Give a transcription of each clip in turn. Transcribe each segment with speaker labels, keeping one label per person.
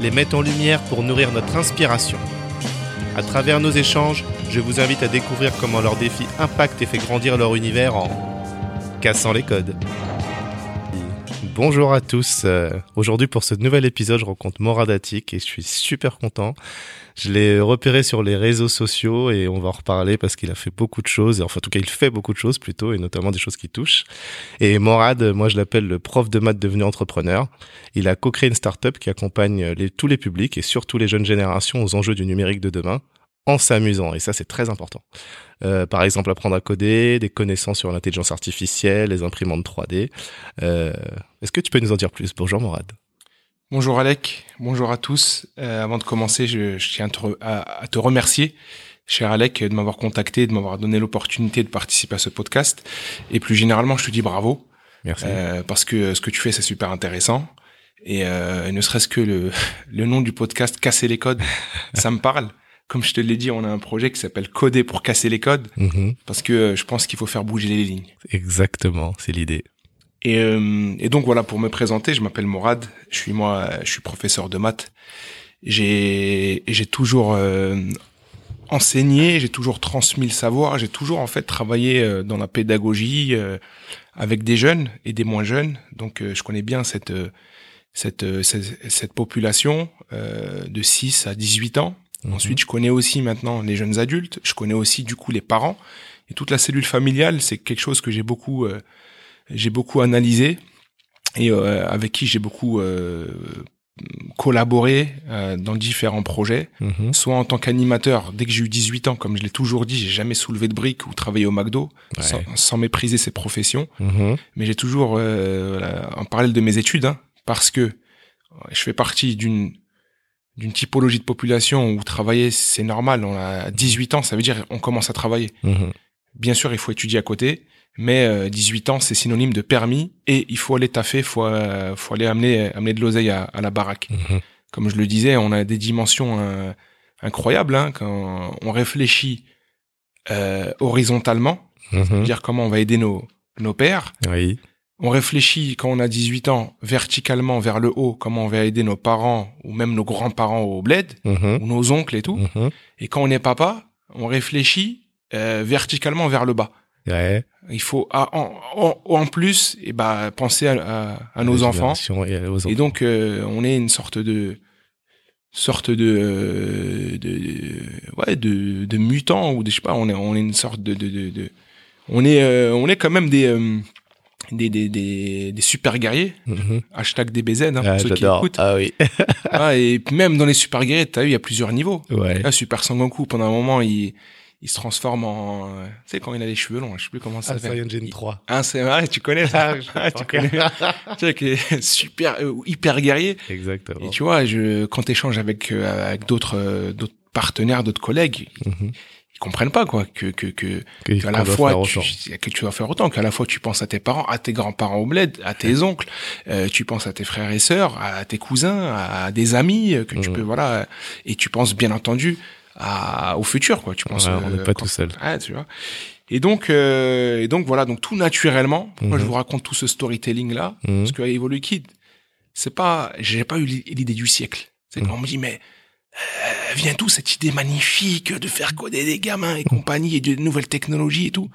Speaker 1: les met en lumière pour nourrir notre inspiration. À travers nos échanges, je vous invite à découvrir comment leurs défis impactent et fait grandir leur univers en cassant les codes. Bonjour à tous. Euh, Aujourd'hui pour ce nouvel épisode, je rencontre Morad Atik et je suis super content. Je l'ai repéré sur les réseaux sociaux et on va en reparler parce qu'il a fait beaucoup de choses. Enfin, en tout cas, il fait beaucoup de choses plutôt et notamment des choses qui touchent. Et Morad, moi, je l'appelle le prof de maths devenu entrepreneur. Il a co-créé une startup qui accompagne tous les publics et surtout les jeunes générations aux enjeux du numérique de demain en s'amusant. Et ça, c'est très important. Euh, par exemple, apprendre à coder, des connaissances sur l'intelligence artificielle, les imprimantes 3D. Euh, Est-ce que tu peux nous en dire plus? Bonjour Morad.
Speaker 2: Bonjour Alec, bonjour à tous. Euh, avant de commencer, je, je tiens à te, à, à te, remercier, cher Alec, de m'avoir contacté, de m'avoir donné l'opportunité de participer à ce podcast. Et plus généralement, je te dis bravo.
Speaker 1: Merci.
Speaker 2: Euh, parce que ce que tu fais, c'est super intéressant. Et euh, ne serait-ce que le, le nom du podcast, Casser les codes, ça me parle comme je te l'ai dit, on a un projet qui s'appelle Coder pour casser les codes,
Speaker 1: Mhm.
Speaker 2: parce que euh, je pense qu'il faut faire bouger les lignes.
Speaker 1: Exactement, c'est l'idée.
Speaker 2: Et, euh, et donc voilà, pour me présenter, je m'appelle Morad, je suis moi, je suis professeur de maths. J'ai j'ai toujours euh, enseigné, j'ai toujours transmis le savoir, j'ai toujours en fait travaillé dans la pédagogie euh, avec des jeunes et des moins jeunes. Donc je connais bien cette cette cette, cette population de 6 à 18 ans.
Speaker 1: Mhm.
Speaker 2: Ensuite, je connais aussi maintenant les jeunes adultes. Je connais aussi du coup les parents et toute la cellule familiale. C'est quelque chose que j'ai beaucoup, euh, j'ai beaucoup analysé et euh, avec qui j'ai beaucoup euh, collaboré euh, dans différents projets.
Speaker 1: Mhm.
Speaker 2: Soit en tant qu'animateur, dès que j'ai eu 18 ans, comme je l'ai toujours dit, j'ai jamais soulevé de briques ou travaillé au McDo,
Speaker 1: Ouais.
Speaker 2: sans, sans mépriser ces professions.
Speaker 1: Mhm.
Speaker 2: Mais j'ai toujours, euh, voilà, en parallèle de mes études, hein, parce que je fais partie d'une d'une typologie de population où travailler c'est normal. On a 18 ans, ça veut dire on commence à travailler.
Speaker 1: Mhm.
Speaker 2: Bien sûr, il faut étudier à côté, mais euh, 18 ans c'est synonyme de permis et il faut aller taffer, faut euh, faut aller amener amener de l'oseille à, à la baraque.
Speaker 1: Mhm.
Speaker 2: Comme je le disais, on a des dimensions euh, incroyables hein, quand on réfléchit euh, horizontalement,
Speaker 1: Mhm.
Speaker 2: dire comment on va aider nos nos pères.
Speaker 1: Oui.
Speaker 2: On réfléchit quand on a 18 ans verticalement vers le haut, comment on va aider nos parents ou même nos grands-parents au bled
Speaker 1: Mhm.
Speaker 2: ou nos oncles et tout.
Speaker 1: Mhm.
Speaker 2: Et quand on est papa, on réfléchit euh, verticalement vers le bas.
Speaker 1: Ouais.
Speaker 2: Il faut ah, en, en, en plus et ben penser à, à, à nos enfants.
Speaker 1: Et
Speaker 2: donc euh, on est une sorte de sorte de de, de ouais de, de mutant ou de, je sais pas on est on est une sorte de de, de, de- on est euh, on est quand même des des, des, des, des super guerriers,
Speaker 1: Mhm.
Speaker 2: hashtag DBZ, hein, pour
Speaker 1: Ah,
Speaker 2: ceux qui écoutent.
Speaker 1: Ah oui.
Speaker 2: Ah, et même dans les super guerriers, t'as vu, il y a plusieurs niveaux.
Speaker 1: Ouais.
Speaker 2: Là, Super Sangoku, pendant un moment, il, il se transforme en... Tu sais, quand il a les cheveux longs, je sais plus comment ça
Speaker 1: Ah,
Speaker 2: s'appelle.
Speaker 1: Saiyajin 3.
Speaker 2: Ah, c'est vrai, tu connais ça
Speaker 1: Ah,
Speaker 2: Ah, tu connais. tu sais, qui est super, euh, hyper guerrier.
Speaker 1: Exactement.
Speaker 2: Et tu vois, je, quand t'échanges avec, euh, avec d'autres, euh, d'autres partenaires, d'autres collègues,
Speaker 1: Mhm.
Speaker 2: Comprennent pas, quoi, que, que, qu'à la
Speaker 1: qu'on
Speaker 2: fois tu, que tu dois faire autant, qu'à la fois tu penses à tes parents, à tes grands-parents au bled, à tes oncles, euh, tu penses à tes frères et sœurs, à tes cousins, à des amis euh, que tu
Speaker 1: Mhm.
Speaker 2: peux voilà, et tu penses bien entendu à, au futur quoi. Tu penses
Speaker 1: Ouais, on
Speaker 2: euh,
Speaker 1: n'est pas
Speaker 2: quand-
Speaker 1: tout seul.
Speaker 2: Ouais, tu vois. Et donc euh, et donc voilà donc tout naturellement. Pourquoi
Speaker 1: Mhm.
Speaker 2: je vous raconte tout ce storytelling là
Speaker 1: Mhm.
Speaker 2: Parce que Evolu Kid, c'est pas, j'ai pas eu l'idée du siècle. C'est
Speaker 1: Mhm.
Speaker 2: quand on me dit mais euh, vient tout cette idée magnifique de faire coder des gamins et compagnie et de nouvelles technologies et tout?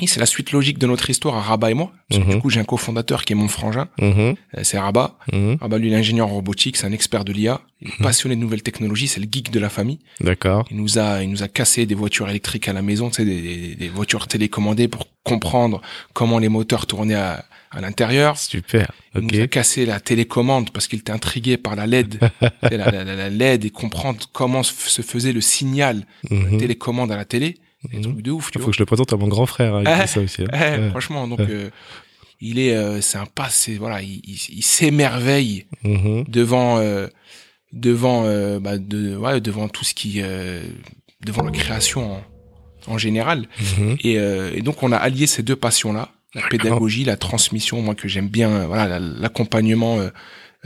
Speaker 2: Et c'est la suite logique de notre histoire à Rabat et moi. Parce que
Speaker 1: Mhm.
Speaker 2: du coup, j'ai un cofondateur qui est mon frangin,
Speaker 1: Mhm.
Speaker 2: euh, c'est Rabat.
Speaker 1: Mhm.
Speaker 2: Rabat, lui, il est ingénieur en robotique, c'est un expert de l'IA, il est passionné de nouvelles technologies, c'est le geek de la famille.
Speaker 1: D'accord.
Speaker 2: Il nous a, il nous a cassé des voitures électriques à la maison, tu sais, des, des, des voitures télécommandées pour comprendre comment les moteurs tournaient à, à l'intérieur.
Speaker 1: Super.
Speaker 2: Il
Speaker 1: Ok.
Speaker 2: nous a cassé la télécommande parce qu'il était intrigué par la LED, la, la, la- LED et comprendre comment se faisait le signal de la
Speaker 1: Mhm.
Speaker 2: télécommande à la télé. Des
Speaker 1: Mhm.
Speaker 2: trucs de ouf, tu
Speaker 1: Il faut
Speaker 2: vois.
Speaker 1: que je le présente à mon grand frère. hein, ça aussi. hein.
Speaker 2: Eh,
Speaker 1: Ouais.
Speaker 2: Franchement, donc euh, il est, euh, c'est un pas, c'est voilà, il, il, il s'émerveille
Speaker 1: Mhm.
Speaker 2: devant euh, devant euh, bah, de, ouais, devant tout ce qui euh, devant la création en, en général.
Speaker 1: Mhm.
Speaker 2: Et, euh, et donc on a allié ces deux passions-là, la pédagogie, la transmission, moi que j'aime bien, euh, voilà, la- l'accompagnement euh,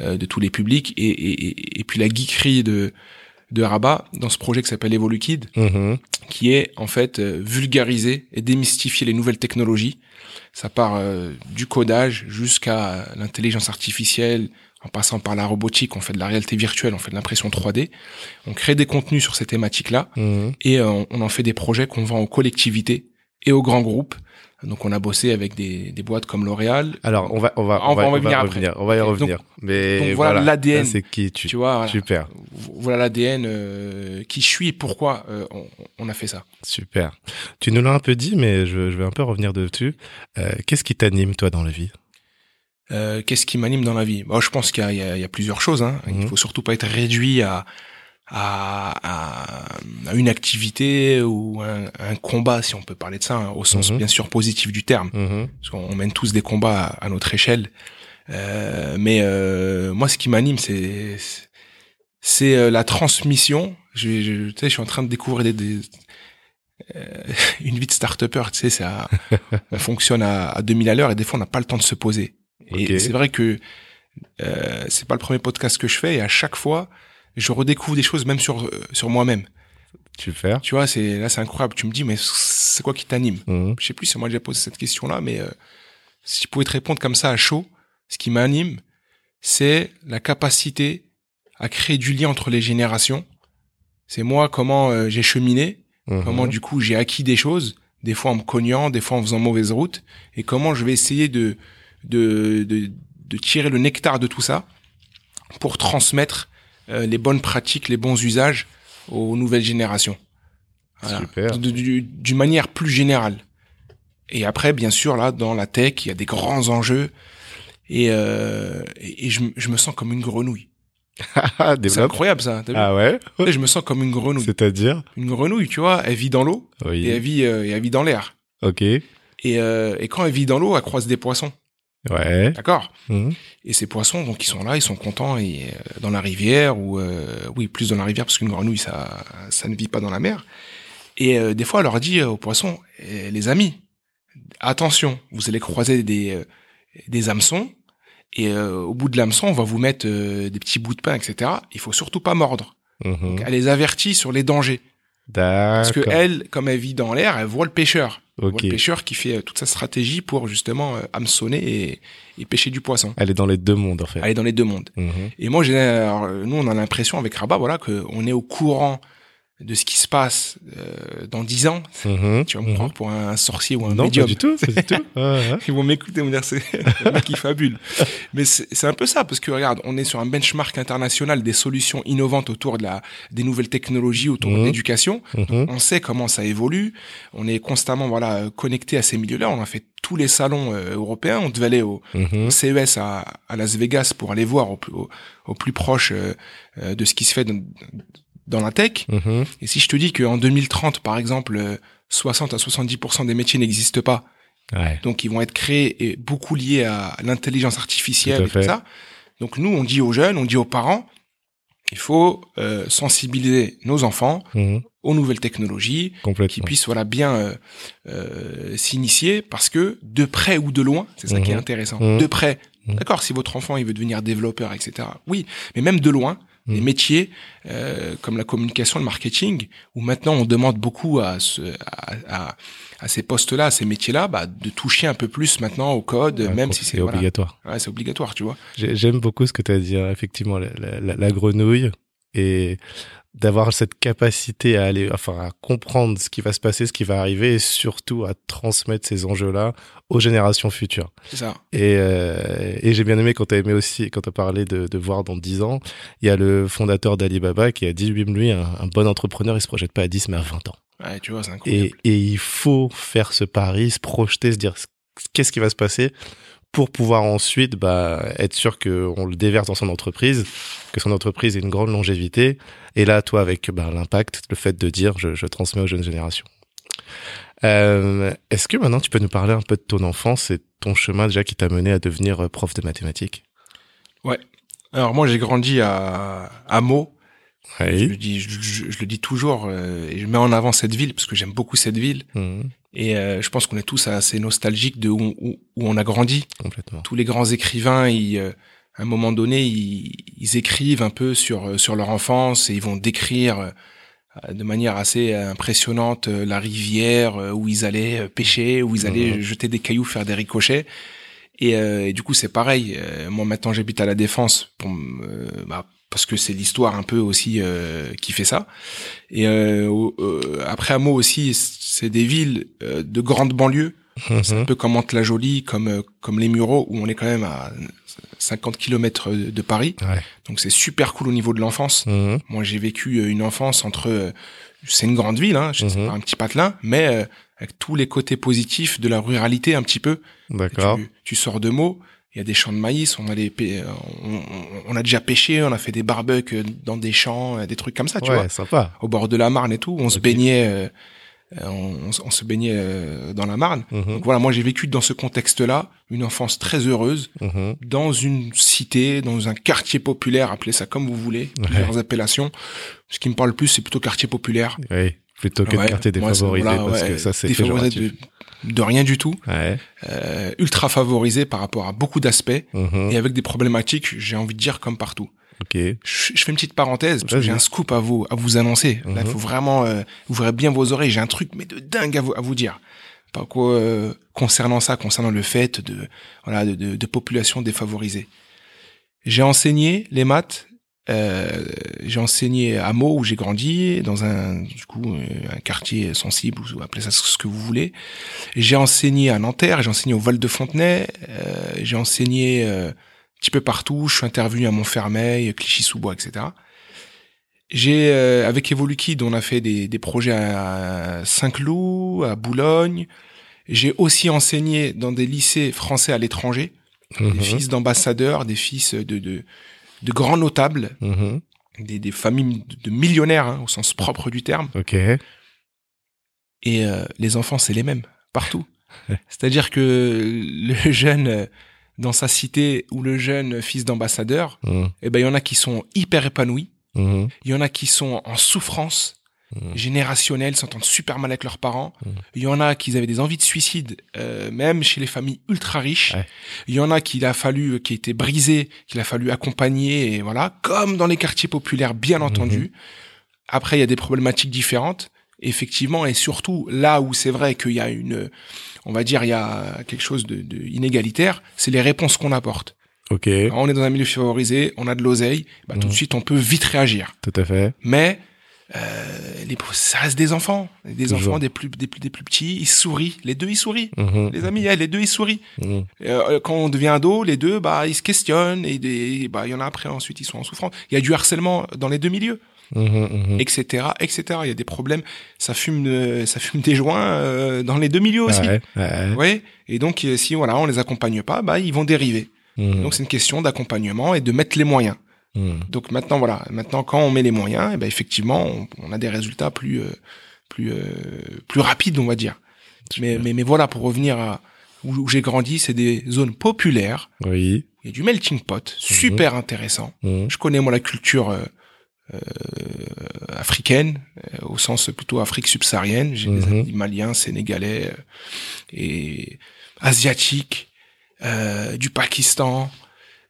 Speaker 2: euh, de tous les publics, et, et, puis la geekerie de de Rabat dans ce projet qui s'appelle Evolukid,
Speaker 1: Mhm.
Speaker 2: qui est en fait vulgariser et démystifier les nouvelles technologies. Ça part euh, du codage jusqu'à l'intelligence artificielle, en passant par la robotique, on fait de la réalité virtuelle, on fait de l'impression 3D. On crée des contenus sur ces thématiques-là
Speaker 1: Mhm.
Speaker 2: et euh, on en fait des projets qu'on vend aux collectivités et aux grands groupes. Donc on a bossé avec des, des boîtes comme L'Oréal.
Speaker 1: Alors, on va, on va,
Speaker 2: On va- on va venir
Speaker 1: revenir. On va y
Speaker 2: Donc-
Speaker 1: revenir. Mais
Speaker 2: donc voilà l'ADN.
Speaker 1: C'est qui tu,
Speaker 2: Tu vois,
Speaker 1: Super,
Speaker 2: voilà l'ADN euh, qui je suis et pourquoi euh, on, on a fait ça.
Speaker 1: super. Tu nous l'as un peu dit, mais je, je vais un peu revenir dessus. Euh, Qu'est-ce qui t'anime, toi, dans la vie?
Speaker 2: Qu'est-ce qui m'anime dans la vie? Bon, Je pense qu'il y, a- y y plusieurs choses. Hein.
Speaker 1: Mhm.
Speaker 2: Il faut surtout pas être réduit à, à, à, à une activité ou un, un combat, si on peut parler de ça, hein, au sens
Speaker 1: Mhm.
Speaker 2: bien sûr positif du terme.
Speaker 1: Mhm.
Speaker 2: Parce qu'on mène tous des combats à, à notre échelle. Euh, mais euh, moi, ce qui m'anime, c'est c'est euh, la transmission. Je, je, tu sais, je suis en train de découvrir des, des euh, une vie de start-upper. Tu sais, ça, fonctionne à, à 2000 à l'heure et des fois, on n'a pas le temps de se poser. Et c'est vrai que euh, c'est pas le premier podcast que je fais et à chaque fois, je redécouvre des choses même sur euh, sur moi-même.
Speaker 1: Super.
Speaker 2: Tu vois, c'est là, c'est incroyable. Tu me dis, mais c'est quoi qui t'anime?
Speaker 1: Mhm.
Speaker 2: je sais plus si moi j'ai posé cette question-là, mais euh, si je pouvais te répondre comme ça à chaud, ce qui m'anime, c'est la capacité à créer du lien entre les générations. C'est moi comment euh, j'ai cheminé,
Speaker 1: Mhm.
Speaker 2: comment du coup j'ai acquis des choses, des fois en me cognant, des fois en faisant mauvaise route, et comment je vais essayer de de, de, de tirer le nectar de tout ça pour transmettre les bonnes pratiques, les bons usages aux nouvelles générations.
Speaker 1: Super.
Speaker 2: D'une manière plus générale. Et après, bien sûr, là, dans la tech, il y a des grands enjeux. Et, euh, et, et je, me- je me sens comme une grenouille.
Speaker 1: Ah,
Speaker 2: C'est incroyable, ça. vu
Speaker 1: Ah ouais
Speaker 2: Et je me sens comme une grenouille.
Speaker 1: C'est-à-dire
Speaker 2: Une grenouille, tu vois, elle vit dans l'eau et elle
Speaker 1: Oui.
Speaker 2: vit, euh, et elle vit dans l'air.
Speaker 1: Ok.
Speaker 2: Et, euh, et quand elle vit dans l'eau, elle croise des poissons.
Speaker 1: Ouais.
Speaker 2: D'accord
Speaker 1: Mhm.
Speaker 2: Et ces poissons, donc, ils sont là, ils sont contents et, euh, dans la rivière ou, euh, oui, plus dans la rivière parce qu'une grenouille, ça, ça ne vit pas dans la mer. Et euh, des fois, elle leur dit euh, aux poissons, Eh, les amis, attention, vous allez croiser des, euh, des hameçons et euh, au bout de l'hameçon, on va vous mettre euh, des petits bouts de pain, etc. Il faut surtout pas mordre. Donc, elle les avertit sur les dangers. Parce que elle, comme elle vit dans l'air, elle voit le pêcheur. Voit le pêcheur qui fait euh, toute sa stratégie pour justement euh, hameçonner et, et pêcher du poisson.
Speaker 1: Elle est dans les deux mondes, en fait.
Speaker 2: Elle est dans les deux mondes.
Speaker 1: Mhm.
Speaker 2: Et moi, j'ai, euh, nous, on a l'impression avec Rabat, voilà, qu'on est au courant de ce qui se passe euh, dans dix ans.
Speaker 1: Mhm.
Speaker 2: Tu vas me
Speaker 1: Mhm.
Speaker 2: croire pour un sorcier ou un
Speaker 1: Non,
Speaker 2: médium.
Speaker 1: pas du tout. Pas du tout.
Speaker 2: Ils vont m'écouter, me dire c'est mec qui fabule. Mais c'est un peu ça parce que regarde, on est sur un benchmark international des solutions innovantes autour de la des nouvelles technologies autour
Speaker 1: Mhm.
Speaker 2: de l'éducation.
Speaker 1: Mhm.
Speaker 2: On sait comment ça évolue. On est constamment voilà connecté à ces milieux-là. On a fait tous les salons euh, européens. On devait aller au,
Speaker 1: Mhm.
Speaker 2: au CES à, à Las Vegas pour aller voir au, plus- au, au plus proche euh, euh, de ce qui se fait dans, dans la tech.
Speaker 1: Mhm.
Speaker 2: Et si je te dis qu'en 2030, par exemple, euh, 60 à 70% des métiers n'existent pas,
Speaker 1: Ouais.
Speaker 2: donc ils vont être créés et beaucoup liés à l'intelligence artificielle et tout ça. Donc nous, on dit aux jeunes, on dit aux parents, il faut euh, sensibiliser nos enfants
Speaker 1: Mhm.
Speaker 2: aux nouvelles technologies, qui
Speaker 1: Complètement.
Speaker 2: puissent voilà bien euh, euh, s'initier parce que de près ou de loin, c'est ça qui est
Speaker 1: Mhm.
Speaker 2: intéressant. De près, d'accord, si votre enfant il veut devenir développeur, etc. Oui, mais même de loin, des
Speaker 1: Mhm.
Speaker 2: métiers euh, comme la communication, le marketing, où maintenant on demande beaucoup à ce, à, à, à ces postes-là, à ces métiers-là, bah, de toucher un peu plus maintenant au code,
Speaker 1: Ouais,
Speaker 2: même si c'est voilà.
Speaker 1: obligatoire.
Speaker 2: Ouais, c'est obligatoire, tu vois.
Speaker 1: J'ai- J'aime beaucoup ce que tu as dit, hein, effectivement, la, la- la- la grenouille et d'avoir cette capacité à aller, enfin, à comprendre ce qui va se passer, ce qui va arriver et surtout à transmettre ces enjeux-là aux générations futures.
Speaker 2: C'est ça.
Speaker 1: Et, euh, et j'ai bien aimé quand tu as aimé aussi, quand tu as parlé de, de voir dans 10 ans, il y a le fondateur d'Alibaba qui a dit lui, lui un, un bon entrepreneur, il se projette pas à 10 mais à 20 ans.
Speaker 2: Ouais, tu vois, c'est incroyable.
Speaker 1: Et, et il faut faire ce pari, se projeter, se dire qu'est-ce qui va se passer pour pouvoir ensuite bah, être sûr qu'on le déverse dans son entreprise, que son entreprise ait une grande longévité. Et là, toi, avec bah, l'impact, le fait de dire je, je transmets aux jeunes générations. Euh, Est-ce que maintenant tu peux nous parler un peu de ton enfance et ton chemin déjà qui t'a mené à devenir euh, prof de mathématiques?
Speaker 2: Alors moi j'ai grandi à à Meaux. Je le dis, je, je- je le dis toujours, euh, et je mets en avant cette ville parce que j'aime beaucoup cette ville.
Speaker 1: Mhm.
Speaker 2: Et euh, je pense qu'on est tous assez nostalgiques de où, où, où on a grandi.
Speaker 1: Complètement.
Speaker 2: Tous les grands écrivains, ils, euh, à un moment donné, ils, ils écrivent un peu sur euh, sur leur enfance et ils vont décrire euh, de manière assez impressionnante euh, la rivière où ils allaient pêcher, où ils allaient
Speaker 1: Mhm.
Speaker 2: jeter des cailloux, faire des ricochets. Et, euh, et du coup, c'est pareil. Euh, moi, maintenant, j'habite à la Défense pour, bah, parce que c'est l'histoire un peu aussi euh, qui fait ça. Et euh, euh, après, à aussi, c'est des villes euh, de grandes banlieues. C'est un
Speaker 1: Mhm.
Speaker 2: peu comme Mantes-la-Jolie, comme euh, comme les Mureaux, où on est quand même à 50 kilomètres de Paris.
Speaker 1: Ouais.
Speaker 2: Donc c'est super cool au niveau de l'enfance.
Speaker 1: Mhm.
Speaker 2: Moi, j'ai vécu euh, une enfance entre. c'est une grande ville, hein,
Speaker 1: Mhm.
Speaker 2: pas un petit patelin, mais avec tous les côtés positifs de la ruralité un petit peu.
Speaker 1: D'accord.
Speaker 2: Tu, tu sors de mots, il y a des champs de maïs, on a les, pê- euh, on, a déjà pêché, on a fait des barbecues dans des champs, euh, des trucs comme ça, tu vois,
Speaker 1: Ouais, sympa.
Speaker 2: au bord de la Marne et tout. On se baignait, euh, on, on se baignait euh, dans la Marne.
Speaker 1: Mhm.
Speaker 2: Donc voilà, moi j'ai vécu dans ce contexte-là une enfance très heureuse
Speaker 1: Mhm.
Speaker 2: dans une cité, dans un quartier populaire, appelez ça comme vous voulez,
Speaker 1: Ouais.
Speaker 2: plusieurs appellations. Ce qui me parle le plus, c'est plutôt quartier populaire.
Speaker 1: Oui. Plutôt que
Speaker 2: Ouais,
Speaker 1: quartier
Speaker 2: moi,
Speaker 1: défavorisé,
Speaker 2: voilà,
Speaker 1: parce que ça, c'est
Speaker 2: défavorisé
Speaker 1: péjoratif.
Speaker 2: de, de rien du tout,
Speaker 1: Ouais.
Speaker 2: euh, ultra favorisé par rapport à beaucoup d'aspects
Speaker 1: Mhm.
Speaker 2: et avec des problématiques, j'ai envie de dire comme partout.
Speaker 1: Ok.
Speaker 2: Je, je fais une petite parenthèse parce que j'ai un scoop à vous à vous annoncer. Là, il
Speaker 1: Mhm.
Speaker 2: faut vraiment euh, ouvrir bien vos oreilles. J'ai un truc mais de dingue à vous à vous dire. Pas quoi euh, concernant ça, concernant le fait de voilà de, de, de population défavorisée. J'ai enseigné les maths. Euh, j'ai enseigné à Meaux où j'ai grandi dans un du coup euh, un quartier sensible ou appelez ça ce que vous voulez. J'ai enseigné à Nanterre, j'ai enseigné au Val de Fontenay, euh, j'ai enseigné euh, un petit peu partout. Je suis intervenu à Montfermeil, Clichy-sous-Bois, etc. J'ai avec Evolukid, on a fait des, des projets à Saint-Cloud, à Boulogne. J'ai aussi enseigné dans des lycées français à l'étranger,
Speaker 1: Mhm.
Speaker 2: des fils d'ambassadeurs, des fils de, de, de grands notables,
Speaker 1: Mhm.
Speaker 2: des, des familles de millionnaires hein, au sens propre du terme.
Speaker 1: Ok.
Speaker 2: Et euh, les enfants, c'est les mêmes partout. C'est-à-dire que le jeune euh, dans sa cité ou le jeune fils d'ambassadeur,
Speaker 1: Mhm.
Speaker 2: eh ben il y en a qui sont hyper épanouis,
Speaker 1: Mhm.
Speaker 2: il y en a qui sont en souffrance
Speaker 1: Mhm.
Speaker 2: générationnelle, s'entendent super mal avec leurs parents.
Speaker 1: Mhm.
Speaker 2: Il y en a qui avaient des envies de suicide, euh, même chez les familles ultra riches.
Speaker 1: Ouais.
Speaker 2: Il y en a qui a fallu, euh, qui étaient brisés, qu'il a fallu accompagner, et voilà, comme dans les quartiers populaires, bien entendu. Après, il y a des problématiques différentes, effectivement, et surtout là où c'est vrai qu'il y a une, on va dire, il y a quelque chose de, de inégalitaire, c'est les réponses qu'on apporte.
Speaker 1: Ok.
Speaker 2: Quand on est dans un milieu favorisé, on a de l'oseille, bah, tout de
Speaker 1: Mhm.
Speaker 2: suite on peut vite réagir.
Speaker 1: Tout à fait.
Speaker 2: Mais euh, les, ça reste des enfants, des
Speaker 1: Toujours.
Speaker 2: enfants des plus, des plus des plus petits, ils sourient, les deux ils sourient.
Speaker 1: Mhm.
Speaker 2: Les amis, eh, les deux ils sourient.
Speaker 1: Mhm.
Speaker 2: Euh, quand on devient ado, les deux bah ils se questionnent et des, bah il y en a après ensuite ils sont en souffrance. Il y a du harcèlement dans les deux milieux,
Speaker 1: Mhm. Mhm.
Speaker 2: etc., etc. Il y a des problèmes, ça fume, euh, ça fume des joints euh, dans les deux milieux aussi.
Speaker 1: Ouais. Ouais.
Speaker 2: Ouais. Et donc si voilà on les accompagne pas, bah ils vont dériver. Donc c'est une question d'accompagnement et de mettre les moyens.
Speaker 1: Mhm.
Speaker 2: Donc maintenant voilà, maintenant quand on met les moyens, eh ben effectivement on, on a des résultats plus euh, plus euh, plus rapides on va dire. Mais, mais mais voilà pour revenir à où, où j'ai grandi, c'est des zones populaires.
Speaker 1: Oui.
Speaker 2: Il y a du melting pot, super intéressant.
Speaker 1: Mhm.
Speaker 2: Je connais moi la culture euh, euh, africaine euh, au sens plutôt Afrique subsaharienne. J'ai des
Speaker 1: Mhm.
Speaker 2: amis maliens, sénégalais et asiatiques, du Pakistan.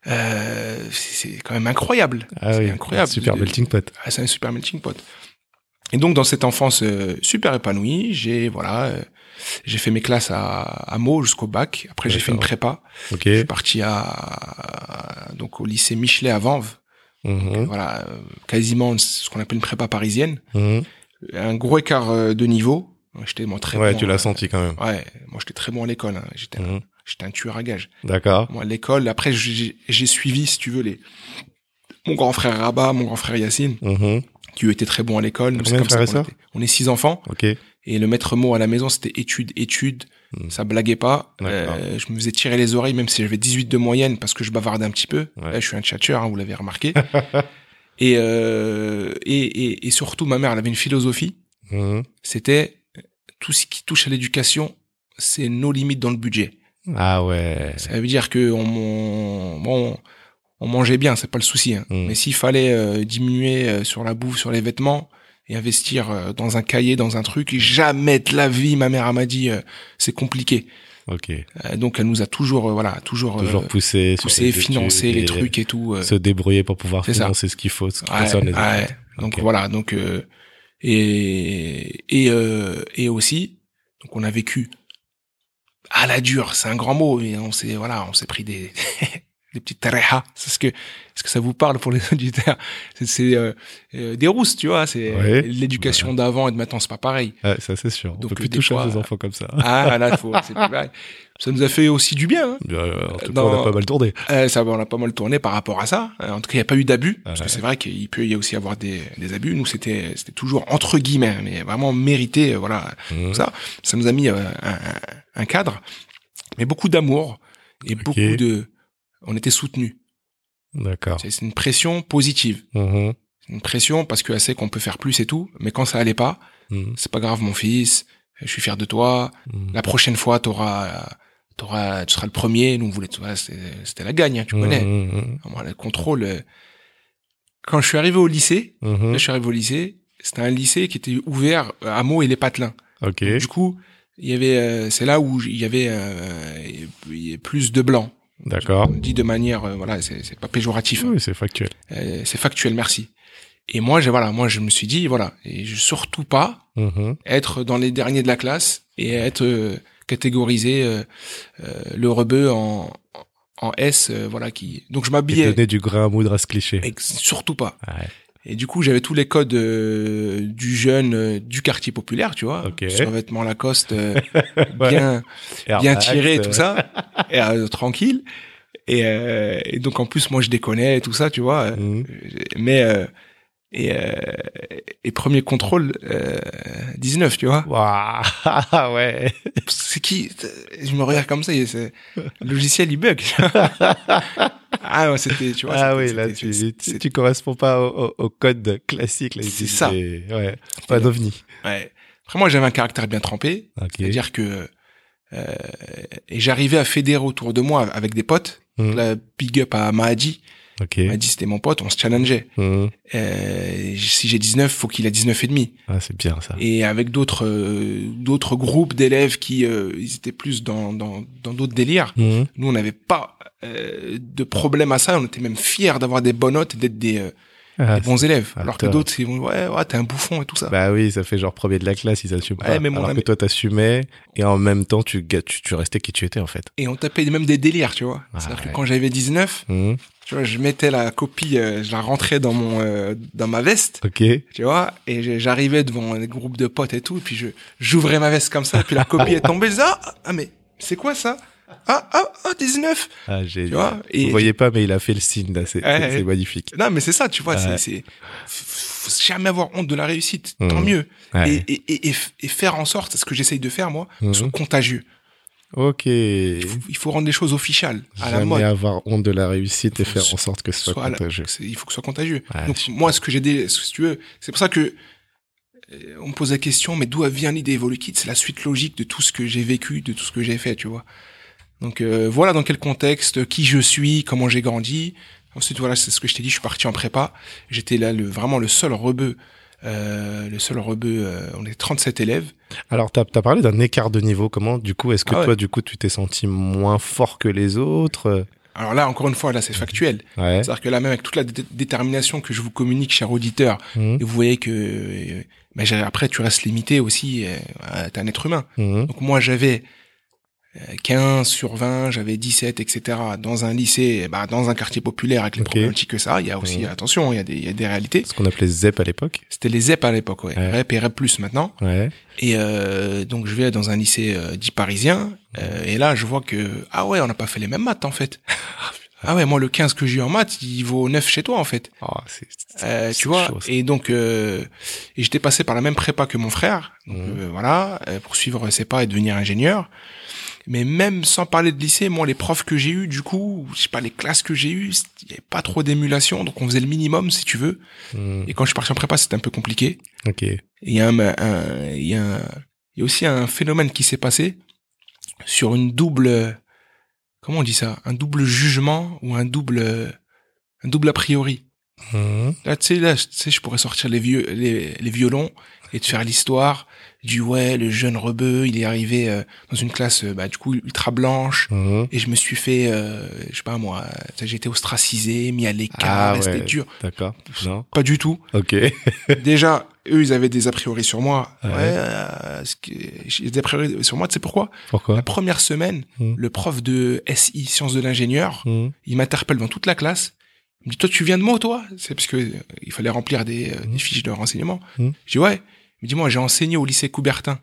Speaker 2: Euh, c'est quand même incroyable.
Speaker 1: Ah
Speaker 2: c'est
Speaker 1: oui.
Speaker 2: incroyable.
Speaker 1: Super melting pot.
Speaker 2: ah, c'est un super melting pot. Et donc dans cette enfance euh, super épanouie, j'ai voilà, euh, j'ai fait mes classes à, à Meaux jusqu'au bac. Après j'ai fait une prépa.
Speaker 1: Ok.
Speaker 2: Je suis parti à donc au lycée Michelet à Vanves.
Speaker 1: Mhm.
Speaker 2: Voilà, euh, quasiment ce qu'on appelle une prépa parisienne.
Speaker 1: Mhm.
Speaker 2: Un gros écart de niveau. J'étais moi très
Speaker 1: Ouais,
Speaker 2: bon.
Speaker 1: tu l'as senti quand même.
Speaker 2: Ouais, moi j'étais très bon à l'école. hein. J'étais un-
Speaker 1: Mhm.
Speaker 2: J'étais un tueur à gages.
Speaker 1: D'accord.
Speaker 2: Moi à l'école, après j'ai suivi si tu veux les mon grand frère Rabat, mon grand frère Yacine,
Speaker 1: Mhm.
Speaker 2: qui eux étaient très bons à l'école. Nous, comme ça était. On est six enfants.
Speaker 1: Ok.
Speaker 2: Et le maître mot à la maison, c'était études, études.
Speaker 1: Hmm.
Speaker 2: Ça blaguait pas. Euh, je me faisais tirer les oreilles, même si j'avais 18 de moyenne, parce que je bavardais un petit peu.
Speaker 1: Ouais.
Speaker 2: Je suis un tchatcheur, hein, vous l'avez remarqué. et, euh, et, et, et surtout, ma mère, elle avait une philosophie.
Speaker 1: Mhm.
Speaker 2: C'était euh, tout ce qui touche à l'éducation, c'est nos limites dans le budget.
Speaker 1: Ah ouais.
Speaker 2: Ça veut dire que on, on- bon, on mangeait bien, c'est pas le souci. hein.
Speaker 1: Mm.
Speaker 2: Mais s'il fallait euh, diminuer euh, sur la bouffe, sur les vêtements et investir euh, dans un cahier, dans un truc, jamais de la vie, ma mère m'a dit, c'est compliqué.
Speaker 1: Ok.
Speaker 2: Donc elle nous a toujours, voilà, toujours,
Speaker 1: Toujours poussé,
Speaker 2: poussé, financer les trucs et tout.
Speaker 1: Se débrouiller pour pouvoir
Speaker 2: C'est ça.
Speaker 1: financer ce qu'il faut, ce qui
Speaker 2: Ouais,
Speaker 1: concerne les
Speaker 2: ouais.
Speaker 1: études.
Speaker 2: Donc voilà, donc euh, et et euh, et aussi, donc on a vécu à la dure, c'est un grand mot, et on s'est voilà, on s'est pris des des petites tarejas. C'est ce que est-ce que ça vous parle pour les auditeurs C'est euh, euh, des rousses, tu vois. C'est
Speaker 1: Ouais.
Speaker 2: l'éducation d'avant et de maintenant, c'est pas pareil.
Speaker 1: Ouais, ça c'est sûr. On
Speaker 2: Donc,
Speaker 1: peut plus
Speaker 2: des
Speaker 1: toucher
Speaker 2: fois,
Speaker 1: des enfants comme ça.
Speaker 2: Ah là, faut, c'est plus pareil. Ça nous a fait aussi du bien. Hein.
Speaker 1: Euh, en tout cas,
Speaker 2: dans-
Speaker 1: on a pas mal tourné.
Speaker 2: Euh, ça, on a pas mal tourné par rapport à ça. Euh, En tout cas, il n'y a pas eu d'abus. Parce que c'est vrai qu'il peut y aussi avoir des, des abus. Nous, c'était, c'était toujours entre guillemets, mais vraiment mérité. euh, Voilà,
Speaker 1: Mhm.
Speaker 2: ça. Ça nous a mis euh, un, un- cadre, mais beaucoup d'amour et beaucoup de. On était soutenus.
Speaker 1: D'accord.
Speaker 2: C'est une pression positive.
Speaker 1: Mhm.
Speaker 2: C'est Une pression parce qu'elle sait qu'on peut faire plus et tout. Mais quand ça allait pas,
Speaker 1: Mhm.
Speaker 2: c'est pas grave, mon fils. Je suis fier de toi.
Speaker 1: Mhm.
Speaker 2: La prochaine fois, t'auras, t'auras, tu seras le premier. Nous, on voulait, c'était la gagne, hein, tu connais.
Speaker 1: Mhm.
Speaker 2: Moi, le contrôle. euh, Quand je suis arrivé au lycée,
Speaker 1: Mhm.
Speaker 2: là, je suis arrivé au lycée, c'était un lycée qui était ouvert à Meaux et les Patelins.
Speaker 1: Ok.
Speaker 2: Du coup, il y avait, euh, c'est là où il y avait euh, il y avait plus de blancs.
Speaker 1: D'accord.
Speaker 2: Dit de manière, euh, voilà, c'est pas péjoratif, hein.
Speaker 1: Oui, c'est factuel.
Speaker 2: Euh, c'est factuel, merci. Et moi, j'ai voilà, moi, je me suis dit, voilà, et je surtout pas
Speaker 1: Mhm.
Speaker 2: être dans les derniers de la classe et être euh, catégorisé euh, le rebeu en en S, voilà qui. Donc je m'habillais.
Speaker 1: donner du grain à moudre à ce cliché.
Speaker 2: Surtout pas.
Speaker 1: Ouais.
Speaker 2: Et du coup, j'avais tous les codes euh, du jeune euh, du quartier populaire, tu vois.
Speaker 1: Ok.
Speaker 2: Survêtement Lacoste, euh,
Speaker 1: Ouais.
Speaker 2: bien,
Speaker 1: Air
Speaker 2: bien tiré, tout ça, et tranquille. Et, euh, et donc en plus, moi, je déconnais et tout ça, tu vois.
Speaker 1: mhm.
Speaker 2: Mais euh, et, euh, et premier contrôle, euh, 19, tu vois.
Speaker 1: Waouh, ouais.
Speaker 2: C'est qui Je me regarde comme ça, et le logiciel il bug. ah ouais, c'était, tu vois.
Speaker 1: Ah oui, là, tu, tu, corresponds pas au, au- code classique. là,
Speaker 2: C'est ça.
Speaker 1: Ouais. Pas d'ovni.
Speaker 2: Ouais. Après, moi, j'avais un caractère bien trempé.
Speaker 1: Ok.
Speaker 2: C'est-à-dire que euh, et j'arrivais à fédérer autour de moi avec des potes.
Speaker 1: Mhm.
Speaker 2: La big up à Mahadi.
Speaker 1: Ok.
Speaker 2: Mahadi, c'était mon pote, on se challengeait.
Speaker 1: Mhm.
Speaker 2: Euh, si j'ai 19, faut qu'il ait 19 et demi.
Speaker 1: Ah, c'est bien ça.
Speaker 2: Et avec d'autres euh, d'autres groupes d'élèves qui euh, ils étaient plus dans dans dans d'autres délires.
Speaker 1: Mhm.
Speaker 2: Nous, on n'avait pas de problème à ça. On était même fiers d'avoir des bonnes notes et d'être des,
Speaker 1: Ah,
Speaker 2: des bons élèves.
Speaker 1: ah,
Speaker 2: Alors que d'autres, ils vont ouais, ouais, t'es un bouffon et tout ça.
Speaker 1: Bah oui, ça fait genre premier de la classe, ils assument
Speaker 2: Ouais,
Speaker 1: pas.
Speaker 2: mais
Speaker 1: Alors que toi, t'assumais, et en même temps, tu, ga- tu, tu restais qui tu étais, en fait.
Speaker 2: Et on tapait même des délires, tu vois.
Speaker 1: Ah,
Speaker 2: C'est-à-dire
Speaker 1: ouais.
Speaker 2: que quand j'avais 19,
Speaker 1: Mhm.
Speaker 2: Tu vois, je mettais la copie, euh, je la rentrais dans mon euh, dans ma veste,
Speaker 1: Ok.
Speaker 2: tu vois, et j'arrivais devant un groupe de potes et tout, et puis je j'ouvrais ma veste comme ça, et puis la copie est tombée, je disais, ah, ah mais c'est quoi ça? Ah ah ah 19
Speaker 1: Ah, j'ai,
Speaker 2: Tu vois et
Speaker 1: Vous voyez pas, mais il a fait le signe, là. C'est,
Speaker 2: Ouais,
Speaker 1: magnifique.
Speaker 2: Non mais c'est ça, tu vois,
Speaker 1: Ouais.
Speaker 2: c'est faut jamais avoir honte de la réussite, tant
Speaker 1: Mhm.
Speaker 2: mieux.
Speaker 1: Ouais.
Speaker 2: Et, et, et, faire en sorte, c'est ce que j'essaye de faire moi, ce soit contagieux.
Speaker 1: Ok.
Speaker 2: Il faut, il faut rendre les choses officielles, à la
Speaker 1: Jamais
Speaker 2: mode.
Speaker 1: avoir honte de la réussite et faire en sorte que ce soit
Speaker 2: la-
Speaker 1: contagieux.
Speaker 2: il faut que ce soit contagieux.
Speaker 1: Ouais,
Speaker 2: Donc
Speaker 1: super.
Speaker 2: moi, ce que j'ai des, si tu veux, c'est pour ça que euh, on me pose la question, mais d'où vient l'idée Evolukit C'est la suite logique de tout ce que j'ai vécu, de tout ce que j'ai fait, tu vois. Donc euh, voilà dans quel contexte, qui je suis, comment j'ai grandi. Ensuite voilà, c'est ce que je t'ai dit, je suis parti en prépa. J'étais là le vraiment le seul rebeu, euh, le seul rebeu. euh, on est 37 élèves.
Speaker 1: Alors, t'as as parlé d'un écart de niveau. Comment, du coup, est-ce que
Speaker 2: Ah ouais.
Speaker 1: toi, du coup, tu t'es senti moins fort que les autres?
Speaker 2: Alors là, encore une fois, là c'est factuel.
Speaker 1: Ouais.
Speaker 2: C'est-à-dire que là même avec toute la dé- détermination que je vous communique, cher auditeur,
Speaker 1: Mhm.
Speaker 2: et vous voyez que euh, après tu restes limité aussi. Euh, T'es un être humain.
Speaker 1: Mhm.
Speaker 2: Donc moi j'avais 15 sur 20, j'avais 17, etc. Dans un lycée, ben, dans un quartier populaire avec les
Speaker 1: Ok.
Speaker 2: problématiques que ça, il y a aussi, attention, il y, a des, il y a des réalités.
Speaker 1: Ce qu'on appelait ZEP à l'époque.
Speaker 2: C'était les ZEP à l'époque, ouais.
Speaker 1: Ouais.
Speaker 2: REP et REP plus maintenant.
Speaker 1: Ouais.
Speaker 2: Et euh, donc je vais dans un lycée euh, dit parisien, euh, et là je vois que, ah ouais, on n'a pas fait les mêmes maths en fait. ah ouais, moi le 15 que j'ai eu en maths, il vaut 9 chez toi en fait.
Speaker 1: Oh, c'est, c'est-
Speaker 2: Euh,
Speaker 1: c'est
Speaker 2: tu vois
Speaker 1: chaud, ça.
Speaker 2: et donc euh, et j'étais passé par la même prépa que mon frère donc
Speaker 1: Mhm.
Speaker 2: euh, voilà euh, pour suivre ses pas et devenir ingénieur mais même sans parler de lycée moi les profs que j'ai eu du coup je sais pas les classes que j'ai eues il y avait pas trop d'émulation donc on faisait le minimum si tu veux
Speaker 1: Mhm.
Speaker 2: et quand je suis parti en prépa c'était un peu compliqué
Speaker 1: Ok.
Speaker 2: Il y a un, un- il y a un- il y a aussi un phénomène qui s'est passé sur une double comment on dit ça? Un double jugement ou un double un double a priori.
Speaker 1: Mhm.
Speaker 2: Là, tu sais, là, tu sais, je pourrais sortir les vieux, les, les violons et te faire l'histoire du ouais, le jeune rebeu, il est arrivé euh, dans une classe, euh, bah, du coup, ultra blanche.
Speaker 1: Mhm.
Speaker 2: Et je me suis fait, euh, je sais pas moi, sais, j'ai été ostracisé, mis à l'écart,
Speaker 1: Ah
Speaker 2: c'était dur.
Speaker 1: D'accord. Non.
Speaker 2: Pas du tout.
Speaker 1: Ok.
Speaker 2: Déjà, eux, ils avaient des a priori sur moi.
Speaker 1: Ouais.
Speaker 2: Ouais, euh, ce que- j'ai des a priori sur moi, tu sais pourquoi?
Speaker 1: Pourquoi?
Speaker 2: La première semaine,
Speaker 1: Mhm.
Speaker 2: le prof de SI, sciences de l'ingénieur,
Speaker 1: Mhm.
Speaker 2: il m'interpelle devant toute la classe. Il me dit, toi, tu viens de Meaux, toi? C'est parce que euh, il fallait remplir des, euh, des fiches de renseignement. Je dis, ouais. Il me dit, moi, j'ai enseigné au lycée Coubertin.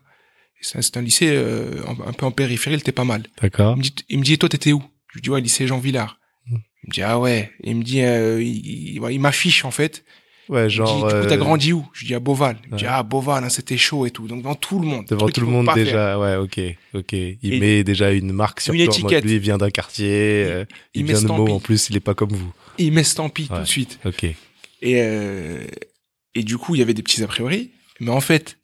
Speaker 2: C'est un, lycée euh, un, peu en périphérie, il était pas mal.
Speaker 1: D'accord.
Speaker 2: Il me dit, il me dit, toi, t'étais où? Je lui dis, ouais, lycée Jean Villard.
Speaker 1: Mhm.
Speaker 2: Il me dit, ah ouais. Il me dit, euh, il, il- il m'affiche, en fait.
Speaker 1: Ouais,
Speaker 2: Il
Speaker 1: genre.
Speaker 2: dit, du coup,
Speaker 1: euh,
Speaker 2: t'as grandi où? Je lui dis, à Beauval. Il me dit, ah, Beauval, hein, c'était chaud et tout. Donc, devant tout le monde.
Speaker 1: Devant tout le monde
Speaker 2: faire.
Speaker 1: déjà, ouais, ok, ok. Il
Speaker 2: Et-
Speaker 1: met déjà une marque sur
Speaker 2: Une
Speaker 1: toi. mode,
Speaker 2: étiquette.
Speaker 1: Lui, il vient d'un quartier, euh, il,
Speaker 2: il met
Speaker 1: vient de.
Speaker 2: Stampy.
Speaker 1: En plus, il est pas comme vous.
Speaker 2: Il m'estampille tout
Speaker 1: Ouais.
Speaker 2: de suite.
Speaker 1: Ok.
Speaker 2: Et, euh, et du coup, il y avait des petits a priori. Mais en fait,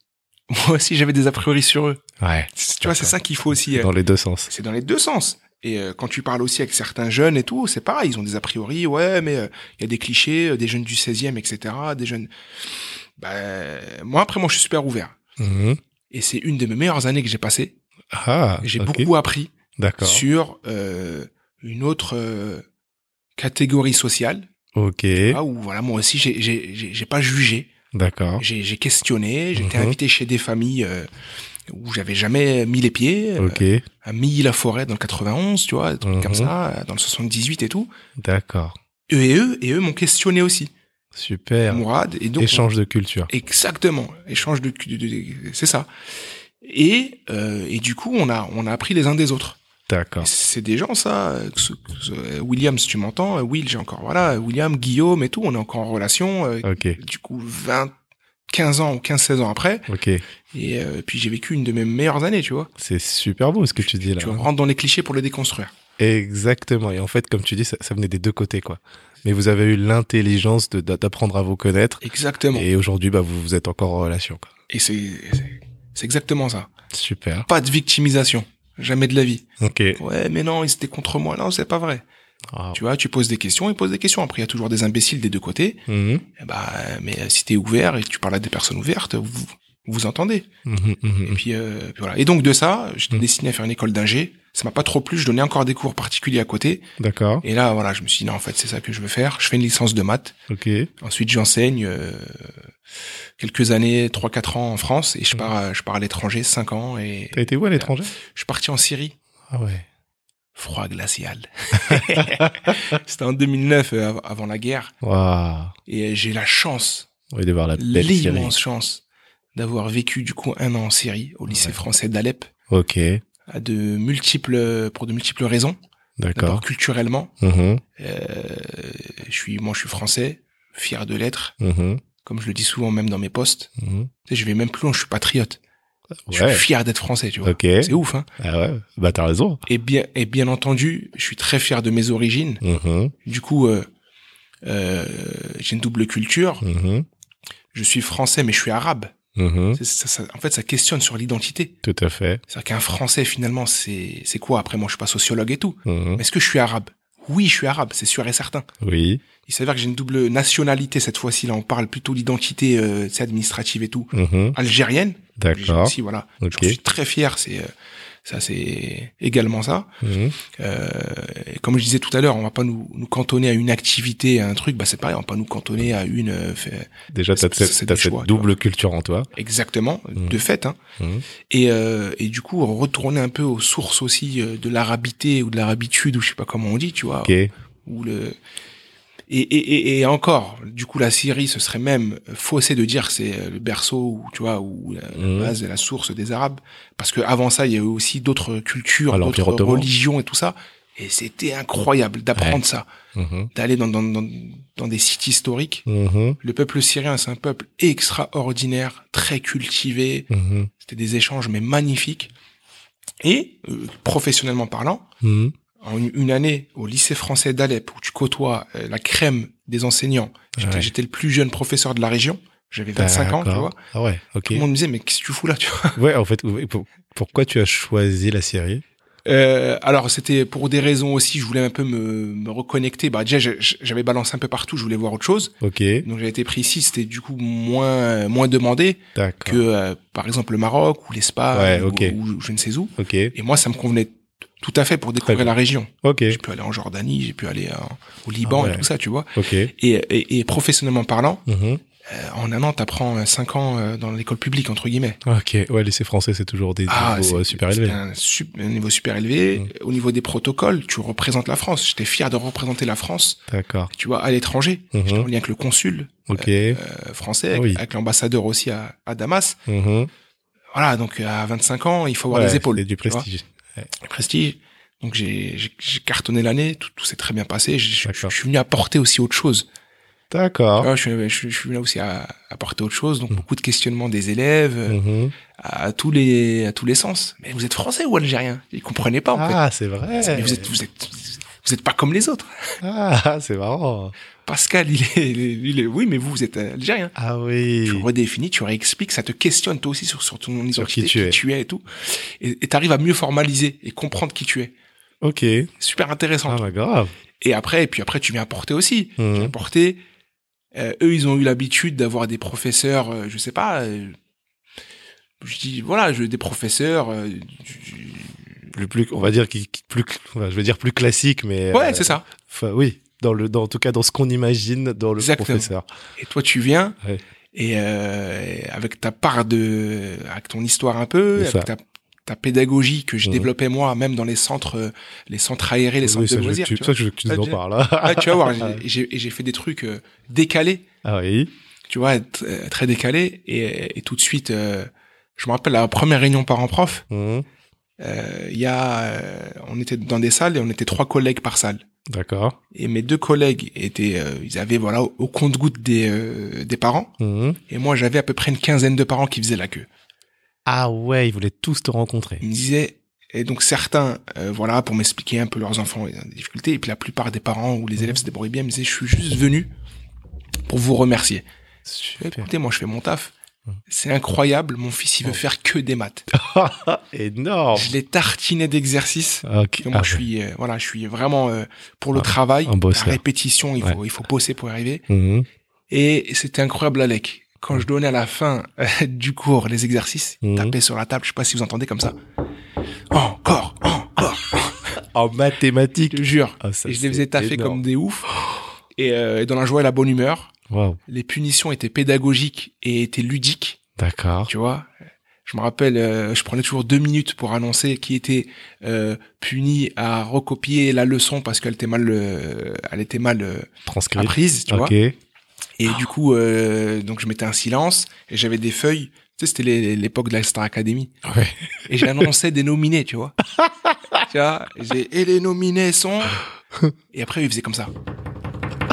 Speaker 2: moi aussi, j'avais des a priori sur eux.
Speaker 1: Ouais.
Speaker 2: Tu vois, c'est ça qu'il faut aussi. euh,
Speaker 1: Dans les deux sens.
Speaker 2: C'est dans les deux sens. Et euh, quand tu parles aussi avec certains jeunes et tout, c'est pareil. Ils ont des a priori. Ouais, mais euh, il y a des clichés, euh, des jeunes du 16e, etc. Des jeunes... Ben, moi, après, moi, je suis super ouvert.
Speaker 1: Mhm.
Speaker 2: Et c'est une de mes meilleures années que j'ai passées.
Speaker 1: Ah.
Speaker 2: J'ai beaucoup appris
Speaker 1: D'accord.
Speaker 2: sur une autre catégorie sociale.
Speaker 1: Ok.
Speaker 2: Où voilà, moi aussi, j'ai- j'ai j'ai- j'ai pas jugé.
Speaker 1: D'accord.
Speaker 2: J'ai questionné, j'ai été
Speaker 1: Mhm.
Speaker 2: invité chez des familles euh, où j'avais jamais mis les pieds, euh,
Speaker 1: Ok.
Speaker 2: à Milly-la-Forêt dans le 91, tu vois, des trucs
Speaker 1: Mhm.
Speaker 2: comme ça, euh, dans le 78 et tout.
Speaker 1: D'accord.
Speaker 2: Eux et eux, et eux m'ont questionné aussi,
Speaker 1: Super.
Speaker 2: Mourad. Et donc,
Speaker 1: Échange de culture.
Speaker 2: Exactement, échange de, de- de- c'est ça. Et, euh, et du coup, on a, on a appris les uns des autres.
Speaker 1: D'accord.
Speaker 2: Et C'est des gens, ça. euh, William, si tu m'entends, euh, Will, j'ai encore, voilà, William, Guillaume et tout, on est encore en relation. euh,
Speaker 1: Ok.
Speaker 2: Du coup, 20, 15 ans ou 15-16 ans après.
Speaker 1: Ok.
Speaker 2: Et euh, puis j'ai vécu une de mes meilleures années, tu vois.
Speaker 1: C'est super beau ce que tu dis là.
Speaker 2: Tu vois, on rentre dans les clichés pour les déconstruire.
Speaker 1: Exactement. Et en fait, comme tu dis, ça, ça venait des deux côtés, quoi. Mais vous avez eu l'intelligence d'apprendre à vous connaître.
Speaker 2: Exactement. Et,
Speaker 1: Et aujourd'hui, bah, vous, vous êtes encore en relation, quoi.
Speaker 2: c'est, c'est exactement ça.
Speaker 1: Super.
Speaker 2: Pas de victimisation. Jamais de la vie.
Speaker 1: Ok.
Speaker 2: Ouais, mais non, ils étaient contre moi. Non, c'est pas vrai.
Speaker 1: Ah.
Speaker 2: Tu vois, tu poses des questions, ils posent des questions. Après, il y a toujours des imbéciles des deux côtés. Bah, mais si t'es ouvert et que tu parles à des personnes ouvertes, vous vous entendez.
Speaker 1: Mhm, mhm.
Speaker 2: Et puis, euh, puis voilà. Et donc de ça, j'étais destiné à faire une école d'ingé. Ça m'a pas trop plu. Je donnais encore des cours particuliers à côté.
Speaker 1: D'accord.
Speaker 2: Et là, voilà, je me suis dit non, en fait, c'est ça que je veux faire. Je fais une licence de maths.
Speaker 1: Ok.
Speaker 2: Ensuite, j'enseigne euh, quelques années, 3-4 ans en France, et je pars, à- je pars à l'étranger, 5 ans, et
Speaker 1: T'as été où à l'étranger?
Speaker 2: Je suis parti en Syrie.
Speaker 1: Ah ouais.
Speaker 2: Froid glacial. C'était en 2009, euh, av- avant la guerre,
Speaker 1: Waouh.
Speaker 2: et j'ai la chance,
Speaker 1: va aller voir la belle
Speaker 2: l'immense chance, d'avoir vécu du coup un an en Syrie, au lycée
Speaker 1: Ouais.
Speaker 2: français d'Alep,
Speaker 1: Ok.
Speaker 2: à de multiples, pour de multiples raisons.
Speaker 1: D'accord.
Speaker 2: culturellement,
Speaker 1: Mhm,
Speaker 2: euh, je suis, moi, je suis français, fier de l'être,
Speaker 1: mhm,
Speaker 2: comme je le dis souvent même dans mes posts. Tu sais, je vais même plus loin, je suis patriote. Je suis fier d'être français, tu vois. C'est ouf, hein.
Speaker 1: Ah ouais. Bah t'as raison.
Speaker 2: Et bien, et bien entendu, je suis très fier de mes origines.
Speaker 1: Mhm,
Speaker 2: Du coup, euh, euh, j'ai une double culture. Je suis français, mais je suis arabe.
Speaker 1: Mhm.
Speaker 2: C'est- ça- ça- en fait, ça questionne sur l'identité.
Speaker 1: Tout à fait.
Speaker 2: C'est-à-dire qu'un français, finalement, c'est c'est quoi? Après, moi, je suis pas sociologue et tout.
Speaker 1: Mhm.
Speaker 2: Mais est-ce que je suis arabe? Oui, je suis arabe, c'est sûr et certain.
Speaker 1: Oui.
Speaker 2: Il s'avère que j'ai une double nationalité cette fois-ci. Là, on parle plutôt d'identité euh, administrative et tout.
Speaker 1: Mhm.
Speaker 2: Algérienne.
Speaker 1: D'accord.
Speaker 2: Aussi, voilà. J'en suis très fier. C'est euh, ça, c'est également ça.
Speaker 1: Mhm.
Speaker 2: Euh, et comme je disais tout à l'heure, on va pas nous, nous cantonner à une activité, à un truc. Bah c'est pareil, on va pas nous cantonner à une. euh, fait-
Speaker 1: Déjà, t'as cette,
Speaker 2: des
Speaker 1: cette double culture en toi.
Speaker 2: exactement,
Speaker 1: Mhm.
Speaker 2: de fait. Hein.
Speaker 1: Mhm.
Speaker 2: Et, euh, et du coup, retourner un peu aux sources aussi euh, de l'arabité ou de l'arabitude ou je sais pas comment on dit, tu vois,
Speaker 1: Ok.
Speaker 2: ou le. Et, et, et, et encore, du coup, la Syrie, ce serait même faussé de dire que c'est euh, le berceau, ou tu vois, ou la, la
Speaker 1: Mhm.
Speaker 2: base et la source des Arabes, parce que avant ça, il y a eu aussi d'autres cultures, d'autres religions et tout ça, et c'était incroyable d'apprendre ça,
Speaker 1: Mhm.
Speaker 2: d'aller dans, dans, dans, dans des sites historiques.
Speaker 1: Mhm.
Speaker 2: Le peuple syrien, c'est un peuple extraordinaire, très cultivé. C'était des échanges mais magnifiques. Et euh, professionnellement parlant. En une, année au lycée français d'Alep où tu côtoies euh, la crème des enseignants. J'étais,
Speaker 1: Ouais.
Speaker 2: le plus jeune professeur de la région. J'avais 25 ans, tu vois.
Speaker 1: Ah ouais. Ok.
Speaker 2: Tout le monde me disait mais qu'est-ce que tu fous là, tu vois?
Speaker 1: Ouais, en fait, pourquoi tu as choisi la Syrie
Speaker 2: Euh, alors c'était pour des raisons aussi, je voulais un peu me, me reconnecter. Bah déjà j'avais balancé un peu partout, je voulais voir autre chose.
Speaker 1: Ok,
Speaker 2: Donc j'avais été pris ici, c'était du coup moins moins demandé que euh, par exemple le Maroc ou les spas
Speaker 1: Ouais,
Speaker 2: ou, je ne sais où.
Speaker 1: Ok,
Speaker 2: Et moi ça me convenait tout à fait pour découvrir la région.
Speaker 1: ok,
Speaker 2: J'ai pu aller en Jordanie, j'ai pu aller euh, au Liban
Speaker 1: Ah ouais.
Speaker 2: et tout ça, tu vois.
Speaker 1: ok.
Speaker 2: Et, et, et professionnellement parlant,
Speaker 1: Mhm.
Speaker 2: euh, en un an t'apprends 5 ans euh, dans l'école publique entre guillemets.
Speaker 1: Ok, ouais, lycée français, c'est toujours des niveaux euh,
Speaker 2: c'est-
Speaker 1: super élevés.
Speaker 2: Un, un niveau super élevé.
Speaker 1: Mm.
Speaker 2: Au niveau des protocoles, tu représentes la France. J'étais fier de représenter la France,
Speaker 1: D'accord.
Speaker 2: tu vois, à l'étranger.
Speaker 1: Mhm.
Speaker 2: J'étais en lien avec le consul euh, français, avec,
Speaker 1: Oui.
Speaker 2: avec l'ambassadeur aussi à, à Damas.
Speaker 1: Mhm.
Speaker 2: Voilà, donc à 25 ans, il faut avoir
Speaker 1: Ouais,
Speaker 2: les épaules.
Speaker 1: du prestige.
Speaker 2: Prestige. Donc j'ai cartonné l'année, tout, tout s'est très bien passé. Je, suis venu apporter aussi autre chose.
Speaker 1: D'accord.
Speaker 2: je, suis, je, je suis venu aussi à apporter autre chose. Donc
Speaker 1: Mm.
Speaker 2: beaucoup de questionnements des élèves euh,
Speaker 1: Mhm.
Speaker 2: à tous les à tous les sens. Mais vous êtes français ou algérien? Ils comprenaient pas en fait.
Speaker 1: Ah, c'est vrai.
Speaker 2: Mais vous êtes vous êtes vous êtes pas comme les autres.
Speaker 1: Ah, c'est marrant.
Speaker 2: Pascal, il est, il est oui, mais vous vous êtes algérien.
Speaker 1: Ah oui.
Speaker 2: Tu redéfinis, tu réexpliques, ça te questionne toi aussi sur, sur ton
Speaker 1: Sur
Speaker 2: identité,
Speaker 1: qui tu es.
Speaker 2: et tout. Et tu arrives à mieux formaliser et comprendre qui tu es.
Speaker 1: Ok.
Speaker 2: Super intéressant.
Speaker 1: Ah, bah grave.
Speaker 2: Et après, et puis après, tu viens apporter aussi. Tu
Speaker 1: Mhm.
Speaker 2: viens apporter. euh, eux, ils ont eu l'habitude d'avoir des professeurs, euh, je sais pas. euh, je dis voilà, je, des professeurs. euh, du-
Speaker 1: Plus, plus, on va dire qui, qui- plus, enfin, je veux dire plus classique, mais.
Speaker 2: ouais,
Speaker 1: euh,
Speaker 2: c'est ça.
Speaker 1: Oui. Dans le, dans, en tout cas, dans ce qu'on imagine dans le
Speaker 2: Exactement.
Speaker 1: professeur.
Speaker 2: Et toi, tu viens.
Speaker 1: Ouais.
Speaker 2: Et euh, avec ta part de, avec ton histoire un peu,
Speaker 1: C'est
Speaker 2: avec ta, ta pédagogie que je
Speaker 1: Mhm.
Speaker 2: développais moi, même dans les centres, euh, les centres aérés, les centres
Speaker 1: Oui, ça,
Speaker 2: de loisirs.
Speaker 1: que tu,
Speaker 2: tu
Speaker 1: ça,
Speaker 2: vois.
Speaker 1: je veux que tu nous
Speaker 2: Ah,
Speaker 1: en parles.
Speaker 2: Ah, tu vas voir, j'ai- fait des trucs euh, décalés,
Speaker 1: Ah oui.
Speaker 2: tu vois, très décalés, et, et tout de suite, euh, je me rappelle la première réunion parents-prof,
Speaker 1: Mhm.
Speaker 2: euh, il y a, euh, on était dans des salles et on était trois collègues par salle.
Speaker 1: D'accord.
Speaker 2: Et mes deux collègues étaient, euh, ils avaient voilà au, au compte-goutte des euh, des parents,
Speaker 1: Mhm.
Speaker 2: et moi j'avais à peu près une quinzaine de parents qui faisaient la queue.
Speaker 1: Ah ouais, ils voulaient tous te rencontrer.
Speaker 2: Ils me disaient, et donc certains, euh, voilà, pour m'expliquer un peu leurs enfants et des difficultés, et puis la plupart des parents ou les élèves se débrouillent bien, me disaient, je suis juste venu pour vous remercier.
Speaker 1: Super.
Speaker 2: Écoutez, moi je fais mon taf.
Speaker 1: Hum.
Speaker 2: C'est incroyable, mon fils il veut
Speaker 1: Oh.
Speaker 2: faire que des maths.
Speaker 1: Énorme.
Speaker 2: Je l'ai tartiné d'exercices.
Speaker 1: Ok.
Speaker 2: Et moi
Speaker 1: Ah
Speaker 2: je suis, euh, voilà, je suis vraiment euh, pour le
Speaker 1: Ah,
Speaker 2: travail, la répétition, il faut, il faut bosser pour y arriver.
Speaker 1: Mhm.
Speaker 2: Et c'était incroyable Alec. Quand je donnais à la fin euh, du cours les exercices, taper sur la table, je sais pas si vous entendez comme ça. Encore, encore,
Speaker 1: En mathématiques.
Speaker 2: je te jure.
Speaker 1: Ah, ça,
Speaker 2: et je les faisais taffer
Speaker 1: énorme.
Speaker 2: comme des oufs. Et, euh, et dans la joie et la bonne humeur,
Speaker 1: Waouh.
Speaker 2: les punitions étaient pédagogiques et étaient ludiques,
Speaker 1: D'accord.
Speaker 2: tu vois. Je me rappelle, euh, je prenais toujours deux minutes pour annoncer qui était euh, puni à recopier la leçon parce qu'elle était mal, euh, elle était mal euh,
Speaker 1: Transcrit.
Speaker 2: apprise, tu vois.
Speaker 1: Ok.
Speaker 2: Et du coup, euh, donc je mettais un silence et j'avais des feuilles. Tu sais, c'était l'époque de la Star Academy.
Speaker 1: Ouais.
Speaker 2: Et j'annonçais des nominés, tu vois. tu vois, et les nominés sont. Et après, il faisait comme ça.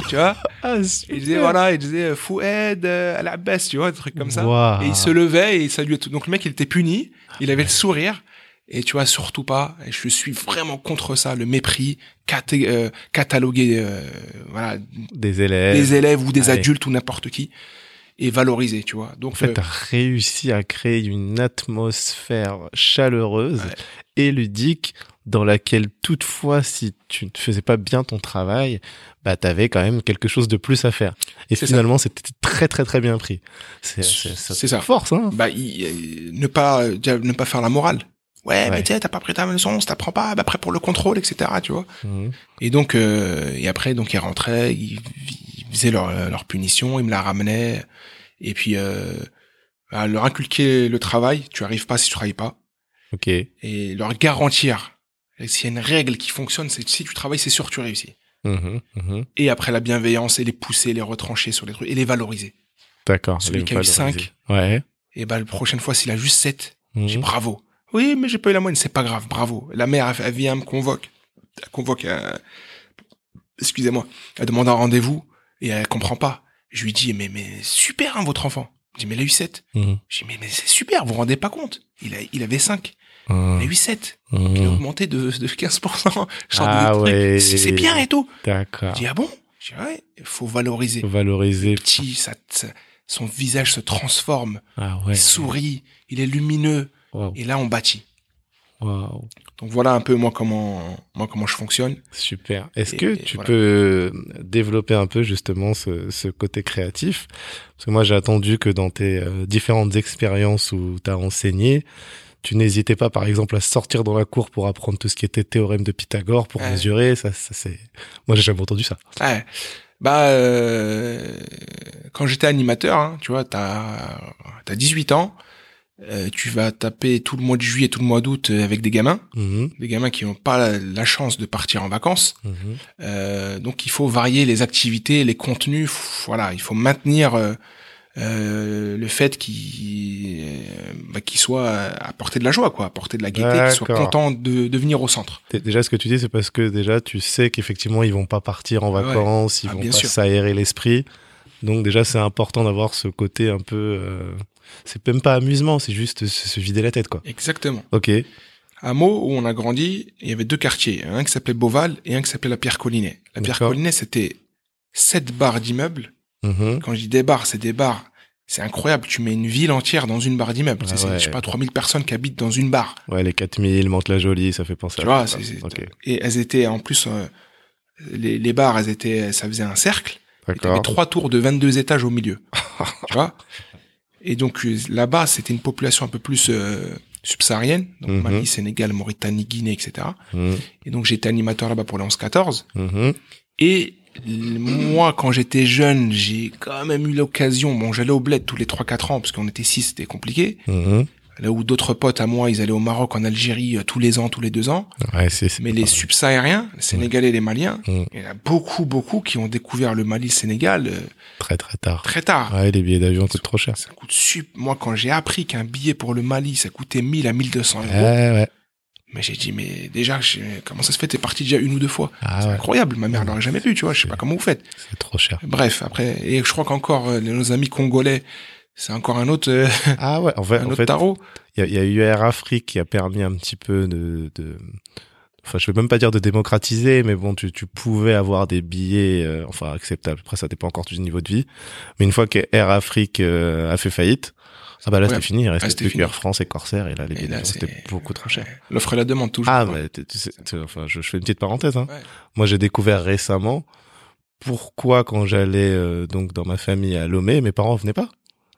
Speaker 2: Tu vois
Speaker 1: Ah,
Speaker 2: Il disait, voilà, il disait euh, Foued, euh, Al-Abbas, tu vois, des trucs comme ça. Et il se levait et il saluait tout. Donc le mec, il était puni, il avait le sourire. Et tu vois, surtout pas, et je suis vraiment contre ça, le mépris, caté- euh, cataloguer euh, voilà,
Speaker 1: Des élèves.
Speaker 2: des élèves ou des adultes ou n'importe qui, et valoriser, tu vois. Donc,
Speaker 1: En fait,
Speaker 2: euh,
Speaker 1: t'as réussi à créer une atmosphère chaleureuse
Speaker 2: Ouais.
Speaker 1: et ludique dans laquelle toutefois, si tu ne faisais pas bien ton travail, bah, t'avais quand même quelque chose de plus à faire. Et finalement, c'était très, très, très bien pris. C'est,
Speaker 2: ça.
Speaker 1: Force, hein.
Speaker 2: bah, il- euh, ne pas, euh, ne pas faire la morale. Ouais, mais tu sais, t'as pas pris ta leçon, ça t'apprend pas, bah, après pour le contrôle, etc., tu vois.
Speaker 1: Mhm.
Speaker 2: Et donc, euh, et après, donc, ils rentraient, ils, ils faisaient leur, euh, leur punition, ils me la ramenaient, et puis, euh, leur inculquer le travail, tu arrives pas si tu travailles pas,
Speaker 1: Ok.
Speaker 2: et leur garantir, s'il y a une règle qui fonctionne, c'est que si tu travailles, c'est sûr que tu réussis.
Speaker 1: Mhm, mhm.
Speaker 2: Et après, la bienveillance, et les pousser, les retrancher sur les trucs, et les valoriser.
Speaker 1: D'accord.
Speaker 2: Celui qui a eu
Speaker 1: valoriser.
Speaker 2: cinq.
Speaker 1: Ouais.
Speaker 2: Et bah, la prochaine fois, s'il a juste 7,
Speaker 1: Mhm.
Speaker 2: j'ai bravo. Oui, mais j'ai pas eu la moyenne, c'est pas grave, bravo. La mère, elle, elle vient, me convoque. Elle convoque, euh, excusez-moi, elle demande un rendez-vous et elle comprend pas. Je lui dis, mais, mais super, hein, votre enfant. Je dis, mais il a eu 7.
Speaker 1: Mhm.
Speaker 2: Je dis, mais, mais c'est super, vous vous rendez pas compte. Il, a, il avait 5. Il a
Speaker 1: Mhm.
Speaker 2: eu 7.
Speaker 1: Mhm.
Speaker 2: Il a augmenté de, de 15%. Je sors
Speaker 1: Ah ouais.
Speaker 2: C'est bien et tout.
Speaker 1: D'accord.
Speaker 2: Je dis, ah bon? Je dis, ouais, il faut valoriser.
Speaker 1: Valoriser.
Speaker 2: Petit, ça, ça- son visage se transforme.
Speaker 1: Ah ouais.
Speaker 2: Il sourit. Il est lumineux.
Speaker 1: Wow.
Speaker 2: Et là, on bâtit.
Speaker 1: Waouh.
Speaker 2: Donc voilà un peu moi comment moi comment je fonctionne.
Speaker 1: Super. Est-ce que tu
Speaker 2: voilà.
Speaker 1: peux développer un peu justement ce, ce côté créatif? Parce que moi j'ai attendu que dans tes euh, différentes expériences où tu as enseigné, tu n'hésitais pas par exemple à sortir dans la cour pour apprendre tout ce qui était théorème de Pythagore pour
Speaker 2: Ouais.
Speaker 1: mesurer. Ça, ça c'est. Moi j'ai jamais entendu ça.
Speaker 2: Ouais. Bah euh, quand j'étais animateur, hein, tu vois, t'as t'as 18 ans, euh, tu vas taper tout le mois de juillet, tout le mois d'août euh, avec des gamins,
Speaker 1: Mhm,
Speaker 2: des gamins qui n'ont pas la, la chance de partir en vacances.
Speaker 1: mhm.
Speaker 2: Euh, donc il faut varier les activités, les contenus. Voilà, il faut maintenir euh, le fait qu'il euh, bah, qu'il soit à portée de la joie, quoi, à portée de la gaieté, qu'il soit content de, de venir au centre.
Speaker 1: Dé- Déjà, ce que tu dis, c'est parce que déjà, tu sais qu'effectivement, ils vont pas partir en
Speaker 2: Ouais.
Speaker 1: vacances, ils
Speaker 2: Ah,
Speaker 1: vont
Speaker 2: bien
Speaker 1: pas s'aérer l'esprit. Donc déjà, c'est important d'avoir ce côté un peu. euh, C'est même pas amusement, c'est juste se, se vider la tête, quoi.
Speaker 2: Exactement.
Speaker 1: Ok.
Speaker 2: À Meaux, où on a grandi, il y avait deux quartiers, un qui s'appelait Beauval et un qui s'appelait la Pierre Collinet. La Pierre. Collinet, c'était sept bars d'immeubles.
Speaker 1: Mhm.
Speaker 2: Quand je dis des bars, c'est des bars. C'est incroyable, tu mets une ville entière dans une barre d'immeubles.
Speaker 1: Ah
Speaker 2: C'est-
Speaker 1: ouais.
Speaker 2: je sais pas, 3000 personnes qui habitent dans une barre.
Speaker 1: Ouais, les 4000, Mantes-la-Jolie, ça fait penser
Speaker 2: Tu
Speaker 1: à
Speaker 2: vois,
Speaker 1: ça.
Speaker 2: c'est, c'est- et elles étaient en plus euh, les, les bars, elles étaient, ça faisait un cercle. Et
Speaker 1: d'accord.
Speaker 2: trois tours de 22 étages au milieu. tu vois? Et donc euh, là-bas, c'était une population un peu plus euh, subsaharienne, donc
Speaker 1: Mhm.
Speaker 2: Mali, Sénégal, Mauritanie, Guinée, etc.
Speaker 1: Mhm.
Speaker 2: Et donc j'étais animateur là-bas pour les 11-14.
Speaker 1: Mhm.
Speaker 2: Et moi, quand j'étais jeune, j'ai quand même eu l'occasion. Bon, j'allais au bled tous les 3-4 ans parce qu'on était six, c'était compliqué.
Speaker 1: Mhm.
Speaker 2: Là où d'autres potes à moi, ils allaient au Maroc, en Algérie euh, tous les ans, tous les deux ans.
Speaker 1: Ouais, c'est. c'est
Speaker 2: Mais les subsahariens, les Sénégalais, les Maliens,
Speaker 1: Mhm.
Speaker 2: il y en a beaucoup, beaucoup qui ont découvert le Mali, le Sénégal euh,
Speaker 1: Très très tard.
Speaker 2: très tard.
Speaker 1: Ouais, les billets d'avion coûtent trop cher.
Speaker 2: Ça coûte sup. Moi, quand j'ai appris qu'un billet pour le Mali, ça coûtait 1000 à 1200 euros,
Speaker 1: Ouais, ouais.
Speaker 2: Mais j'ai dit, mais déjà, je- comment ça se fait? T'es parti déjà une ou deux fois
Speaker 1: Ah
Speaker 2: C'est
Speaker 1: ouais,
Speaker 2: incroyable. Ma mère l'aurait jamais pu, tu vois. Je sais pas comment vous faites.
Speaker 1: c'est trop cher.
Speaker 2: Bref, après, et je crois qu'encore euh, nos amis congolais, c'est encore un autre, euh,
Speaker 1: Ah ouais, en fait,
Speaker 2: un
Speaker 1: en
Speaker 2: autre
Speaker 1: fait,
Speaker 2: tarot.
Speaker 1: il y a, il y a eu Air Afrique qui a permis un petit peu de, de enfin je vais même pas dire de démocratiser mais bon tu, tu pouvais avoir des billets euh, enfin acceptables après ça dépend encore du niveau de vie mais une fois que Air Afrique euh, a fait faillite ah bah là
Speaker 2: Ouais.
Speaker 1: c'était fini il restait
Speaker 2: Ah,
Speaker 1: plus que
Speaker 2: fini.
Speaker 1: Air France et Corsair et là les
Speaker 2: Et
Speaker 1: billets c'était beaucoup trop cher.
Speaker 2: L'offre et la demande toujours.
Speaker 1: ah mais tu- sais- enfin je, je fais une petite parenthèse hein.
Speaker 2: Ouais.
Speaker 1: moi j'ai découvert récemment pourquoi quand j'allais euh, donc dans ma famille à Lomé mes parents venaient pas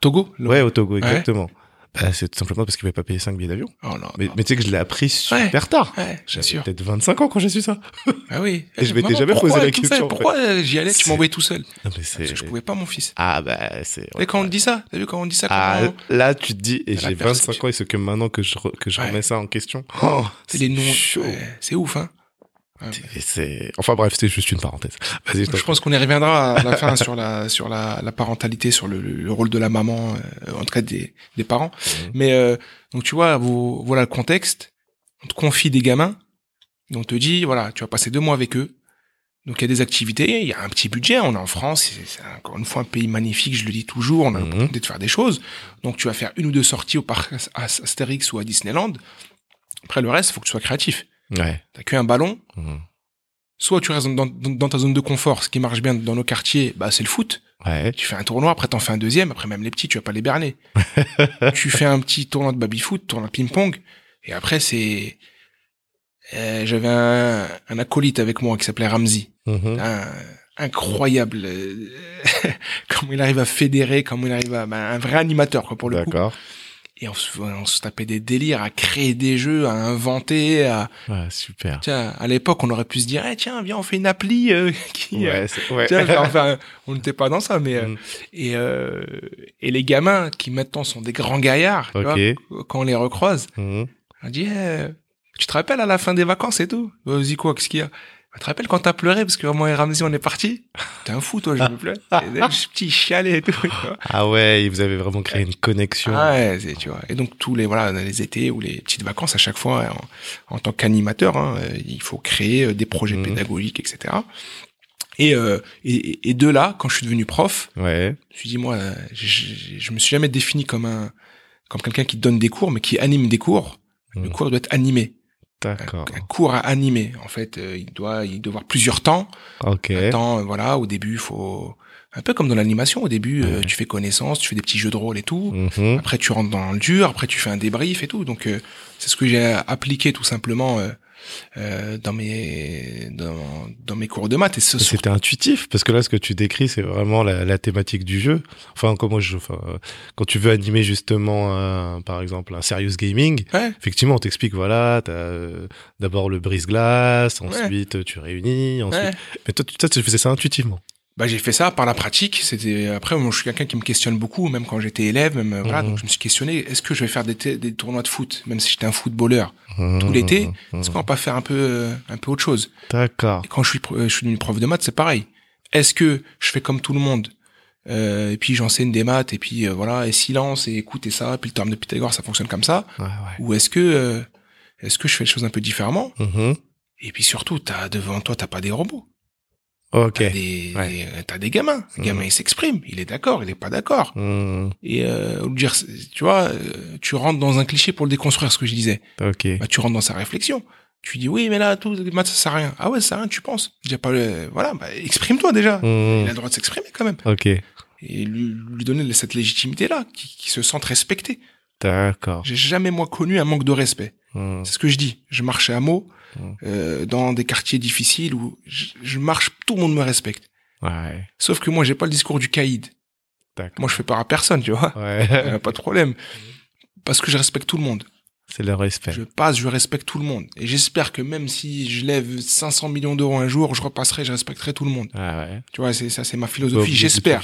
Speaker 2: Togo? Le-
Speaker 1: ouais au Togo exactement bah, c'est tout simplement parce qu'ils pouvaient pas payer 5 billets d'avion
Speaker 2: Oh non.
Speaker 1: mais, mais tu sais que je l'ai appris super tard.
Speaker 2: Ouais,
Speaker 1: J'avais peut-être 25 ans quand j'ai su ça.
Speaker 2: Ah oui.
Speaker 1: Et je m'étais jamais posé la question,
Speaker 2: Pourquoi j'y allais Tu m'envoyais tout seul.
Speaker 1: Non, mais
Speaker 2: Parce que je pouvais pas, mon fils.
Speaker 1: Ah bah c'est...
Speaker 2: Et quand on dit ça, t'as vu quand on dit ça
Speaker 1: Ah,
Speaker 2: comment-
Speaker 1: là tu te dis, et j'ai
Speaker 2: perception.
Speaker 1: 25 ans et c'est que maintenant que je, re- que je remets ça en question. Oh,
Speaker 2: C'est les noms. C'est ouf, hein.
Speaker 1: C'est- C'est... Enfin bref, c'était juste une parenthèse. Vas-y, je
Speaker 2: pense qu'on y reviendra à la fin sur la sur la, la parentalité, sur le, le rôle de la maman, euh, en tout cas des, des parents. Mais euh, donc tu vois, vous, voilà le contexte. On te confie des gamins, et on te dit voilà, tu vas passer deux mois avec eux. Donc il y a des activités, il y a un petit budget. On est en France, c'est c'est encore une fois un pays magnifique, je le dis toujours. On a
Speaker 1: Mhm.
Speaker 2: l'opportunité de faire des choses. Donc tu vas faire une ou deux sorties au parc As- Astérix ou à Disneyland. Après le reste, il faut que tu sois créatif.
Speaker 1: Ouais.
Speaker 2: T'as qu'un ballon,
Speaker 1: Mhm.
Speaker 2: soit tu restes dans, dans, dans ta zone de confort, ce qui marche bien dans nos quartiers, bah c'est le foot.
Speaker 1: Ouais.
Speaker 2: Tu fais un tournoi, après t'en fais un deuxième, après même les petits, tu vas pas les berner. tu fais un petit tournoi de baby-foot, tournoi de ping-pong, et après c'est... Euh, J'avais un, un acolyte avec moi qui s'appelait Ramsey.
Speaker 1: Mhm.
Speaker 2: Un, incroyable. euh, comment il arrive à fédérer, comment il arrive à... ben, un vrai animateur, quoi, pour le coup.
Speaker 1: D'accord.
Speaker 2: Et on se, on se tapait des délires à créer des jeux, à inventer, à...
Speaker 1: Ouais, super.
Speaker 2: Tiens, à l'époque, on aurait pu se dire, eh, tiens, viens, on fait une appli euh, qui... euh,
Speaker 1: Ouais, c'est... ouais.
Speaker 2: Tiens, enfin, on n'était pas dans ça, mais euh,
Speaker 1: Mm.
Speaker 2: et euh, et les gamins qui maintenant sont des grands gaillards, tu vois, quand on les recroise,
Speaker 1: Mhm.
Speaker 2: on dit, eh, tu te rappelles à la fin des vacances et tout Vas-y quoi, qu'est-ce qu'il y a? Tu te rappelles quand t'as pleuré parce que moi et Ramsey on est partis T'es un fou toi, je me plais. Je petit chialé et tout. tu vois.
Speaker 1: Ah ouais, vous avez vraiment créé une connexion.
Speaker 2: Ah ouais, c'est- tu vois. Et donc tous les voilà les étés ou les petites vacances à chaque fois en, en tant qu'animateur, hein, euh, il faut créer euh, des projets
Speaker 1: Mhm.
Speaker 2: pédagogiques, etc. Et, euh, et et de là, quand je suis devenu prof,
Speaker 1: Ouais.
Speaker 2: Je me suis dit, moi, je, je, je me suis jamais défini comme un, comme quelqu'un qui donne des cours, mais qui anime des cours. Le
Speaker 1: Mhm.
Speaker 2: cours doit être animé. Un,
Speaker 1: D'accord.
Speaker 2: un cours à animer. En fait, euh, il doit, il doit avoir plusieurs temps.
Speaker 1: Ok.
Speaker 2: Un temps, euh, voilà, au début, il faut, un peu comme dans l'animation au début, euh, tu fais connaissance, tu fais des petits jeux de rôle et tout.
Speaker 1: Mhm.
Speaker 2: Après, tu rentres dans le dur. Après, tu fais un débrief et tout. Donc, euh, c'est ce que j'ai appliqué tout simplement euh, euh, dans mes dans, dans mes cours de maths. Et
Speaker 1: C'était intuitif parce que là, ce que tu décris, c'est vraiment la, la thématique du jeu. Enfin, comment je, enfin, euh, quand tu veux animer justement, un- par exemple, un serious gaming,
Speaker 2: Ouais.
Speaker 1: effectivement, on t'explique, voilà, t'as euh, d'abord le brise-glace, ensuite tu réunis, ensuite.
Speaker 2: Ouais.
Speaker 1: Mais toi, tu, toi, tu faisais ça intuitivement.
Speaker 2: Bah, j'ai fait ça par la pratique. C'était après, moi, je suis quelqu'un qui me questionne beaucoup, même quand j'étais élève, même euh, voilà.
Speaker 1: Mhm.
Speaker 2: Donc, je me suis questionné est-ce que je vais faire des, tournois de foot, même si j'étais un footballeur? Tout
Speaker 1: Mmh,
Speaker 2: l'été
Speaker 1: mmh,
Speaker 2: Est-ce qu'on va pas faire un peu euh, un peu autre chose?
Speaker 1: D'accord.
Speaker 2: Quand je suis euh, je suis devenu prof de maths, c'est pareil. Est-ce que je fais comme tout le monde? Euh, et puis j'enseigne des maths et puis euh, voilà et silence et écoute et ça, et puis le terme de Pythagore ça fonctionne comme ça
Speaker 1: Ouais, ouais.
Speaker 2: Ou est-ce que euh, est-ce que je fais les choses un peu différemment?
Speaker 1: Mhm.
Speaker 2: Et puis surtout, t'as devant toi, t'as pas des robots.
Speaker 1: Ok.
Speaker 2: T'as des,
Speaker 1: Ouais.
Speaker 2: des- t'as des gamins. Le gamin,
Speaker 1: Mhm.
Speaker 2: il s'exprime. Il est d'accord, il est pas d'accord.
Speaker 1: Mmh.
Speaker 2: Et euh, dire, tu vois, euh, tu rentres dans un cliché pour le déconstruire, ce que je disais.
Speaker 1: Ok.
Speaker 2: Bah, tu rentres dans sa réflexion. Tu dis oui, mais là, tout les maths, ça sert à rien. Ah ouais, ça sert à rien, tu penses. J'ai pas le, voilà, bah, exprime-toi déjà.
Speaker 1: Mmh.
Speaker 2: Il a le droit de s'exprimer quand même.
Speaker 1: Ok.
Speaker 2: Et lui, lui donner cette légitimité-là, qui, qui se sente respecté.
Speaker 1: D'accord.
Speaker 2: J'ai jamais, moi, connu un manque de respect.
Speaker 1: Mmh.
Speaker 2: C'est ce que je dis. Je marchais à mots,
Speaker 1: Mm.
Speaker 2: Euh, dans des quartiers difficiles où je, je marche, tout le monde me respecte.
Speaker 1: Ouais.
Speaker 2: Sauf que moi, j'ai pas le discours du caïd. Moi, je fais peur à personne, tu vois.
Speaker 1: Ouais.
Speaker 2: Euh, pas de problème. Parce que je respecte tout le monde.
Speaker 1: C'est le respect.
Speaker 2: Je passe, je respecte tout le monde. Et j'espère que même si je lève 500 millions d'euros un jour, je repasserai, je respecterai tout le monde.
Speaker 1: Ah ouais.
Speaker 2: Tu vois, c'est ça, c'est ma philosophie. J'espère.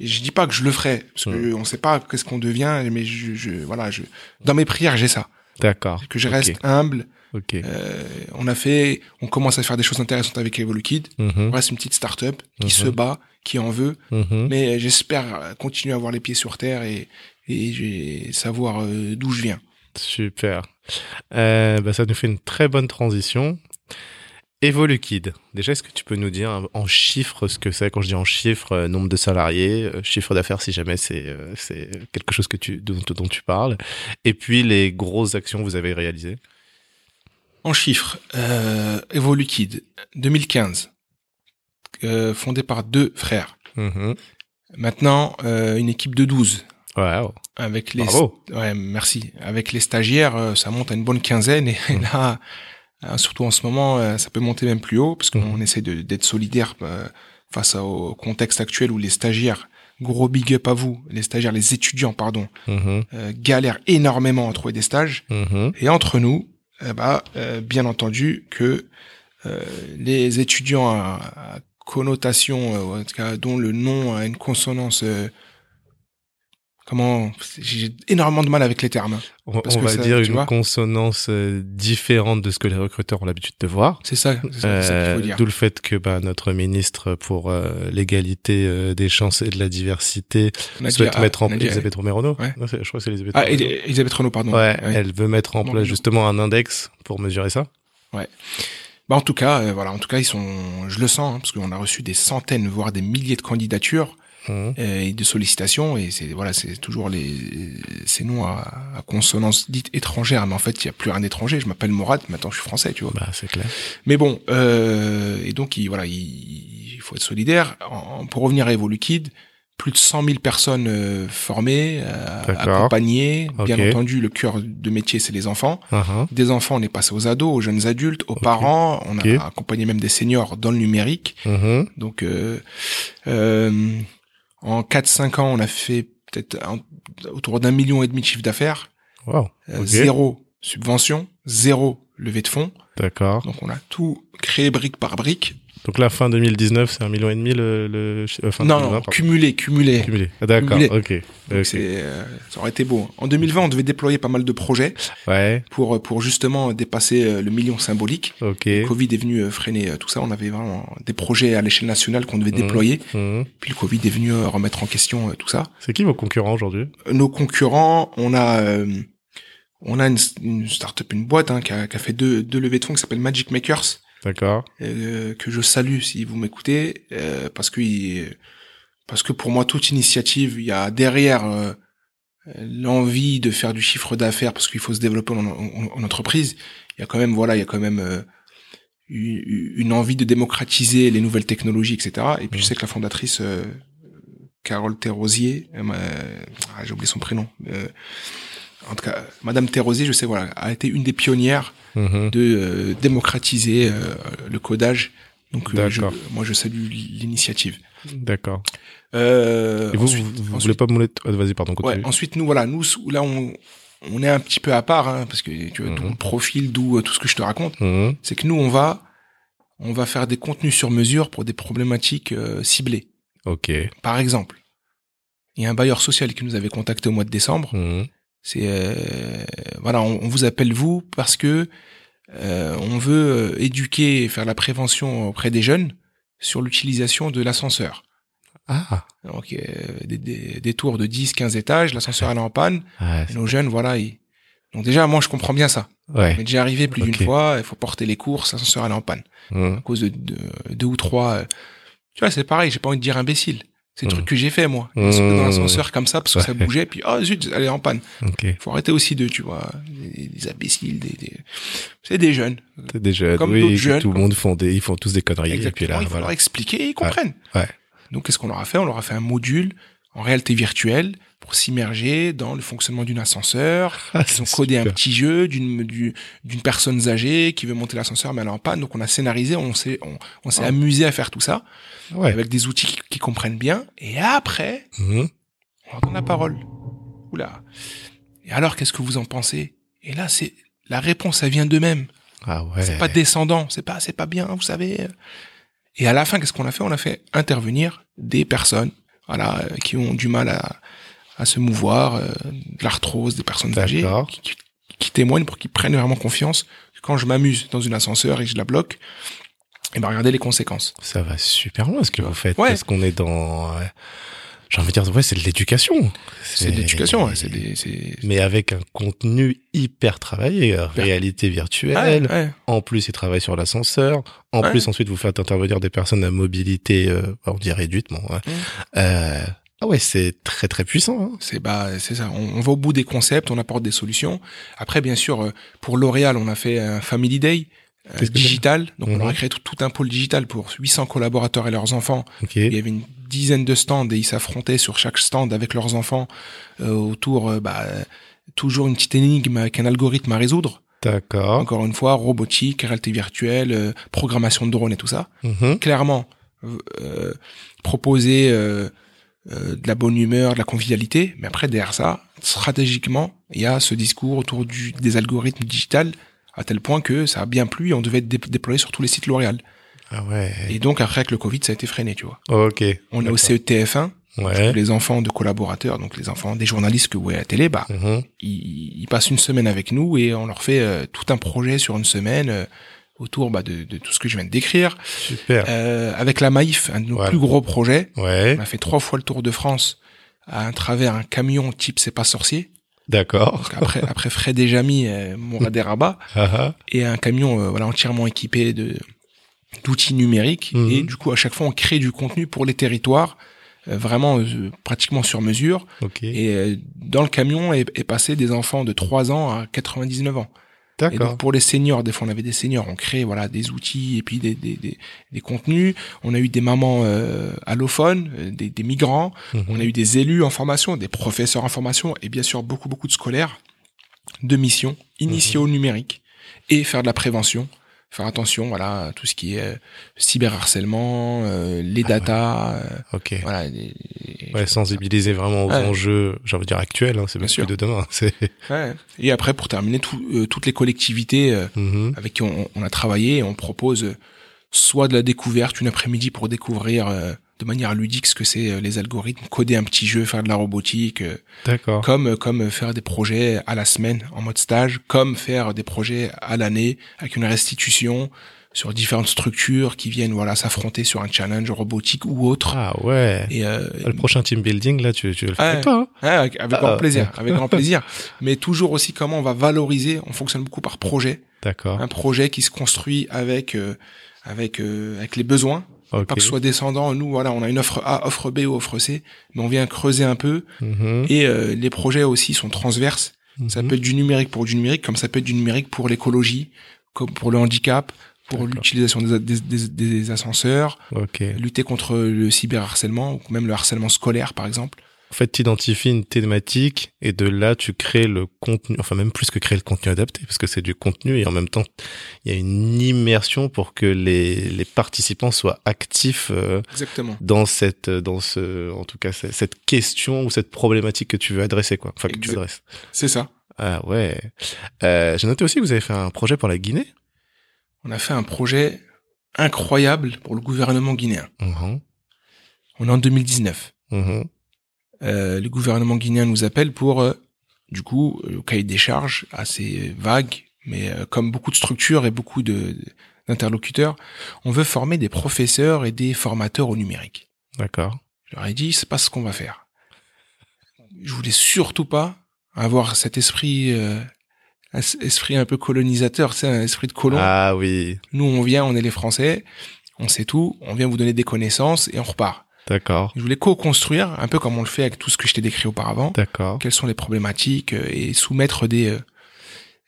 Speaker 2: Et je dis pas que je le ferai, parce que on sait pas qu'est-ce qu'on devient, mais je, je, voilà, je, dans mes prières, j'ai ça.
Speaker 1: D'accord.
Speaker 2: Que je reste humble.
Speaker 1: Ok.
Speaker 2: Euh, on a fait, on commence à faire des choses intéressantes avec EvoluKid. On reste une petite start-up qui
Speaker 1: Mhm.
Speaker 2: se bat, qui en veut,
Speaker 1: Mhm.
Speaker 2: mais j'espère continuer à avoir les pieds sur terre et, savoir euh, d'où je viens.
Speaker 1: Super. Euh, bah, ça nous fait une très bonne transition. Evoluquid. Déjà, est-ce que tu peux nous dire en chiffres ce que c'est? Quand je dis en chiffres, euh, nombre de salariés, euh, chiffre d'affaires si jamais c'est euh, c'est quelque chose que tu, dont, dont tu parles. Et puis les grosses actions que vous avez réalisées.
Speaker 2: En chiffres, euh, EvoluKid, 2015, euh, fondé par deux frères.
Speaker 1: Mhm.
Speaker 2: Maintenant, euh, une équipe de 12.
Speaker 1: Wow.
Speaker 2: Avec les,
Speaker 1: Bravo.
Speaker 2: ouais, merci. Avec les stagiaires, euh, ça monte à une bonne quinzaine et
Speaker 1: Mhm.
Speaker 2: là, surtout en ce moment, ça peut monter même plus haut parce qu'on
Speaker 1: Mhm.
Speaker 2: essaie de- d'être solidaire face au contexte actuel où les stagiaires, gros big up à vous, les stagiaires, les étudiants, pardon,
Speaker 1: Mhm.
Speaker 2: euh, galèrent énormément à trouver des stages.
Speaker 1: Mhm.
Speaker 2: Et entre nous, euh, bien entendu que euh, les étudiants à, à connotation, euh, en tout cas dont le nom a une consonance, comment, j'ai énormément de mal avec les termes.
Speaker 1: On, on va
Speaker 2: ça,
Speaker 1: dire une consonance euh, différente de ce que les recruteurs ont l'habitude de voir.
Speaker 2: C'est ça, c'est ça, ça qu'il
Speaker 1: Euh,
Speaker 2: faut dire.
Speaker 1: D'où le fait que bah, notre ministre pour euh, l'égalité euh, des chances et de la diversité
Speaker 2: Nadia-
Speaker 1: souhaite mettre en place Elisabeth Romero.
Speaker 2: Ouais.
Speaker 1: Non, je crois que c'est Elisabeth
Speaker 2: Ah, Elisabeth Renaud, pardon.
Speaker 1: Ouais,
Speaker 2: Ouais.
Speaker 1: elle veut mettre en
Speaker 2: Non,
Speaker 1: place
Speaker 2: non.
Speaker 1: justement un index pour mesurer ça.
Speaker 2: Bah, en tout cas, voilà, en tout cas, ils sont, je le sens, hein, parce qu'on a reçu des centaines, voire des milliers de candidatures.
Speaker 1: Mhm.
Speaker 2: euh, et de sollicitations et c'est voilà c'est toujours les ces noms à, à consonance dite étrangère mais en fait il y a plus rien d'étranger. Je m'appelle Morad maintenant je suis français tu vois.
Speaker 1: Bah, c'est clair.
Speaker 2: mais bon euh, et donc il voilà il, il faut être solidaire. En- pour revenir à EvoluKid plus de 100 000 personnes euh, formées euh, accompagnées. Bien entendu le cœur de métier c'est les enfants.
Speaker 1: Mhm.
Speaker 2: des enfants on est passé aux ados aux jeunes adultes aux parents. On a accompagné même des seniors dans le numérique.
Speaker 1: Mhm.
Speaker 2: donc, euh, euh, en 4-5 ans, on a fait peut-être autour d'un million et demi de chiffre d'affaires,
Speaker 1: Wow.
Speaker 2: euh, zéro subvention, zéro levée de fonds.
Speaker 1: D'accord.
Speaker 2: Donc, on a tout créé brique par brique.
Speaker 1: Donc là, fin 2019, c'est un million et demi le, le euh, fin
Speaker 2: non,
Speaker 1: 2020,
Speaker 2: non, cumulé, cumulé.
Speaker 1: Cumulé. Ah, D'accord. Ok.
Speaker 2: Donc,
Speaker 1: Ok.
Speaker 2: c'est, euh, ça aurait été beau. En 2020, on devait déployer pas mal de projets
Speaker 1: Ouais.
Speaker 2: pour pour justement dépasser euh, le million symbolique.
Speaker 1: Ok.
Speaker 2: Le Covid est venu euh, freiner euh, tout ça. On avait vraiment des projets à l'échelle nationale qu'on devait
Speaker 1: Mhm.
Speaker 2: déployer.
Speaker 1: Mhm.
Speaker 2: Puis le Covid est venu euh, remettre en question euh, tout ça.
Speaker 1: C'est qui vos concurrents aujourd'hui?
Speaker 2: Nos concurrents, on a euh, on a une, une startup, une boîte hein, qui, a, qui a fait deux, deux levées de fonds qui s'appelle Magic Makers,
Speaker 1: D'accord.
Speaker 2: euh, que je salue si vous m'écoutez, euh, parce que parce que pour moi toute initiative, il y a derrière euh, l'envie de faire du chiffre d'affaires, parce qu'il faut se développer en, en- en entreprise. Il y a quand même voilà, il y a quand même euh, une, une envie de démocratiser les nouvelles technologies, etc. Et puis je sais que la fondatrice euh, Carole m'a- ah, j'ai oublié son prénom. En tout cas, Madame Terrosier, je sais, voilà, a été une des pionnières
Speaker 1: Mhm.
Speaker 2: de euh, démocratiser euh, le codage. Donc, euh, je- moi, je salue l'initiative.
Speaker 1: D'accord. Et vous,
Speaker 2: ensuite-
Speaker 1: vous, vous voulez pas me ah, Vas-y, pardon,
Speaker 2: Ouais, ensuite, nous, voilà, nous, là, on, on est un petit peu à part, hein, parce que tu vois,
Speaker 1: Mhm.
Speaker 2: ton profil, d'où tout ce que je te raconte,
Speaker 1: Mhm.
Speaker 2: c'est que nous, on va, on va faire des contenus sur mesure pour des problématiques ciblées.
Speaker 1: Ok.
Speaker 2: Par exemple, il y a un bailleur social qui nous avait contacté au mois de décembre. C'est euh, voilà, on, on vous appelle vous parce que euh, on veut euh, éduquer et faire la prévention auprès des jeunes sur l'utilisation de l'ascenseur.
Speaker 1: Ah.
Speaker 2: Donc euh, des, des, des tours de 10, 15 étages, l'ascenseur elle est en panne,
Speaker 1: Ah,
Speaker 2: et nos jeunes voilà, ils... donc déjà moi je comprends bien ça.
Speaker 1: ouais.
Speaker 2: Mais déjà arrivé plus d'une fois, il faut porter les courses, l'ascenseur elle est en panne
Speaker 1: Mhm.
Speaker 2: à cause de, de deux ou trois. euh, Tu vois, c'est pareil, j'ai pas envie de dire imbécile. C'est le
Speaker 1: Mhm.
Speaker 2: truc que j'ai fait moi. Mis dans l'ascenseur comme ça parce que ça
Speaker 1: Ouais.
Speaker 2: bougeait, puis oh zut, elle est en panne.
Speaker 1: Ok.
Speaker 2: faut arrêter aussi de, tu vois, des, des imbéciles, des, des... c'est des jeunes.
Speaker 1: C'est des jeunes.
Speaker 2: Comme
Speaker 1: oui,
Speaker 2: d'autres jeunes,
Speaker 1: Tout le
Speaker 2: comme-
Speaker 1: monde font des, ils font tous des conneries. Et puis
Speaker 2: Exactement,
Speaker 1: là,
Speaker 2: il faut
Speaker 1: voilà.
Speaker 2: leur expliquer et ils comprennent.
Speaker 1: Ouais.
Speaker 2: Donc, qu'est-ce qu'on leur a fait? On leur a fait un module en réalité virtuelle pour s'immerger dans le fonctionnement d'une ascenseur.
Speaker 1: Ah,
Speaker 2: Ils ont codé un petit jeu d'une du- d'une personne âgée qui veut monter l'ascenseur mais elle est en panne. Donc, on a scénarisé, on s'est on, on s'est
Speaker 1: Ah.
Speaker 2: amusé à faire tout ça
Speaker 1: Ouais.
Speaker 2: avec des outils qui, qui comprennent bien. Et après,
Speaker 1: Mhm.
Speaker 2: on donne la parole. Oula. Et alors, qu'est-ce que vous en pensez? Et là, c'est la réponse, ça vient d'eux-mêmes.
Speaker 1: Ah ouais.
Speaker 2: C'est pas descendant, c'est pas, c'est pas bien, vous savez. Et à la fin, qu'est-ce qu'on a fait? On a fait intervenir des personnes, voilà, euh, qui ont du mal à, à se mouvoir, euh, de l'arthrose, des personnes âgées, qui, qui- témoignent pour qu'ils prennent vraiment confiance. Quand je m'amuse dans une ascenseur et que je la bloque, et ben regardez les conséquences.
Speaker 1: Ça va super loin ce que vous faites.
Speaker 2: Ouais.
Speaker 1: Parce qu'on est dans, euh, j'ai envie de dire, ouais, c'est de l'éducation.
Speaker 2: C'est de l'éducation, ouais, c'est des, c'est.
Speaker 1: Mais avec un contenu hyper travaillé, euh, réalité virtuelle.
Speaker 2: Ouais.
Speaker 1: En plus, ils travaillent sur l'ascenseur. En plus, ensuite, vous faites intervenir des personnes à mobilité, euh, on dit réduite, bon. ouais. Ah ouais, c'est très très puissant. Hein.
Speaker 2: C'est bah c'est ça. On, on va au bout des concepts, on apporte des solutions. Après, bien sûr, euh, pour L'Oréal, on a fait un Family Day euh, digital. Donc, on
Speaker 1: Mhm.
Speaker 2: a créé tout, tout un pôle digital pour 800 collaborateurs et leurs enfants. Il y avait une dizaine de stands et ils s'affrontaient sur chaque stand avec leurs enfants euh, autour, euh, bah, toujours une petite énigme avec un algorithme à résoudre.
Speaker 1: D'accord.
Speaker 2: Encore une fois, robotique, réalité virtuelle, programmation de drones et tout ça.
Speaker 1: Mhm.
Speaker 2: Clairement, proposer euh, de la bonne humeur, de la convivialité, mais après derrière ça, stratégiquement, il y a ce discours autour du, des algorithmes digitales à tel point que ça a bien plu et on devait être dé- déployé sur tous les sites L'Oréal.
Speaker 1: Ah ouais.
Speaker 2: Et donc après avec le Covid, ça a été freiné, tu vois.
Speaker 1: Ok.
Speaker 2: On est au
Speaker 1: D'accord.
Speaker 2: CETF1,
Speaker 1: Ouais.
Speaker 2: les enfants de collaborateurs, donc les enfants des journalistes que vous voyez à la télé, bah,
Speaker 1: Mhm.
Speaker 2: ils, ils passent une semaine avec nous et on leur fait euh, tout un projet sur une semaine euh, autour bah, de, de tout ce que je viens de décrire.
Speaker 1: Super.
Speaker 2: Euh, avec la Maïf, un de nos
Speaker 1: Ouais.
Speaker 2: plus gros projets,
Speaker 1: Ouais.
Speaker 2: on a fait trois fois le tour de France à travers un camion type C'est pas sorcier.
Speaker 1: D'accord.
Speaker 2: Après, après Fred et Jamy, euh, Mourad et Rabat,
Speaker 1: Ah ah.
Speaker 2: et un camion euh, voilà entièrement équipé de d'outils numériques.
Speaker 1: Mhm.
Speaker 2: Et du coup, à chaque fois, on crée du contenu pour les territoires, euh, vraiment euh, pratiquement sur mesure.
Speaker 1: Ok.
Speaker 2: Et euh, dans le camion est, est passé des enfants de 3 ans à 99 ans. Et donc pour les seniors, des fois on avait des seniors, on crée voilà des outils et puis des, des, des, des contenus. On a eu des mamans euh, allophones, euh, des, des migrants.
Speaker 1: Mhm.
Speaker 2: On a eu des élus en formation, des professeurs en formation et bien sûr beaucoup beaucoup de scolaires de missions initiées
Speaker 1: Mhm.
Speaker 2: au numérique et faire de la prévention. Faire attention, voilà, à tout ce qui est euh, cyberharcèlement, euh, les
Speaker 1: Ah ouais.
Speaker 2: data, euh,
Speaker 1: Ok.
Speaker 2: voilà. les- les-
Speaker 1: Ouais, sensibiliser vraiment aux
Speaker 2: Ouais.
Speaker 1: enjeux, j'ai envie de dire actuels, hein, c'est
Speaker 2: Bien sûr.
Speaker 1: de demain.
Speaker 2: Ouais. Et après, pour terminer, tout- euh, toutes les collectivités euh,
Speaker 1: Mhm.
Speaker 2: avec qui on, on a travaillé, on propose soit de la découverte une après-midi pour découvrir euh, de manière ludique ce que c'est euh, les algorithmes, coder un petit jeu, faire de la robotique, euh,
Speaker 1: D'accord.
Speaker 2: comme euh, comme faire des projets à la semaine en mode stage, comme faire des projets à l'année avec une restitution sur différentes structures qui viennent voilà s'affronter sur un challenge robotique ou autre.
Speaker 1: Ah ouais.
Speaker 2: Et euh,
Speaker 1: Le prochain team building, là, tu, tu le avec toi, hein
Speaker 2: Ouais, avec, avec
Speaker 1: Ah,
Speaker 2: grand
Speaker 1: ah,
Speaker 2: plaisir, avec grand plaisir. Mais toujours aussi comment on va valoriser. On fonctionne beaucoup par projet.
Speaker 1: D'accord.
Speaker 2: Un projet qui se construit avec euh, avec euh, avec les besoins.
Speaker 1: Ok.
Speaker 2: Pas que ce soit descendant. Nous, voilà, on a une offre A, offre B ou offre C, mais on vient creuser un peu.
Speaker 1: Mhm.
Speaker 2: Et euh, les projets aussi sont transverses. Ça
Speaker 1: Mhm.
Speaker 2: peut être du numérique pour du numérique, comme ça peut être du numérique pour l'écologie, comme pour le handicap, pour l'utilisation des, des, des- des ascenseurs, lutter contre le cyberharcèlement ou même le harcèlement scolaire par exemple.
Speaker 1: En fait, tu identifies une thématique et de là, tu crées le contenu, enfin même plus que créer le contenu adapté, parce que c'est du contenu et en même temps, il y a une immersion pour que les, les participants soient actifs euh,
Speaker 2: Exactement.
Speaker 1: dans cette, dans ce, en tout cas, cette question ou cette problématique que tu veux adresser, quoi. Enfin, que tu adresses.
Speaker 2: C'est ça.
Speaker 1: Ah ouais. Euh, J'ai noté aussi que vous avez fait un projet pour la Guinée.
Speaker 2: On a fait un projet incroyable pour le gouvernement guinéen. On est en 2019.
Speaker 1: Mhm.
Speaker 2: Euh, le gouvernement guinéen nous appelle pour, euh, du coup, le cahier des charges assez vague, mais euh, comme beaucoup de structures et beaucoup de d'interlocuteurs, on veut former des professeurs et des formateurs au numérique.
Speaker 1: D'accord.
Speaker 2: Je leur ai dit, c'est pas ce qu'on va faire. Je voulais surtout pas avoir cet esprit, euh, es- esprit un peu colonisateur, c'est un esprit de colon.
Speaker 1: Ah oui.
Speaker 2: Nous, on vient, on est les Français, on sait tout, on vient vous donner des connaissances et on repart.
Speaker 1: D'accord.
Speaker 2: Je voulais co-construire, un peu comme on le fait avec tout ce que je t'ai décrit auparavant,
Speaker 1: D'accord.
Speaker 2: quelles sont les problématiques euh, et soumettre des euh,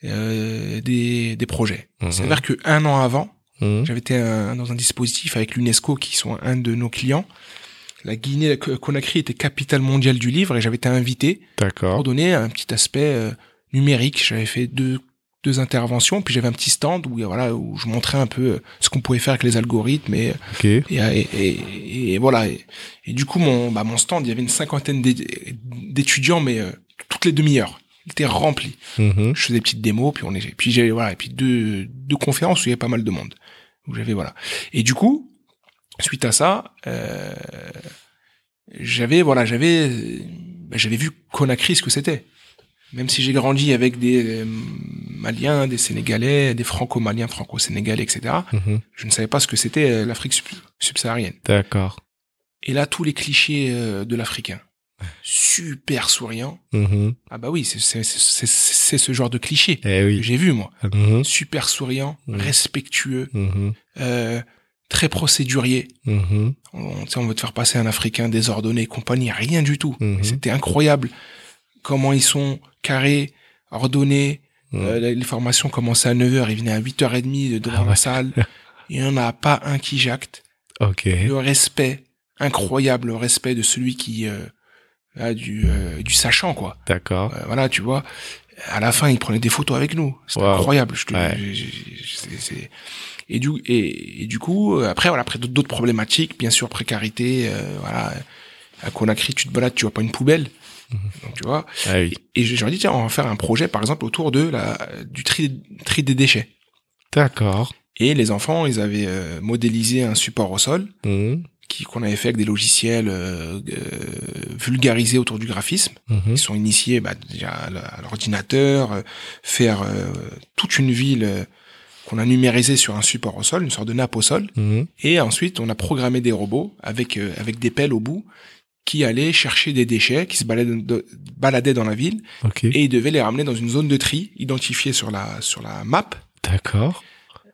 Speaker 2: euh, des, des projets.
Speaker 1: Mhm.
Speaker 2: C'est vrai que un an avant,
Speaker 1: Mhm.
Speaker 2: j'avais été un- dans un dispositif avec l'UNESCO qui sont un de nos clients. La Guinée la Conakry était capitale mondiale du livre et j'avais été invité pour donner un petit aspect euh, numérique. J'avais fait deux deux interventions, puis j'avais un petit stand où voilà où je montrais un peu euh, ce qu'on pouvait faire avec les algorithmes et et, et, et- et voilà. Et, du coup, mon, bah, mon stand, il y avait une cinquantaine d'é- d'étudiants, mais euh, toutes les demi-heures. Il était rempli.
Speaker 1: Mhm.
Speaker 2: Je faisais des petites démos, puis on est, puis j'ai, voilà, et puis deux, deux conférences où il y avait pas mal de monde. Où j'avais, voilà. Et du coup, suite à ça, euh, j'avais, voilà, j'avais, bah, j'avais vu Conakry ce que c'était. Même si j'ai grandi avec des euh, Maliens, des Sénégalais, des Franco-Maliens, Franco-Sénégalais, etc.
Speaker 1: Mhm.
Speaker 2: Je ne savais pas ce que c'était euh, l'Afrique sub- subsaharienne.
Speaker 1: D'accord.
Speaker 2: Et là, tous les clichés euh, de l'Africain. Super souriant.
Speaker 1: Mhm.
Speaker 2: Ah bah oui, c'est ce genre de cliché
Speaker 1: Eh
Speaker 2: que j'ai vu, moi.
Speaker 1: Mhm.
Speaker 2: Super souriant, respectueux, euh, très procédurier. On, veut te faire passer un Africain désordonné et compagnie, rien du tout. C'était incroyable comment ils sont carrés, ordonnés.
Speaker 1: Mhm.
Speaker 2: Euh, les formations commençaient à 9h, ils venaient à 8h30 devant
Speaker 1: Ah ouais.
Speaker 2: la salle. Il n'y en a pas un qui jacte. Le respect incroyable le respect de celui qui euh, a du euh, du sachant quoi
Speaker 1: D'accord.
Speaker 2: Voilà tu vois à la fin il prenait des photos avec nous
Speaker 1: Wow.
Speaker 2: incroyable je te
Speaker 1: Ouais.
Speaker 2: c'est- c'est- et du et, et du coup après voilà après d'autres d'autres problématiques bien sûr précarité voilà à Conakry tu te balades tu vois pas une poubelle Donc tu vois
Speaker 1: Ah oui.
Speaker 2: et je leur ai dit tiens on va faire un projet par exemple autour de la du tri tri des déchets
Speaker 1: D'accord.
Speaker 2: et les enfants ils avaient euh, modélisé un support au sol
Speaker 1: Mhm.
Speaker 2: qui qu'on avait fait avec des logiciels euh, euh, vulgarisés autour du graphisme.
Speaker 1: Mhm.
Speaker 2: Ils sont initiés bah, déjà à l'ordinateur, euh, faire toute une ville qu'on a numérisée sur un support au sol, une sorte de nappe au sol.
Speaker 1: Mhm.
Speaker 2: Et ensuite, on a programmé des robots avec avec des pelles au bout qui allaient chercher des déchets, qui se baladaient, de- baladaient dans la ville
Speaker 1: Ok.
Speaker 2: et ils devaient les ramener dans une zone de tri identifiée sur la sur la map
Speaker 1: D'accord.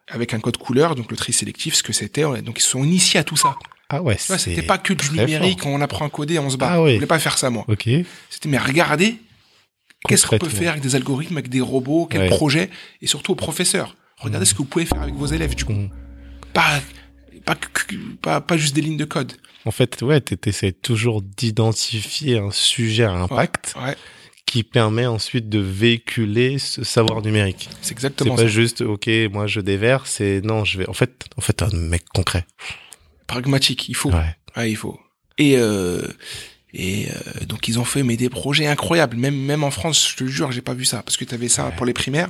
Speaker 2: avec un code couleur, donc le tri sélectif, ce que c'était. Donc ils se sont initiés à tout ça.
Speaker 1: Ah ouais. C'est
Speaker 2: c'était pas que du numérique, on apprend à coder, on se bat.
Speaker 1: Ah oui.
Speaker 2: Je voulais pas faire ça, moi.
Speaker 1: Ok.
Speaker 2: C'était, mais regardez, qu'est-ce qu'on peut faire avec des algorithmes, avec des robots, quel
Speaker 1: Ouais.
Speaker 2: projet, et surtout aux professeurs. Regardez
Speaker 1: Mhm.
Speaker 2: ce que vous pouvez faire avec vos élèves, du coup.
Speaker 1: Mhm.
Speaker 2: Pas, pas, pas, pas juste des lignes de code.
Speaker 1: En fait, ouais, t'essaies toujours d'identifier un sujet à impact
Speaker 2: Ouais,
Speaker 1: qui permet ensuite de véhiculer ce savoir numérique.
Speaker 2: c'est
Speaker 1: C'est
Speaker 2: exactement
Speaker 1: pas
Speaker 2: ça.
Speaker 1: juste, ok, moi je déverse, c'est non, je vais. En fait, en fait, un mec concret.
Speaker 2: Pragmatique, il faut.
Speaker 1: Ouais.
Speaker 2: Ouais, il faut. Et, euh, et euh, donc ils ont fait mais des projets incroyables. Même même en France, je te jure, j'ai pas vu ça parce que tu avais ça
Speaker 1: Ouais.
Speaker 2: pour les primaires,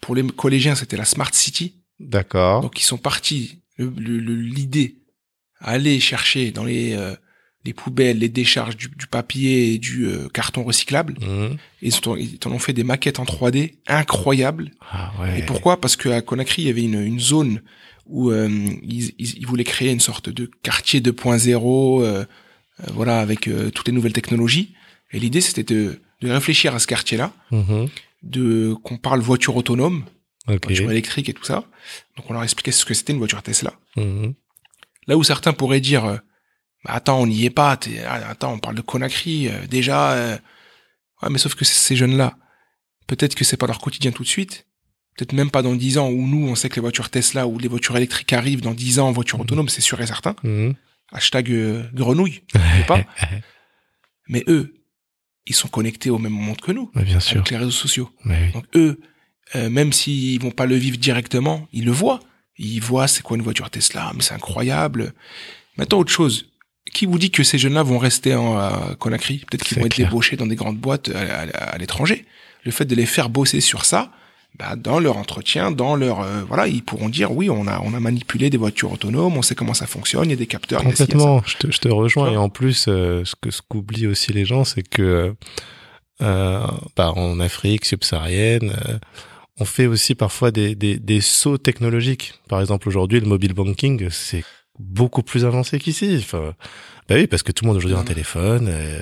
Speaker 2: pour les collégiens, c'était la Smart City.
Speaker 1: D'accord.
Speaker 2: Donc ils sont partis. L'idée, aller chercher dans les euh, les poubelles, les décharges du, du papier et du euh, carton recyclable.
Speaker 1: Mhm.
Speaker 2: Ils, sont, ils en ont fait des maquettes en 3D incroyables.
Speaker 1: Ah ouais.
Speaker 2: Et pourquoi? Parce qu'à Conakry, il y avait une, une zone où euh, ils, ils, ils voulaient créer une sorte de quartier 2.0, euh, euh, voilà, avec toutes les nouvelles technologies. Et l'idée, c'était de, de réfléchir à ce quartier-là,
Speaker 1: Mhm.
Speaker 2: de qu'on parle voiture autonome,
Speaker 1: Ok.
Speaker 2: voiture électrique et tout ça. Donc on leur expliquait ce que c'était une voiture Tesla.
Speaker 1: Mhm.
Speaker 2: Là où certains pourraient dire, euh, bah, attends, on n'y est pas, ah, attends, on parle de Conakry, euh, déjà, euh, ouais, mais sauf que ces jeunes-là, peut-être que c'est pas leur quotidien tout de suite, peut-être même pas dans 10 ans, où nous, on sait que les voitures Tesla ou les voitures électriques arrivent dans 10 ans en voiture autonome, c'est sûr et certain.
Speaker 1: Mhm.
Speaker 2: Hashtag grenouille, je sais pas. Mais eux, ils sont connectés au même monde que nous,
Speaker 1: bien sûr.
Speaker 2: avec les réseaux sociaux.
Speaker 1: Oui.
Speaker 2: Donc eux, euh, même s'ils vont pas le vivre directement, ils le voient. Ils voient c'est quoi une voiture Tesla, mais c'est incroyable. Maintenant, autre chose. Qui vous dit que ces jeunes-là vont rester en Conakry? Peut-être qu'ils vont être débauchés dans des grandes boîtes à, à- à l'étranger. Le fait de les faire bosser sur ça, bah, dans leur entretien, dans leur euh, voilà, ils pourront dire oui, on a on a manipulé des voitures autonomes, on sait comment ça fonctionne, il y a des capteurs.
Speaker 1: Complètement, je te, je te rejoins. Et en plus, euh, ce que ce qu'oublient aussi les gens, c'est que euh, bah, en Afrique subsaharienne, on fait aussi parfois des, des, des sauts technologiques. Par exemple, aujourd'hui, le mobile banking, c'est beaucoup plus avancé qu'ici. Enfin, bah oui, parce que tout le monde aujourd'hui a un
Speaker 2: Mhm.
Speaker 1: téléphone, euh,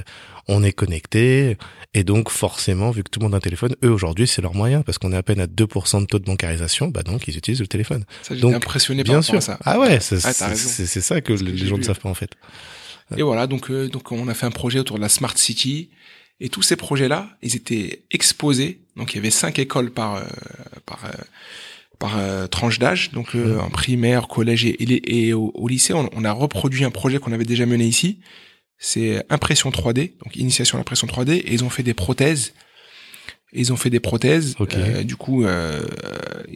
Speaker 1: on est connecté, et donc forcément, vu que tout le monde a un téléphone, eux aujourd'hui, c'est leur moyen, parce qu'on est à peine à 2% de taux de bancarisation, bah donc ils utilisent le téléphone.
Speaker 2: Ça,
Speaker 1: Donc,
Speaker 2: impressionné
Speaker 1: Bien sûr.
Speaker 2: à ça.
Speaker 1: Ah ouais, c'est c'est ça que les gens ne savent pas en fait.
Speaker 2: Et voilà, donc euh, donc on a fait un projet autour de la smart city et tous ces projets-là, ils étaient exposés. Donc il y avait cinq écoles par euh, par euh, par euh, tranche d'âge, donc en primaire, collège et, et, les- et au, au lycée, on, on a reproduit un projet qu'on avait déjà mené ici. C'est impression 3D, donc initiation à l'impression 3D, et ils ont fait des prothèses. Et Ils ont fait des prothèses.
Speaker 1: Ok.
Speaker 2: Euh, du coup,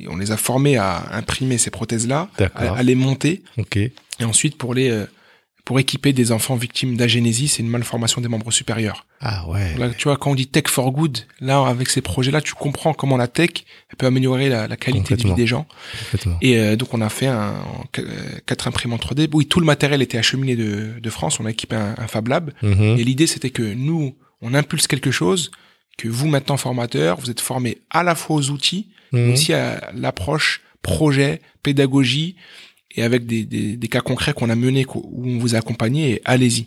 Speaker 2: on les a formés à imprimer ces prothèses-là, à, à les monter,
Speaker 1: Ok.
Speaker 2: et ensuite pour les pour équiper des enfants victimes d'agénésie, c'est une malformation des membres supérieurs.
Speaker 1: Ah ouais.
Speaker 2: Là, tu vois, quand on dit tech for good, là, avec ces projets-là, tu comprends comment la tech elle peut améliorer la, la qualité de vie des gens. Et euh, donc, on a fait un, euh, quatre imprimantes 3D. Oui, tout le matériel était acheminé de, de France. On a équipé un, un Fab Lab.
Speaker 1: Mhm.
Speaker 2: Et l'idée, c'était que nous, on impulse quelque chose, que vous, maintenant, formateurs, vous êtes formés à la fois aux outils, mais
Speaker 1: Mhm.
Speaker 2: aussi à l'approche projet, pédagogie, et avec des, des, des cas concrets qu'on a menés, où on vous a accompagné, allez-y.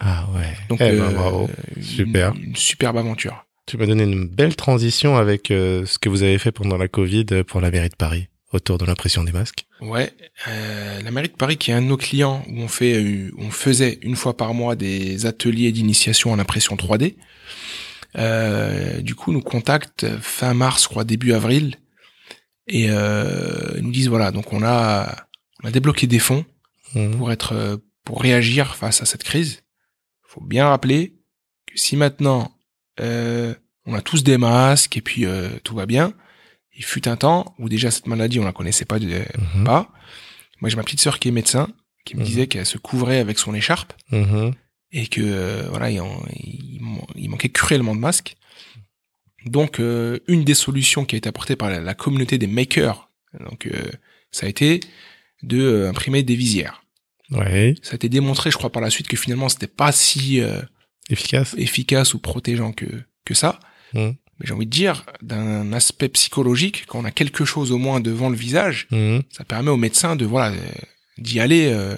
Speaker 1: Ah ouais.
Speaker 2: Donc,
Speaker 1: Eh ben,
Speaker 2: euh,
Speaker 1: bravo. Super.
Speaker 2: Une, superbe aventure.
Speaker 1: Tu m'as donné une belle transition avec euh, ce que vous avez fait pendant la Covid pour la mairie de Paris autour de l'impression des masques.
Speaker 2: Ouais, euh, la mairie de Paris, qui est un de nos clients, où on fait, euh, on faisait une fois par mois des ateliers d'initiation en impression 3D. Euh, du coup, nous contactent fin mars, je crois début avril, et euh, nous disent voilà, donc on a, on a débloqué des fonds
Speaker 1: Mhm.
Speaker 2: pour être, euh, pour réagir face à cette crise. Faut bien rappeler que si maintenant euh, on a tous des masques et puis euh, tout va bien, il fut un temps où déjà cette maladie on la connaissait pas de, pas. Moi, j'ai ma petite sœur qui est médecin, qui me
Speaker 1: Mhm.
Speaker 2: disait qu'elle se couvrait avec son écharpe et que euh, voilà, il, il il manquait cruellement de masques. Donc, une des solutions qui a été apportée par la, la communauté des makers, donc ça a été de euh, imprimer des visières.
Speaker 1: Ouais.
Speaker 2: Ça a été démontré, je crois, par la suite que finalement c'était pas si euh,
Speaker 1: Efficace.
Speaker 2: efficace ou protégeant que que ça.
Speaker 1: Mhm.
Speaker 2: Mais j'ai envie de dire, d'un aspect psychologique, quand on a quelque chose au moins devant le visage,
Speaker 1: Mhm.
Speaker 2: ça permet au médecin de voilà euh, d'y aller euh,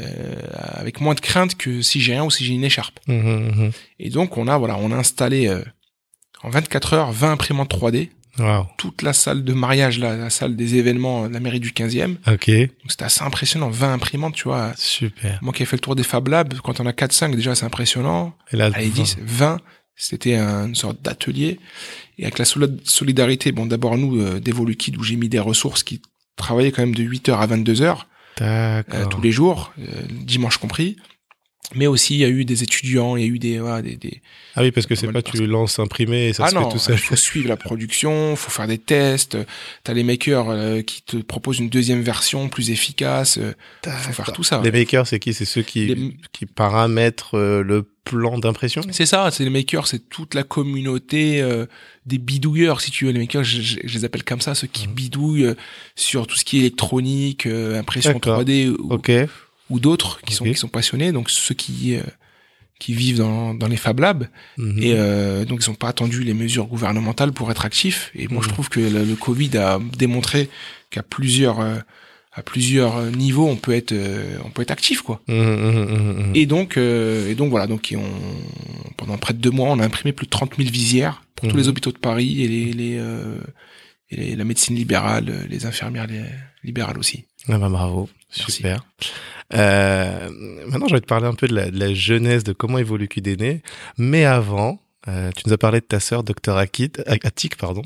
Speaker 2: euh, avec moins de crainte que si j'ai rien ou si j'ai une écharpe.
Speaker 1: Mhm.
Speaker 2: Et donc on a voilà, on a installé euh, en 24 heures 20 imprimantes 3D,
Speaker 1: Wow.
Speaker 2: toute la salle de mariage là, la salle des événements de la mairie du 15e.
Speaker 1: Ok.
Speaker 2: C'était assez impressionnant, 20 imprimantes, tu vois.
Speaker 1: Super.
Speaker 2: Moi qui ai fait le tour des Fab Labs, quand on a 4 5 déjà c'est impressionnant.
Speaker 1: Et là,
Speaker 2: Allez 10, 20, c'était un- une sorte d'atelier et avec la soli- solidarité bon d'abord nous euh, où j'ai mis des ressources qui travaillaient quand même de 8h à 22h euh, tous les jours, euh, dimanche compris. Mais aussi, il y a eu des étudiants, il y a eu des, voilà, des, des...
Speaker 1: Ah oui, parce que c'est pas tu lances imprimer et ça
Speaker 2: ah
Speaker 1: se
Speaker 2: non,
Speaker 1: fait tout seul.
Speaker 2: il faut suivre la production, faut faire des tests. T'as les makers euh, qui te proposent une deuxième version plus efficace. euh, faut faire tout ça.
Speaker 1: Les makers, c'est qui? C'est ceux qui,
Speaker 2: Les-
Speaker 1: qui paramètrent euh, le plan d'impression?
Speaker 2: C'est ça, c'est les makers, c'est toute la communauté euh, des bidouilleurs, si tu veux. Les makers, je, je- je les appelle comme ça, ceux qui
Speaker 1: Mhm.
Speaker 2: bidouillent sur tout ce qui est électronique, impression
Speaker 1: D'accord.
Speaker 2: 3D ou,
Speaker 1: Ok.
Speaker 2: Ou d'autres qui sont qui sont passionnés. Donc ceux qui euh, qui vivent dans, dans les Fab Labs.
Speaker 1: Mhm.
Speaker 2: Et euh, donc ils n'ont pas attendu les mesures gouvernementales pour être actifs. Et moi je
Speaker 1: Mhm.
Speaker 2: trouve que le, le Covid a démontré qu'à plusieurs euh, à plusieurs niveaux on peut être euh, on peut être actif quoi.
Speaker 1: Mhm.
Speaker 2: Et donc euh, et donc voilà donc on, pendant près de deux mois on a imprimé plus de 30 000 visières pour tous les hôpitaux de Paris et les, les, euh, et la médecine libérale, les infirmières les- libérales aussi.
Speaker 1: Ah bah bravo,
Speaker 2: Merci.
Speaker 1: super. Euh, maintenant, je vais te parler un peu de la, de la jeunesse, de comment évolue QDN. Mais avant, Euh, tu nous as parlé de ta sœur, docteur Attic, pardon,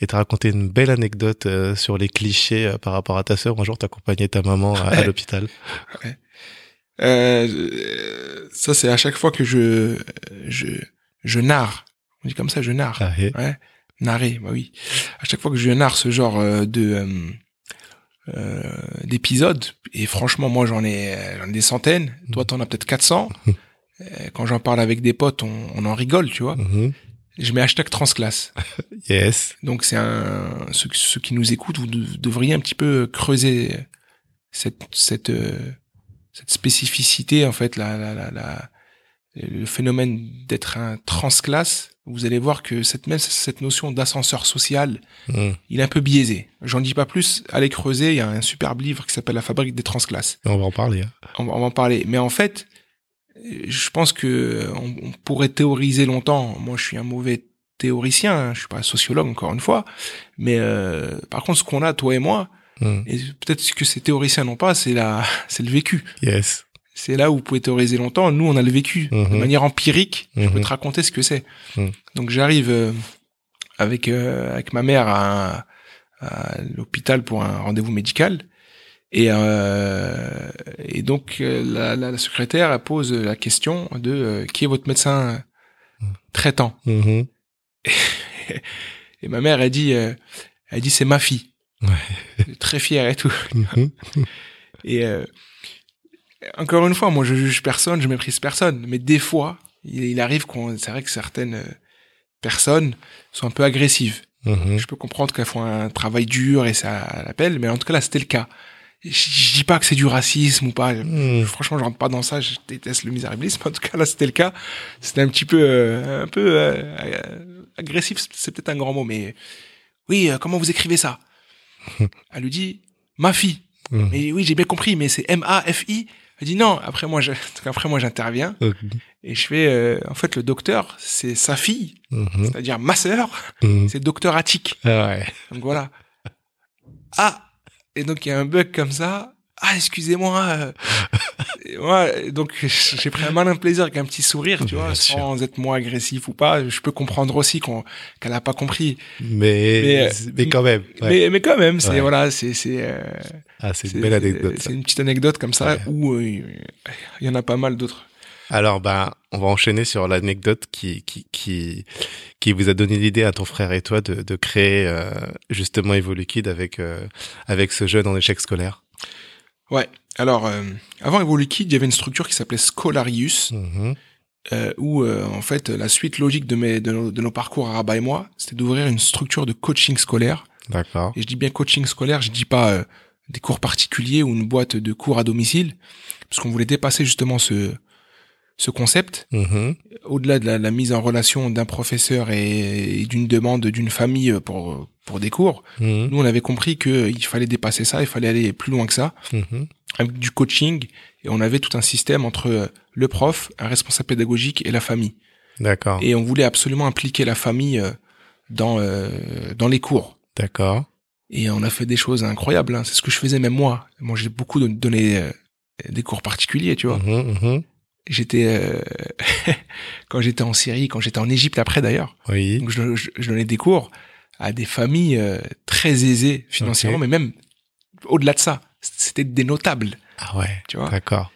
Speaker 1: et t'as raconté une belle anecdote euh, sur les clichés euh, par rapport à ta sœur. Un jour, t'accompagnais ta maman à, à l'hôpital.
Speaker 2: Ouais. Euh, ça, c'est à chaque fois que je, je, je narre. On dit comme ça, je narre.
Speaker 1: Ah,
Speaker 2: Ouais. Narrer, bah oui. À chaque fois que je narre ce genre euh, de euh, euh, d'épisodes, et franchement, moi j'en ai, euh, j'en ai des centaines. Toi, t'en as peut-être 400. Euh, Quand j'en parle avec des potes, on, on en rigole, tu vois.
Speaker 1: Mhm.
Speaker 2: Je mets hashtag transclasse.
Speaker 1: Yes.
Speaker 2: Donc c'est un ceux, ceux qui nous écoutent, vous de- devriez un petit peu creuser cette cette euh, cette spécificité en fait, la la la, la- le phénomène d'être un transclasse. Vous allez voir que cette même cette notion d'ascenseur social,
Speaker 1: Mhm.
Speaker 2: il est un peu biaisé. J'en dis pas plus. Allez creuser. Il y a un superbe livre qui s'appelle La fabrique des transclasses.
Speaker 1: On va en parler. hein.
Speaker 2: On va, on va en parler. Mais en fait, je pense que on, on pourrait théoriser longtemps. Moi, je suis un mauvais théoricien. hein. Je suis pas sociologue encore une fois. Mais euh, par contre, ce qu'on a, toi et moi,
Speaker 1: Mhm.
Speaker 2: et peut-être ce que ces théoriciens n'ont pas, c'est la, c'est le vécu.
Speaker 1: Yes.
Speaker 2: C'est là où vous pouvez théoriser longtemps. Nous, on a le vécu de
Speaker 1: Mhm.
Speaker 2: manière empirique. Je peux
Speaker 1: Mhm.
Speaker 2: te raconter ce que c'est.
Speaker 1: Mhm.
Speaker 2: Donc, j'arrive euh, avec euh, avec ma mère à, à l'hôpital pour un rendez-vous médical. Et, euh, et donc euh, la, la, la secrétaire elle pose la question de euh, qui est votre médecin traitant. Et ma mère elle dit elle dit c'est ma fille.
Speaker 1: Ouais.
Speaker 2: Très fière et tout. Et euh, encore une fois, moi je juge personne, je méprise personne, mais des fois, il, il arrive qu'on, c'est vrai que certaines euh, personnes sont un peu agressives.
Speaker 1: Mhm.
Speaker 2: Je peux comprendre qu'elles font un travail dur et ça l'appelle, mais en tout cas là c'était le cas. Je, je dis pas que c'est du racisme ou pas.
Speaker 1: Mhm.
Speaker 2: Franchement, je rentre pas dans ça. Je déteste le misérabilisme. En tout cas, là, c'était le cas. C'était un petit peu, euh, un peu euh, agressif. C'est peut-être un grand mot, mais oui. euh, comment vous écrivez ça? Elle lui dit ma fille.
Speaker 1: Mhm.
Speaker 2: Mais oui, j'ai bien compris, mais c'est M A F I. Elle dit non. Après moi, je, après moi, j'interviens et je fais. euh, en fait, le docteur, c'est sa fille,
Speaker 1: Mhm.
Speaker 2: c'est-à-dire ma sœur.
Speaker 1: Mhm.
Speaker 2: C'est docteur Attic.
Speaker 1: Ah ouais.
Speaker 2: Donc voilà. Ah Et donc il y a un bug comme ça. Ah, excusez-moi. euh. Donc j'ai pris un malin plaisir avec un petit sourire, tu vois,
Speaker 1: sûr.
Speaker 2: sans être moi agressif ou pas. Je peux comprendre aussi qu'on qu'elle a pas compris.
Speaker 1: Mais,
Speaker 2: Mais,
Speaker 1: mais,
Speaker 2: euh,
Speaker 1: quand même. ouais.
Speaker 2: Mais mais quand même, c'est
Speaker 1: Ouais.
Speaker 2: voilà, c'est c'est euh,
Speaker 1: ah, c'est une belle anecdote.
Speaker 2: C'est une petite anecdote comme ça où euh, il y en a pas mal d'autres.
Speaker 1: Alors, ben, on va enchaîner sur l'anecdote qui, qui, qui, qui vous a donné l'idée à ton frère et toi de, de créer euh, justement Evoluquid avec avec ce jeune en échec scolaire.
Speaker 2: Ouais. Alors euh, avant Evoluquid, il y avait une structure qui s'appelait Scholarius.
Speaker 1: Mhm.
Speaker 2: euh, où euh, en fait la suite logique de mes de nos, de nos parcours à Rabat et moi, c'était d'ouvrir une structure de coaching scolaire.
Speaker 1: D'accord.
Speaker 2: Et je dis bien coaching scolaire, je dis pas euh, des cours particuliers ou une boîte de cours à domicile, parce qu'on voulait dépasser justement ce ce concept
Speaker 1: Mhm.
Speaker 2: au-delà de la, la mise en relation d'un professeur et, et d'une demande d'une famille pour pour des cours.
Speaker 1: Mhm.
Speaker 2: Nous, on avait compris que il fallait dépasser ça, il fallait aller plus loin que ça
Speaker 1: Mhm.
Speaker 2: avec du coaching et on avait tout un système entre euh, le prof, un responsable pédagogique et la famille.
Speaker 1: D'accord.
Speaker 2: Et on voulait absolument impliquer la famille euh, dans euh, dans les cours.
Speaker 1: D'accord.
Speaker 2: Et on a fait des choses incroyables. hein. C'est ce que je faisais même moi. Moi, j'ai beaucoup don- donné euh, des cours particuliers, tu vois.
Speaker 1: Mhm.
Speaker 2: J'étais euh, quand j'étais en Syrie, quand j'étais en Égypte après d'ailleurs.
Speaker 1: Oui.
Speaker 2: Donc je, je- je donnais des cours à des familles euh, très aisées financièrement, mais même au-delà de ça, c'était des notables,
Speaker 1: Ah ouais.
Speaker 2: tu vois?
Speaker 1: D'accord.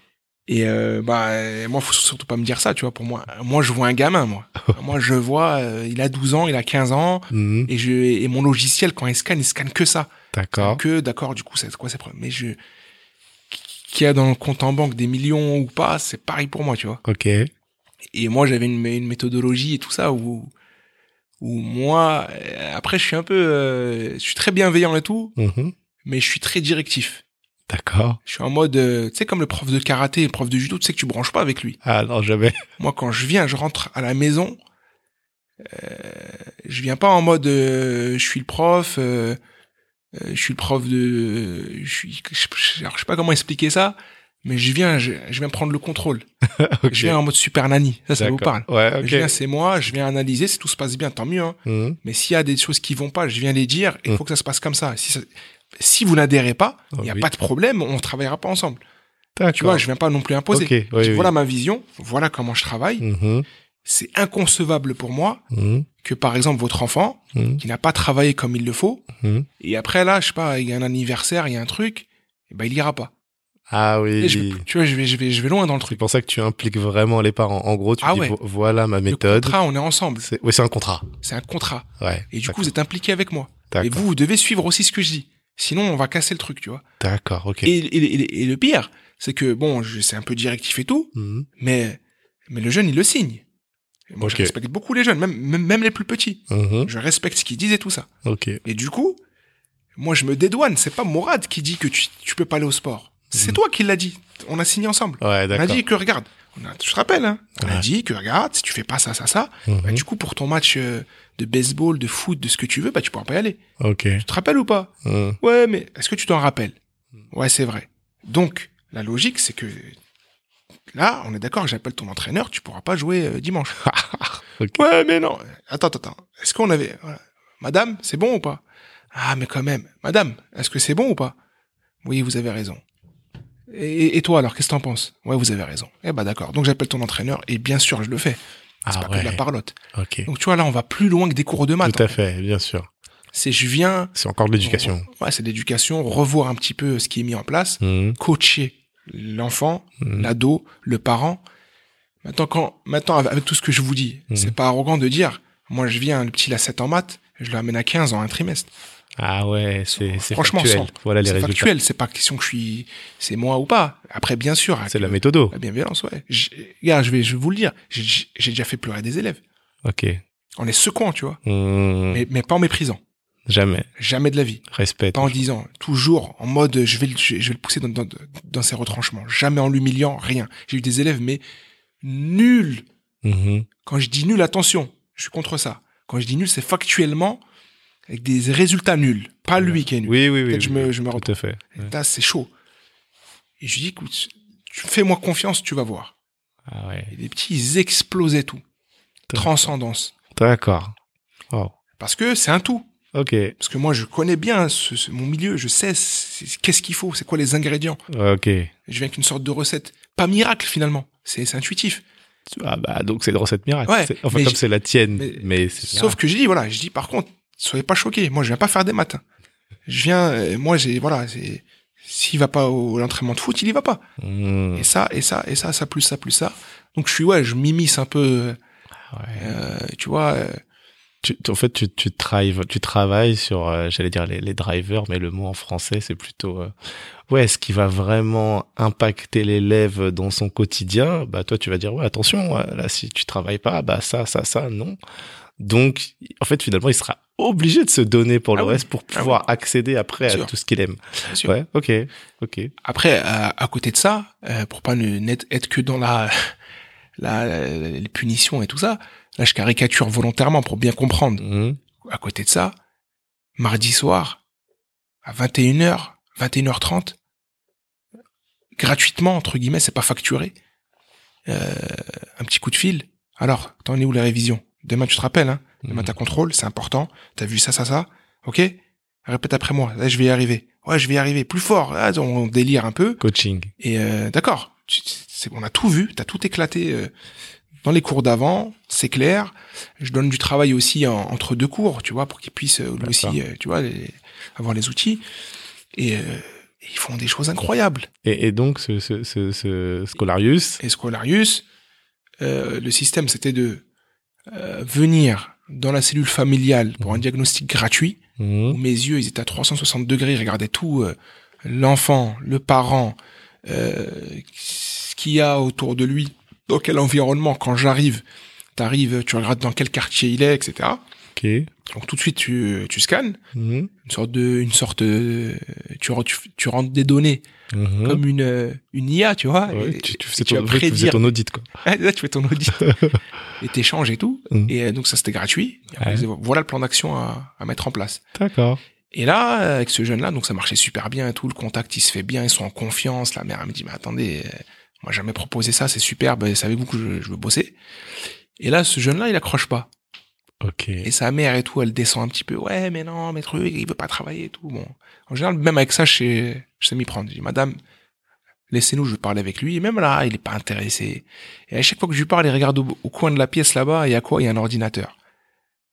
Speaker 2: Et euh, bah moi faut surtout pas me dire ça, tu vois. Pour moi, moi je vois un gamin, moi. moi je vois, euh, il a 12 ans, il a 15 ans,
Speaker 1: Mhm.
Speaker 2: et je et mon logiciel quand il scanne, il scanne que ça.
Speaker 1: D'accord.
Speaker 2: Que d'accord, du coup c'est quoi c'est mais je qui a dans le compte en banque des millions ou pas, c'est pareil pour moi, tu vois.
Speaker 1: Ok.
Speaker 2: Et moi j'avais une, une méthodologie et tout ça où où moi euh, après je suis un peu euh, je suis très bienveillant et tout,
Speaker 1: Mhm.
Speaker 2: mais je suis très directif.
Speaker 1: D'accord.
Speaker 2: Je suis en mode euh, tu sais comme le prof de karaté, le prof de judo, tu sais que tu branches pas avec lui.
Speaker 1: Ah non, jamais.
Speaker 2: Moi, quand je viens, je rentre à la maison. Euh, je viens pas en mode euh, je suis le prof, euh, euh, je suis le prof de, je suis, je, je- alors, je sais pas comment expliquer ça, mais je viens, je, je viens prendre le contrôle. Je viens en mode super nanny. Ça, ça vous parle.
Speaker 1: Ouais.
Speaker 2: Je viens, c'est moi. Je viens analyser. Si tout se passe bien, tant mieux. hein.
Speaker 1: Mhm.
Speaker 2: Mais s'il y a des choses qui vont pas, je viens les dire. Il
Speaker 1: Mm.
Speaker 2: faut que ça se passe comme ça. Si, ça- si vous n'adhérez pas, il
Speaker 1: Oh,
Speaker 2: n'y a
Speaker 1: oui.
Speaker 2: pas de problème. On travaillera pas ensemble. Tu vois, je viens pas non plus imposer.
Speaker 1: Ok. Oui,
Speaker 2: Je dis,
Speaker 1: oui.
Speaker 2: Voilà ma vision. Voilà comment je travaille.
Speaker 1: Mhm.
Speaker 2: c'est inconcevable pour moi
Speaker 1: Mhm.
Speaker 2: que, par exemple, votre enfant,
Speaker 1: Mhm.
Speaker 2: qui n'a pas travaillé comme il le faut,
Speaker 1: Mhm.
Speaker 2: et après, là, je sais pas, il y a un anniversaire, il y a un truc, et ben, il ira pas.
Speaker 1: Ah
Speaker 2: Et
Speaker 1: oui.
Speaker 2: je vais- tu vois, je vais, je vais, je vais loin dans le
Speaker 1: C'est
Speaker 2: truc.
Speaker 1: pour ça que tu impliques vraiment les parents. En gros, tu
Speaker 2: Ah
Speaker 1: dis
Speaker 2: ouais.
Speaker 1: voilà ma
Speaker 2: Le
Speaker 1: méthode.
Speaker 2: contrat, on est ensemble.
Speaker 1: C'est oui, c'est un contrat.
Speaker 2: C'est un contrat.
Speaker 1: Ouais.
Speaker 2: Et du coup, vous êtes impliqué avec moi. Et vous, vous devez suivre aussi ce que je dis. Sinon, on va casser le truc, tu vois.
Speaker 1: D'accord. Ok.
Speaker 2: Et, et- et- et le pire, c'est que, bon, je- c'est un peu directif et tout,
Speaker 1: Mhm.
Speaker 2: mais, mais le jeune, il le signe. Moi, je respecte beaucoup les jeunes, même, même, même les plus petits.
Speaker 1: Mhm.
Speaker 2: Je respecte ce qu'ils disent et tout ça.
Speaker 1: Ok.
Speaker 2: Et du coup, moi, je me dédouane. C'est pas Mourad qui dit que tu, tu peux pas aller au sport. C'est
Speaker 1: Mhm.
Speaker 2: toi qui l'as dit. On a signé ensemble.
Speaker 1: Ouais,
Speaker 2: On a dit que regarde, on a, je te rappelle, hein, on a dit que regarde, si tu fais pas ça, ça, ça, bah, du coup, pour ton match euh, de baseball, de foot, de ce que tu veux, bah, tu pourras pas y aller.
Speaker 1: Ok.
Speaker 2: Tu te rappelles ou pas
Speaker 1: Mhm.
Speaker 2: Ouais, mais est-ce que tu t'en rappelles? Ouais, c'est vrai. Donc, la logique, c'est que là, on est d'accord que j'appelle ton entraîneur, tu pourras pas jouer euh, dimanche.
Speaker 1: Ok.
Speaker 2: Ouais, mais non. Attends, attends, attends. Est-ce qu'on avait... voilà. Madame, c'est bon ou pas? Ah, mais quand même. Madame, est-ce que c'est bon ou pas? Oui, vous avez raison. Et, et toi alors, qu'est-ce que t'en penses? Ouais, vous avez raison. Eh bah d'accord. Donc j'appelle ton entraîneur et bien sûr, je le fais. C'est
Speaker 1: Ah
Speaker 2: pas que de la parlotte.
Speaker 1: Ok.
Speaker 2: Donc tu vois, là, on va plus loin que des cours de maths.
Speaker 1: Tout à
Speaker 2: en fait.
Speaker 1: fait, bien sûr.
Speaker 2: C'est je viens...
Speaker 1: C'est encore de l'éducation.
Speaker 2: Ouais, c'est de l'éducation, revoir un petit peu ce qui est mis en place,
Speaker 1: Mhm.
Speaker 2: coacher l'enfant,
Speaker 1: Mhm.
Speaker 2: l'ado, le parent. Maintenant, quand, maintenant, avec tout ce que je vous dis,
Speaker 1: Mhm.
Speaker 2: c'est pas arrogant de dire, moi, je viens, le petit, il a 7 en maths, je l'amène à 15 en un trimestre.
Speaker 1: Ah ouais, c'est
Speaker 2: Franchement,
Speaker 1: factuel. Voilà les
Speaker 2: C'est factuel, c'est pas question que je suis, c'est moi ou pas. Après, bien sûr,
Speaker 1: C'est la méthodo.
Speaker 2: la bienveillance, ouais. Regarde, je vais, je vais vous le dire, j'ai déjà fait pleurer des élèves.
Speaker 1: Ok.
Speaker 2: En les secouant, tu vois.
Speaker 1: Mhm.
Speaker 2: Mais, mais pas en méprisant.
Speaker 1: Jamais.
Speaker 2: Jamais de la vie.
Speaker 1: Respect.
Speaker 2: Pas en disant, toujours en mode, je vais, le- je vais le pousser dans, dans, dans ses retranchements. Jamais en l'humiliant, rien. J'ai eu des élèves, mais nuls.
Speaker 1: Mhm.
Speaker 2: Quand je dis nul, attention, je suis contre ça. Quand je dis nul, c'est factuellement avec des résultats nuls. Pas lui qui est nul.
Speaker 1: Oui, oui, oui.
Speaker 2: Je
Speaker 1: oui,
Speaker 2: me- je me
Speaker 1: Tout à fait. Ouais.
Speaker 2: Là, c'est chaud. Et je lui dis, écoute, fais-moi confiance, tu vas voir.
Speaker 1: Ah ouais.
Speaker 2: Et les petits, ils explosaient tout. Transcendance.
Speaker 1: D'accord. Oh.
Speaker 2: Parce que c'est un tout.
Speaker 1: Ok.
Speaker 2: Parce que moi, je connais bien ce, ce- mon milieu, je sais qu'est-ce qu'il faut, c'est quoi les ingrédients.
Speaker 1: Ok.
Speaker 2: Je viens avec une sorte de recette. Pas miracle, finalement. C'est intuitif.
Speaker 1: Ah bah donc c'est une recette miracle.
Speaker 2: Ouais,
Speaker 1: enfin comme c'est la tienne,
Speaker 2: mais-
Speaker 1: mais,
Speaker 2: Sauf que je dis, voilà, je dis, par contre, soyez pas choqués. Moi, je viens pas faire des matins. Je viens, euh, moi, j'ai, voilà, c'est, s'il va pas au l'entraînement de foot, il y va pas.
Speaker 1: Mhm.
Speaker 2: Et ça, et ça, et ça, ça plus ça, plus ça. Donc, je suis, ouais, je m'immisce un peu,
Speaker 1: Ouais.
Speaker 2: euh, tu vois, euh,
Speaker 1: Tu, en fait, tu, tu, travailles, tu travailles sur, euh, j'allais dire les, les drivers, mais le mot en français, c'est plutôt, ouais, ce qui va vraiment impacter l'élève dans son quotidien. Bah, toi, tu vas dire, ouais, attention, là, si tu travailles pas, bah, ça, ça, ça, non. Donc, en fait, finalement, il sera obligé de se donner pour le
Speaker 2: Ah oui.
Speaker 1: reste pour
Speaker 2: Ah
Speaker 1: pouvoir accéder après à tout ce qu'il aime.
Speaker 2: sûr.
Speaker 1: Ouais, ok, ok.
Speaker 2: Après, à, à côté de ça, euh, pour pas ne être que dans la, la, les punitions et tout ça, là, je caricature volontairement pour bien comprendre.
Speaker 1: Mhm.
Speaker 2: À côté de ça, mardi soir, à 21h, 21h30, gratuitement, entre guillemets, c'est pas facturé, euh, un petit coup de fil. Alors, t'en es où la révision? Demain, tu te rappelles, hein Demain,
Speaker 1: Mhm.
Speaker 2: t'as contrôle, c'est important. T'as vu ça, ça, ça Ok? Répète après moi. Là, je vais y arriver. Ouais, je vais y arriver. Plus fort. Là, on délire un peu.
Speaker 1: Coaching.
Speaker 2: Et euh, d'accord, on a tout vu, t'as tout éclaté euh, dans les cours d'avant, c'est clair. Je donne du travail aussi en- entre deux cours, tu vois, pour qu'ils puissent euh, aussi, euh, tu vois, les- avoir les outils. Et euh, ils font des choses incroyables.
Speaker 1: Et, et donc, ce, ce, ce, ce Scholarius,
Speaker 2: Et Scholarius, euh, le système, c'était de euh, venir dans la cellule familiale pour un diagnostic gratuit,
Speaker 1: mhm,
Speaker 2: où mes yeux, ils étaient à 360 degrés, ils regardaient tout, euh, l'enfant, le parent, euh, ce qu'il y a autour de lui, dans quel environnement, quand j'arrive, t'arrives, tu regardes dans quel quartier il est, etc.
Speaker 1: ok,
Speaker 2: Donc tout de suite, tu, tu scannes,
Speaker 1: mhm,
Speaker 2: une sorte de, une sorte de, tu, re- tu, tu rentres des données,
Speaker 1: mhm.
Speaker 2: comme une, euh, une IA, tu vois,
Speaker 1: Ouais,
Speaker 2: et-
Speaker 1: tu, tu
Speaker 2: et tu
Speaker 1: ton, tu audit, quoi.
Speaker 2: Là, tu fais ton audit. et t'échanges et tout.
Speaker 1: Mhm.
Speaker 2: Et euh, donc ça, c'était gratuit. Et après,
Speaker 1: Ouais.
Speaker 2: ils disaient, voilà le plan d'action à, à mettre en place.
Speaker 1: D'accord.
Speaker 2: Et là, euh, avec ce jeune-là, donc ça marchait super bien et tout, le contact il se fait bien, ils sont en confiance. La mère elle me dit, mais attendez, euh, moi jamais proposé ça, c'est super, ben, savez-vous que je, je veux bosser Et là, ce jeune-là, il accroche pas. Et sa mère et tout, elle descend un petit peu, ouais, mais non, mais truc, il veut pas travailler et tout. Bon, en général, même avec ça, je sais, je sais m'y prendre. Je dis, madame, Laissez-nous, je veux parler avec lui. Et même là, il est pas intéressé. Et à chaque fois que je lui parle, il regarde au, au coin de la pièce là-bas, il y a quoi? Il y a un ordinateur.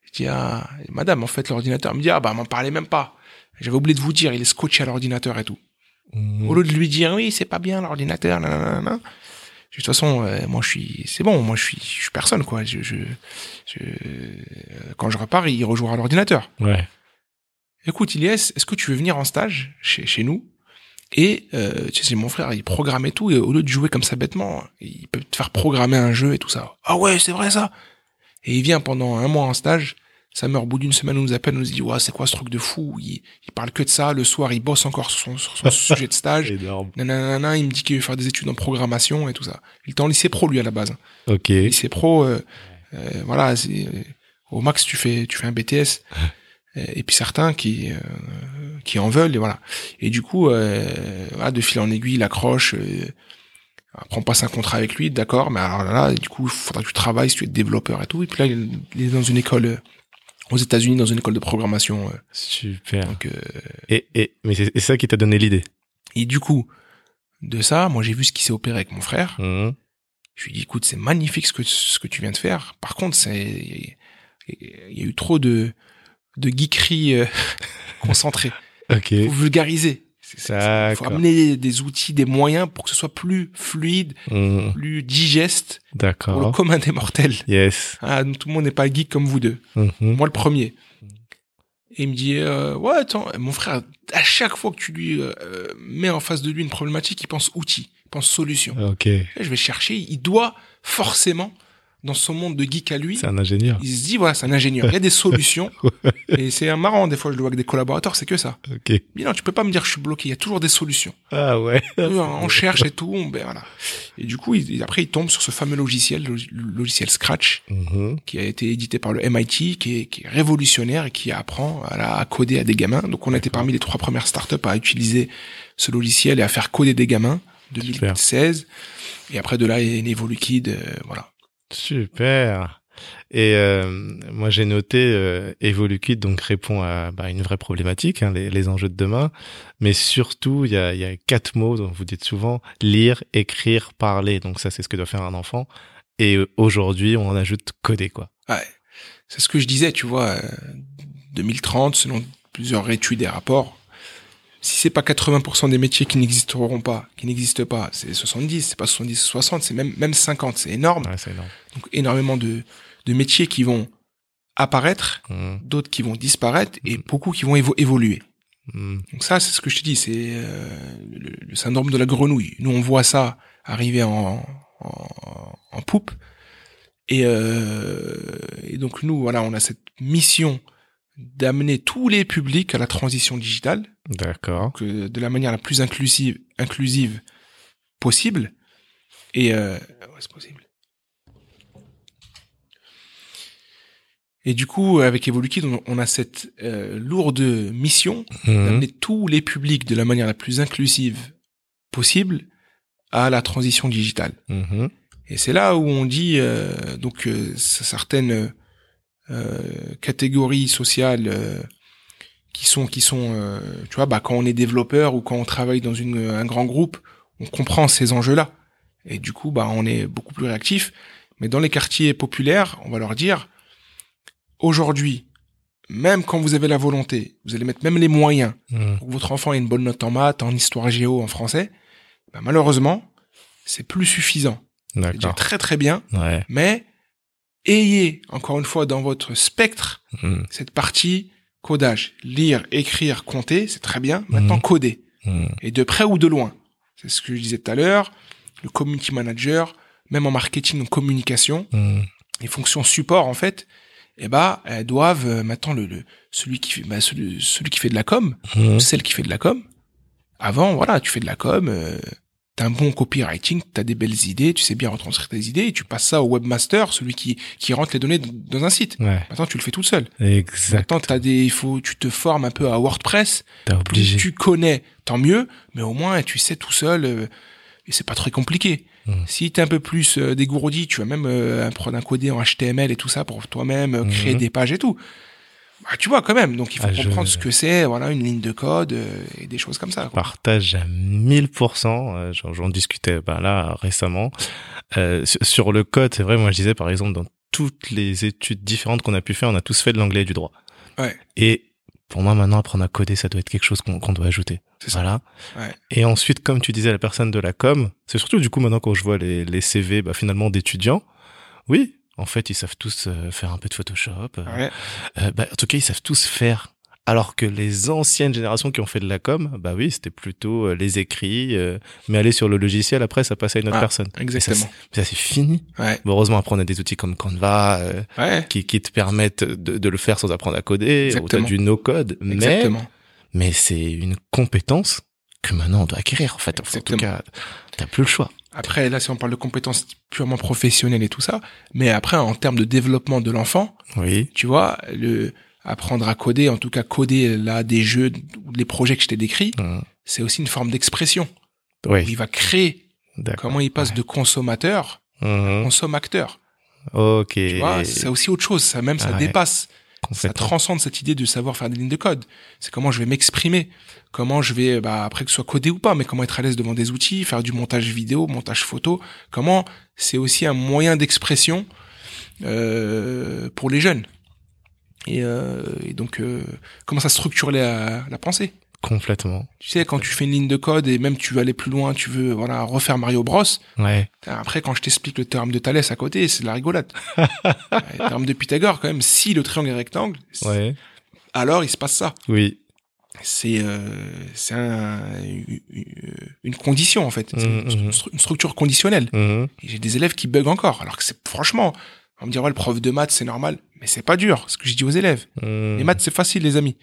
Speaker 2: Je dis, ah, madame, en fait, l'ordinateur me dit, ah, bah, m'en parlez même pas. J'avais oublié de vous dire, il est scotché à l'ordinateur et tout.
Speaker 1: Mhm.
Speaker 2: Au lieu de lui dire, oui, c'est pas bien l'ordinateur, nanana. De toute façon, euh, moi, je suis, c'est bon, moi, je suis, je suis personne, quoi. Je, je, je- quand je repars, il rejouera à l'ordinateur.
Speaker 1: Ouais.
Speaker 2: Écoute, Ilyes, est-ce que tu veux venir en stage chez, chez nous? Et euh, tu sais, mon frère, il programmait tout, et au lieu de jouer comme ça bêtement, il peut te faire programmer un jeu et tout ça. Ah ouais, c'est vrai ça Et il vient pendant un mois en stage, sa mère, au bout d'une semaine, nous appelle, nous dit, ouais, c'est quoi ce truc de fou? Il, il parle que de ça, le soir, il bosse encore sur son, sur son sujet de stage.
Speaker 1: Énorme.
Speaker 2: Nanana, il me dit qu'il veut faire des études en programmation et tout ça. Il était en lycée pro, lui, à la base.
Speaker 1: Ok.
Speaker 2: lycée pro, euh, euh, voilà, c'est, euh, au max tu fais tu fais un BTS. Et puis certains qui euh, qui en veulent et voilà. Et du coup, euh, voilà, de fil en aiguille, il accroche. Euh, après on passe un contrat avec lui, d'accord. Mais alors là, du coup, il faudra que tu travailles si tu es développeur et tout. Et puis là, il il est dans une école euh, aux États-Unis, dans une école de programmation. euh,
Speaker 1: Super.
Speaker 2: donc, euh,
Speaker 1: Et, et, mais c'est ça qui t'a donné l'idée?
Speaker 2: et du coup, de ça, moi j'ai vu ce qui s'est opéré avec mon frère.
Speaker 1: Mhm.
Speaker 2: Je lui dis, écoute, c'est magnifique ce que, ce que tu viens de faire. Par contre, c'est, il y a eu trop de, de geekerie euh, concentrée.
Speaker 1: Ok.
Speaker 2: Vulgariser. Il faut amener des outils, des moyens pour que ce soit plus fluide,
Speaker 1: Mhm.
Speaker 2: plus digeste pour le commun des mortels.
Speaker 1: Yes.
Speaker 2: Ah, tout le monde n'est pas geek comme vous deux.
Speaker 1: Mhm.
Speaker 2: Moi, le premier. Et il me dit, euh, ouais, attends, mon frère, à chaque fois que tu lui euh, euh, mets en face de lui une problématique, il pense outil, il pense solution.
Speaker 1: Ok.
Speaker 2: Et je vais chercher, il doit forcément, dans son monde de geek à lui,
Speaker 1: C'est un ingénieur.
Speaker 2: il se dit, voilà, c'est un ingénieur, il y a des solutions. et c'est un marrant, des fois, je le vois avec des collaborateurs, c'est que ça.
Speaker 1: Ok.
Speaker 2: Mais non, tu peux pas me dire que je suis bloqué, il y a toujours des solutions.
Speaker 1: Ah ouais.
Speaker 2: on cherche et tout, on- ben voilà. Et du coup, il- après, il tombe sur ce fameux logiciel, le logiciel Scratch,
Speaker 1: Mhm.
Speaker 2: qui a été édité par le MIT, qui est, qui est révolutionnaire et qui apprend à coder à des gamins. Donc, on a été parmi les trois premières startups à utiliser ce logiciel et à faire coder des gamins, 2016. Et après, de là, il y a Evoluliquid, euh, voilà.
Speaker 1: Super. Et euh, moi j'ai noté euh, donc répond à bah, une vraie problématique, hein, les, enjeux de demain, mais surtout il y a, quatre mots dont vous dites souvent lire, écrire, parler. Donc ça c'est ce que doit faire un enfant. Et euh, aujourd'hui on en ajoute coder quoi.
Speaker 2: Ouais. C'est ce que je disais, tu vois, euh, 2030, selon plusieurs études et rapports, si c'est pas 80% des métiers qui n'existeront pas, qui n'existent pas, c'est 70, c'est pas 70, 60, c'est même, même 50, c'est énorme.
Speaker 1: Ouais, c'est énorme.
Speaker 2: Donc énormément de, de métiers qui vont apparaître,
Speaker 1: Mhm.
Speaker 2: d'autres qui vont disparaître et beaucoup qui vont évo- évoluer.
Speaker 1: Mhm.
Speaker 2: Donc ça, c'est ce que je te dis, c'est euh, le, le syndrome de la grenouille. Nous, on voit ça arriver en, en, en poupe. Et, euh, et donc nous, voilà, on a cette mission d'amener tous les publics à la transition digitale,
Speaker 1: D'accord.
Speaker 2: euh, de la manière la plus inclusive, inclusive possible. Et euh, ouais, c'est possible. Et du coup, avec Evolukid, on, on a cette euh, lourde mission
Speaker 1: Mhm.
Speaker 2: d'amener tous les publics de la manière la plus inclusive possible à la transition digitale.
Speaker 1: Mhm.
Speaker 2: Et c'est là où on dit euh, donc euh, certaines catégories sociales qui sont qui sont euh, tu vois bah quand on est développeur ou quand on travaille dans une un grand groupe, on comprend ces enjeux-là. Et du coup bah on est beaucoup plus réactif. Mais dans les quartiers populaires, on va leur dire aujourd'hui, même quand vous avez la volonté, vous allez mettre même les moyens
Speaker 1: Mhm.
Speaker 2: pour que votre enfant ait une bonne note en maths, en histoire géo, en français, bah, malheureusement, c'est plus suffisant. C'est déjà très très bien,
Speaker 1: Ouais.
Speaker 2: mais ayez, encore une fois, dans votre spectre,
Speaker 1: Mhm.
Speaker 2: cette partie codage. Lire, écrire, compter, c'est très bien. Maintenant,
Speaker 1: Mhm.
Speaker 2: coder.
Speaker 1: Mhm.
Speaker 2: Et de près ou de loin. C'est ce que je disais tout à l'heure. Le community manager, même en marketing, en communication,
Speaker 1: Mhm.
Speaker 2: les fonctions support, en fait, eh ben, elles doivent, euh, maintenant, le, le- celui qui fait, bah, celui, celui qui fait de la com, ou celle qui fait de la com. Avant, voilà, tu fais de la com, euh, t'as un bon copywriting, t'as des belles idées, tu sais bien retranscrire tes idées, et tu passes ça au webmaster, celui qui, qui rentre les données dans un site.
Speaker 1: Ouais.
Speaker 2: Maintenant, tu le fais tout seul.
Speaker 1: Exact.
Speaker 2: Maintenant, t'as des, il faut, tu te formes un peu à WordPress.
Speaker 1: T'es
Speaker 2: Plus
Speaker 1: obligé.
Speaker 2: tu connais, tant mieux, mais au moins, tu sais tout seul, euh, et c'est pas très compliqué.
Speaker 1: Mhm.
Speaker 2: Si t'es un peu plus euh, dégourdi, tu vas même euh, prendre un codé en HTML et tout ça pour toi-même, euh, créer
Speaker 1: Mhm.
Speaker 2: des pages et tout. Bah, tu vois quand même. Donc il faut
Speaker 1: Ah, je-
Speaker 2: comprendre ce que c'est, voilà, une ligne de code euh, et des choses comme ça. quoi.
Speaker 1: partage à 1000%. euh, J'en j'en discutais bah, là récemment. Euh, sur, le code, c'est vrai, moi je disais par exemple dans toutes les études différentes qu'on a pu faire, on a tous fait de l'anglais et du droit.
Speaker 2: Ouais.
Speaker 1: Et pour moi maintenant, apprendre à coder, ça doit être quelque chose qu'on qu'on doit ajouter.
Speaker 2: C'est ça.
Speaker 1: Voilà.
Speaker 2: Ouais.
Speaker 1: Et ensuite, comme tu disais, la personne de la com, c'est surtout du coup maintenant quand je vois les, les CV bah, finalement d'étudiants, oui, en fait, ils savent tous euh, faire un peu de Photoshop. euh,
Speaker 2: Ouais.
Speaker 1: euh, bah, en tout cas, ils savent tous faire. Alors que les anciennes générations qui ont fait de la com, bah oui, c'était plutôt euh, les écrits, euh, mais aller sur le logiciel, après, ça passait à une autre
Speaker 2: Ah,
Speaker 1: personne. Mais ça,
Speaker 2: Exactement.
Speaker 1: ça, c'est fini.
Speaker 2: Ouais.
Speaker 1: Bon, heureusement, après, on a des outils comme Canva
Speaker 2: Ouais.
Speaker 1: qui, qui te permettent de, de le faire sans apprendre à coder, ou
Speaker 2: Exactement.
Speaker 1: du no-code. Mais,
Speaker 2: Exactement.
Speaker 1: mais c'est une compétence que maintenant on doit acquérir, en fait. En tout cas, t'as plus le choix.
Speaker 2: Après, là, si on parle de compétences purement professionnelles et tout ça, mais après, en termes de développement de l'enfant,
Speaker 1: Oui.
Speaker 2: tu vois, le apprendre à coder, en tout cas coder là des jeux ou les projets que je t'ai décrits,
Speaker 1: Mmh.
Speaker 2: c'est aussi une forme d'expression. où
Speaker 1: Oui.
Speaker 2: Il va créer comment il passe de consommateur à
Speaker 1: Mhm.
Speaker 2: consomme-acteur.
Speaker 1: Ok.
Speaker 2: Tu vois, c'est aussi autre chose. Ça même, ça dépasse. Ça transcende cette idée de savoir faire des lignes de code. C'est comment je vais m'exprimer, comment je vais, bah, après que ce soit codé ou pas, mais comment être à l'aise devant des outils, faire du montage vidéo, montage photo. Comment c'est aussi un moyen d'expression euh, pour les jeunes. Et, euh, et donc, euh, comment ça structure la, la pensée.
Speaker 1: Complètement.
Speaker 2: Tu sais, quand tu fais une ligne de code et même tu veux aller plus loin, tu veux voilà refaire Mario Bros.
Speaker 1: Ouais.
Speaker 2: Après, quand je t'explique le théorème de Thalès à côté, c'est de la rigolade. Le théorème de Pythagore, quand même, si le triangle est rectangle,
Speaker 1: Ouais.
Speaker 2: alors il se passe ça.
Speaker 1: Oui.
Speaker 2: C'est euh, c'est un, une- condition en fait, C'est
Speaker 1: Mhm,
Speaker 2: une, stru- une structure conditionnelle. Et j'ai des élèves qui bug encore, alors que c'est franchement, on me dire ouais le prof de maths c'est normal, mais c'est pas dur. Ce que je dis aux élèves, les maths c'est facile les amis.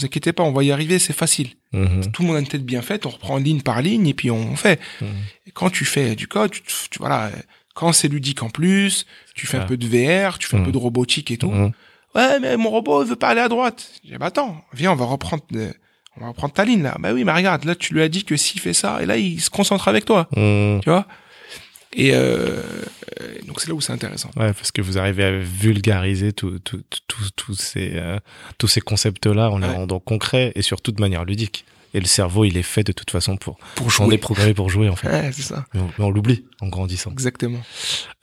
Speaker 1: Mhm.
Speaker 2: Vous inquiétez pas, on va y arriver, c'est facile.
Speaker 1: Mhm.
Speaker 2: Tout le monde a une tête bien faite, on reprend ligne par ligne et puis on fait.
Speaker 1: Mhm.
Speaker 2: Et quand tu fais du code, tu, tu voilà, quand c'est ludique en plus, tu fais
Speaker 1: Ah.
Speaker 2: un peu de VR, tu fais un
Speaker 1: Mhm.
Speaker 2: peu de robotique et tout.
Speaker 1: Mhm.
Speaker 2: Ouais, mais mon robot il veut pas aller à droite. J'ai bah attends, viens, on va reprendre, euh, on va reprendre ta ligne là. Bah oui, mais regarde, là tu lui as dit que s'il fait ça, et là il se concentre avec toi,
Speaker 1: Mhm.
Speaker 2: tu vois? Et euh, euh, donc c'est là où c'est intéressant.
Speaker 1: Ouais, parce que vous arrivez à vulgariser tout, tout, tout- tout- tous ces, euh, tous ces concepts-là en les
Speaker 2: Ouais.
Speaker 1: rendant concrets et surtout de manière ludique. Et le cerveau, il est fait de toute façon pour.
Speaker 2: Pour
Speaker 1: On est
Speaker 2: jouer.
Speaker 1: programmé pour jouer en fait.
Speaker 2: Ouais, c'est ça.
Speaker 1: Mais on, mais on l'oublie en grandissant.
Speaker 2: Exactement.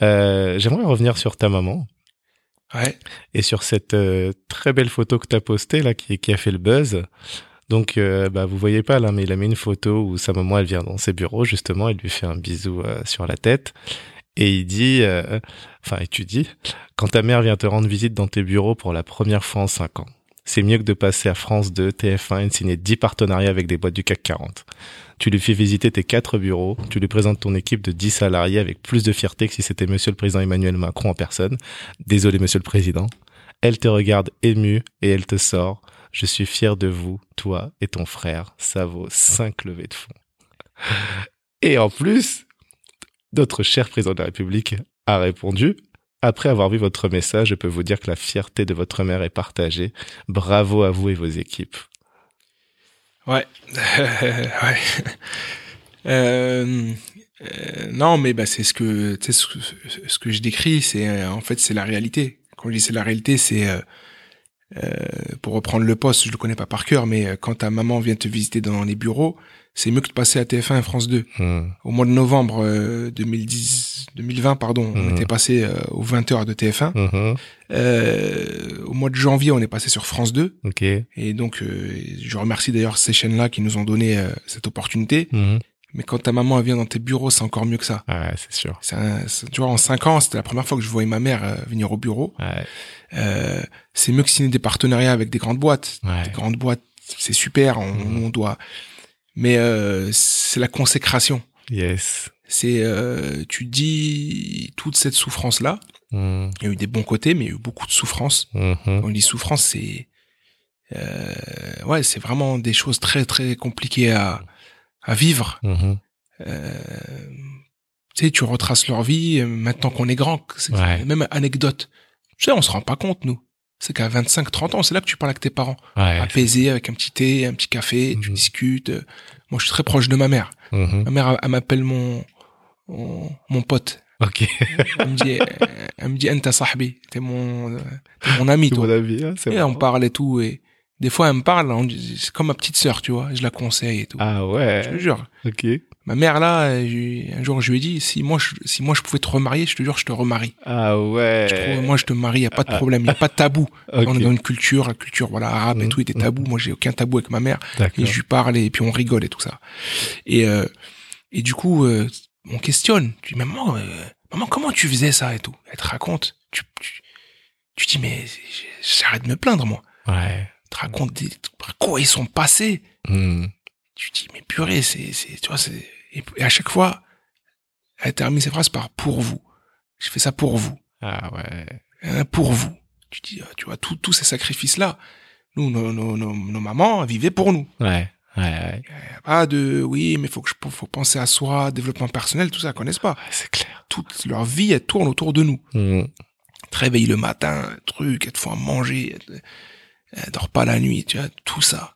Speaker 1: Euh, J'aimerais revenir sur ta maman
Speaker 2: Ouais.
Speaker 1: et sur cette euh, très belle photo que tu as postée là, qui, qui a fait le buzz. Donc, euh, bah, vous voyez pas là, mais il a mis une photo où sa maman, elle vient dans ses bureaux justement, elle lui fait un bisou euh, sur la tête et il dit, euh, enfin, et tu dis, quand ta mère vient te rendre visite dans tes bureaux pour la première fois en cinq ans, c'est mieux que de passer à France 2, TF1 et de signer 10 partenariats avec des boîtes du CAC 40. Tu lui fais visiter tes quatre bureaux, tu lui présentes ton équipe de 10 salariés avec plus de fierté que si c'était monsieur le président Emmanuel Macron en personne. Désolé monsieur le président. Elle te regarde émue et elle te sort. Je suis fier de vous, toi et ton frère. Ça vaut cinq levées de fonds. Et en plus, notre cher président de la République a répondu après avoir vu votre message, je peux vous dire que la fierté de votre mère est partagée. Bravo à vous et vos équipes.
Speaker 2: Ouais. ouais. Euh, euh, non, mais bah, c'est ce que, ce, ce que je décris, c'est euh, en fait c'est la réalité. Quand je dis c'est la réalité, c'est euh, pour reprendre le poste, je le connais pas par cœur, mais euh, quand ta maman vient te visiter dans les bureaux, c'est mieux que de passer à TF1 et France 2.
Speaker 1: Hmm.
Speaker 2: Au mois de novembre euh, 2010, 2020, pardon, on
Speaker 1: Mhm.
Speaker 2: était passé euh, aux 20h de TF1.
Speaker 1: Mhm.
Speaker 2: Euh, au mois de janvier, on est passé sur France 2.
Speaker 1: Ok.
Speaker 2: Et donc, je remercie d'ailleurs ces chaînes-là qui nous ont donné cette opportunité.
Speaker 1: Mhm.
Speaker 2: Mais quand ta maman elle vient dans tes bureaux, c'est encore mieux que ça.
Speaker 1: Ouais, c'est sûr.
Speaker 2: Un- tu vois, en cinq ans, c'était la première fois que je voyais ma mère euh, venir au bureau.
Speaker 1: Ouais.
Speaker 2: Euh, c'est mieux que signer des partenariats avec des grandes boîtes.
Speaker 1: Ouais.
Speaker 2: Des grandes boîtes, c'est super, on,
Speaker 1: Mhm.
Speaker 2: on doit. Mais euh, c'est la consécration.
Speaker 1: Yes.
Speaker 2: C'est, euh, tu dis toute cette souffrance-là.
Speaker 1: Mhm.
Speaker 2: Il y a eu des bons côtés, mais il y a eu beaucoup de souffrance.
Speaker 1: Mhm.
Speaker 2: Quand on dit souffrance, c'est euh, ouais, c'est vraiment des choses très très compliquées à à vivre.
Speaker 1: Mhm.
Speaker 2: Euh, tu sais, tu retraces leur vie euh, maintenant qu'on est grand. C'est
Speaker 1: Ouais.
Speaker 2: même anecdote. Tu sais, on se rend pas compte nous. C'est qu'à 25, 30 ans, c'est là que tu parles avec tes parents.
Speaker 1: Ouais.
Speaker 2: Apaisé, avec un petit thé, un petit café, tu
Speaker 1: Mhm.
Speaker 2: discutes. Euh, Moi, je suis très proche de ma mère.
Speaker 1: Mhm.
Speaker 2: Ma mère, elle, elle m'appelle mon, mon mon pote.
Speaker 1: Ok.
Speaker 2: Elle me dit, elle me dit, t'es mon, t'es mon ami, toi.
Speaker 1: mon hein,
Speaker 2: Et on parle et tout, et des fois, elle me parle, c'est comme ma petite sœur, tu vois, je la conseille et tout.
Speaker 1: Ah
Speaker 2: Je te
Speaker 1: ouais.
Speaker 2: jure.
Speaker 1: Ok.
Speaker 2: Ma mère, là, un jour, je lui ai dit, si moi, je, si moi, je pouvais te remarier, je te jure, je te remarie.
Speaker 1: Ah ouais.
Speaker 2: Je trouve, moi, je te marie, y a pas de
Speaker 1: Ah.
Speaker 2: problème, y a pas de tabou.
Speaker 1: Ok.
Speaker 2: On est dans une culture, la culture, voilà, arabe et
Speaker 1: Mhm.
Speaker 2: tout, était tabou. Moi, j'ai aucun tabou avec ma mère.
Speaker 1: D'accord.
Speaker 2: Et je lui parle et puis on rigole et tout ça. Et, euh, et du coup, euh, on questionne. Tu dis, maman, euh, maman, comment tu faisais ça et tout? Elle te raconte. Tu, tu, tu dis, mais j'arrête de me plaindre, moi.
Speaker 1: Ouais.
Speaker 2: Elle te raconte des, par quoi ils sont passés.
Speaker 1: Hmm.
Speaker 2: Tu dis, mais purée, c'est, c'est, tu vois, c'est, et, à chaque fois, elle termine ses phrases par pour vous. Je fais ça pour vous.
Speaker 1: Ah ouais.
Speaker 2: Hein, pour vous. Tu dis, euh, tu vois, tous ces sacrifices-là, nous, nos, nos, nos, nos mamans vivaient pour nous.
Speaker 1: Ouais. Ouais. Ouais.
Speaker 2: Pas de, oui, mais faut que je, faut penser à soi, développement personnel, tout ça, connaissent pas.
Speaker 1: Ouais, c'est clair.
Speaker 2: Toute leur vie, elle tourne autour de nous. Elles te réveillent le matin, truc, elles te font à manger, te- elles dorment pas la nuit, tu vois, tout ça.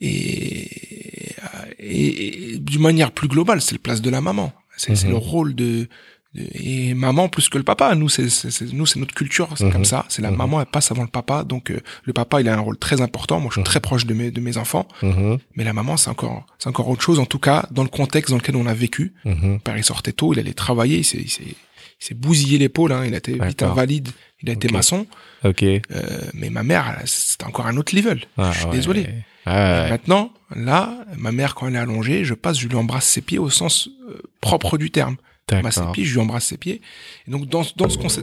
Speaker 2: Et, et, et d'une manière plus globale, c'est le place de la maman. C'est c'est
Speaker 1: Mhm.
Speaker 2: le rôle de, de- et maman plus que le papa. Nous, c'est nous, c'est notre culture, c'est
Speaker 1: Mhm.
Speaker 2: comme ça. C'est la
Speaker 1: Mhm.
Speaker 2: maman, elle passe avant le papa. Donc euh, le papa, il a un rôle très important. Moi, je suis
Speaker 1: Mhm.
Speaker 2: très proche de mes de mes enfants,
Speaker 1: Mhm.
Speaker 2: mais la maman, c'est encore c'est encore autre chose. En tout cas, dans le contexte dans lequel on a vécu.
Speaker 1: Mhm.
Speaker 2: Mon père, il sortait tôt, il allait travailler, il s'est s'est il s'est bousillé l'épaule. Hein, il a été vite invalide. Il a été maçon.
Speaker 1: Ok.
Speaker 2: Euh, mais ma mère, c'était encore un autre level.
Speaker 1: Ah,
Speaker 2: je suis
Speaker 1: ouais.
Speaker 2: désolé.
Speaker 1: Ah, ouais.
Speaker 2: Maintenant, là, ma mère, quand elle est allongée, je passe, je lui embrasse ses pieds au sens euh, propre du terme. Je embrasse ses
Speaker 1: D'accord.
Speaker 2: pieds, je lui embrasse ses pieds. Et donc, dans, dans ce,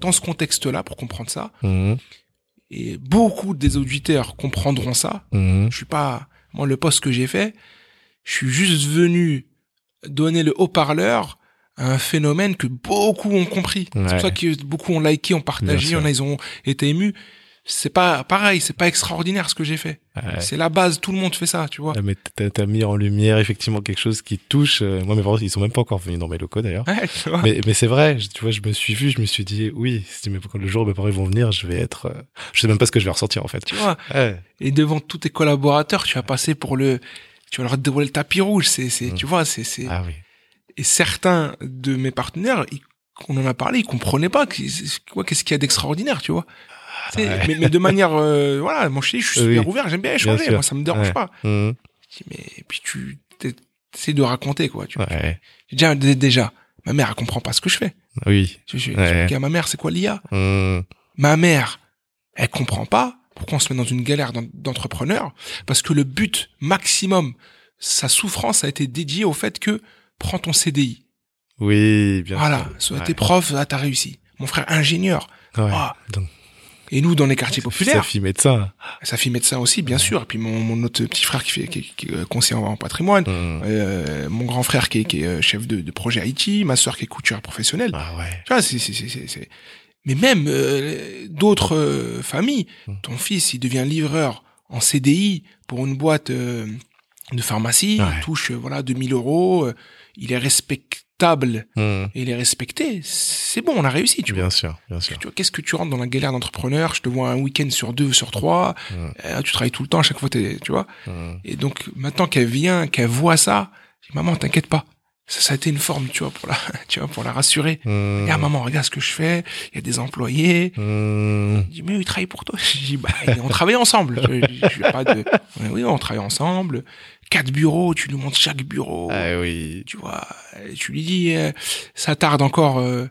Speaker 2: dans contexte-là, pour comprendre ça,
Speaker 1: Mhm.
Speaker 2: et beaucoup des auditeurs comprendront ça,
Speaker 1: Mhm.
Speaker 2: je suis pas, moi, le poste que j'ai fait, je suis juste venu donner le haut-parleur un phénomène que beaucoup ont compris. C'est
Speaker 1: Ouais.
Speaker 2: pour ça que beaucoup ont liké, ont partagé,
Speaker 1: sûr.
Speaker 2: en a, ils ont été émus. C'est pas pareil, c'est pas extraordinaire ce que j'ai fait.
Speaker 1: Ouais.
Speaker 2: C'est la base, tout le monde fait ça, tu vois.
Speaker 1: Mais t'as mis en lumière effectivement quelque chose qui touche. euh, Moi, mes parents, ils sont même pas encore venus dans mes locaux d'ailleurs.
Speaker 2: Ouais.
Speaker 1: Mais, mais c'est vrai, tu vois, je me suis vu, je me suis dit, oui, le jour où mes parents vont venir, je vais être, euh, je sais même pas ce que je vais ressentir en fait.
Speaker 2: Tu vois.
Speaker 1: Ouais.
Speaker 2: Et devant tous tes collaborateurs, tu vas passer pour le, tu vas leur dévoiler le tapis rouge. C'est, c'est,
Speaker 1: Mm.
Speaker 2: tu vois, c'est, c'est.
Speaker 1: Ah oui.
Speaker 2: Et certains de mes partenaires, ils- on en a parlé, ils comprenaient pas. Qu'est-ce qu'il y a d'extraordinaire, tu vois. Tu
Speaker 1: Ouais.
Speaker 2: mais, mais de manière, euh, voilà, moi je suis, je suis
Speaker 1: Oui.
Speaker 2: super ouvert, j'aime bien échanger,
Speaker 1: sûr.
Speaker 2: moi ça me dérange
Speaker 1: Ouais.
Speaker 2: pas. Je dis, mais puis tu essaies de raconter quoi. Tu vois.
Speaker 1: Ouais.
Speaker 2: Déjà, dé- déjà, ma mère elle comprend pas ce que je fais.
Speaker 1: Oui.
Speaker 2: Je, je, je à ma mère, c'est quoi l'IA
Speaker 1: Mhm.
Speaker 2: Ma mère, elle comprend pas pourquoi on se met dans une galère d'en- d'entrepreneur, parce que le but maximum, sa souffrance a été dédiée au fait que prends ton CDI.
Speaker 1: Oui, bien
Speaker 2: voilà,
Speaker 1: sûr.
Speaker 2: soit
Speaker 1: Ouais.
Speaker 2: t'es prof, là t'as réussi. Mon frère ingénieur.
Speaker 1: Ouais.
Speaker 2: Ah.
Speaker 1: Donc,
Speaker 2: Et nous, dans les quartiers
Speaker 1: sa
Speaker 2: populaires,
Speaker 1: fille médecin.
Speaker 2: sa fille médecin aussi, bien sûr. Et puis mon, mon autre petit frère qui fait qui, qui est conseiller en patrimoine.
Speaker 1: Mhm.
Speaker 2: Euh, mon grand frère qui est, qui est euh, chef de, de projet Haïti, ma sœur qui est couturière professionnelle.
Speaker 1: Ah ouais.
Speaker 2: Tu vois, c'est, c'est, c'est, c'est- c'est- Mais même euh, d'autres euh, familles,
Speaker 1: Mm.
Speaker 2: ton fils, il devient livreur en CDI pour une boîte euh, de pharmacie,
Speaker 1: Ouais.
Speaker 2: il touche euh, voilà 2000 euros, euh, il est respectable
Speaker 1: Mhm.
Speaker 2: et il est respecté. C'est bon, on a réussi, tu vois.
Speaker 1: Bien sûr, bien sûr.
Speaker 2: Tu vois, qu'est-ce que tu rentres dans la galère d'entrepreneur? Je te vois un week-end sur deux, sur trois.
Speaker 1: Mhm.
Speaker 2: euh, tu travailles tout le temps, à chaque fois, t'es, tu vois.
Speaker 1: Mhm.
Speaker 2: Et donc, maintenant qu'elle vient, qu'elle voit ça, je dis, maman, t'inquiète pas. Ça, ça a été une forme, tu vois, pour la, tu vois, pour la rassurer. Regarde, maman, regarde ce que je fais. Il y a des employés. Je dis, mais ils travaillent pour toi. Je dis, bah, on travaille ensemble. Je, je, pas de, oui, on travaille ensemble. Quatre bureaux, tu nous montres chaque bureau.
Speaker 1: Ah oui.
Speaker 2: Tu vois, tu lui dis, euh, ça tarde encore, euh,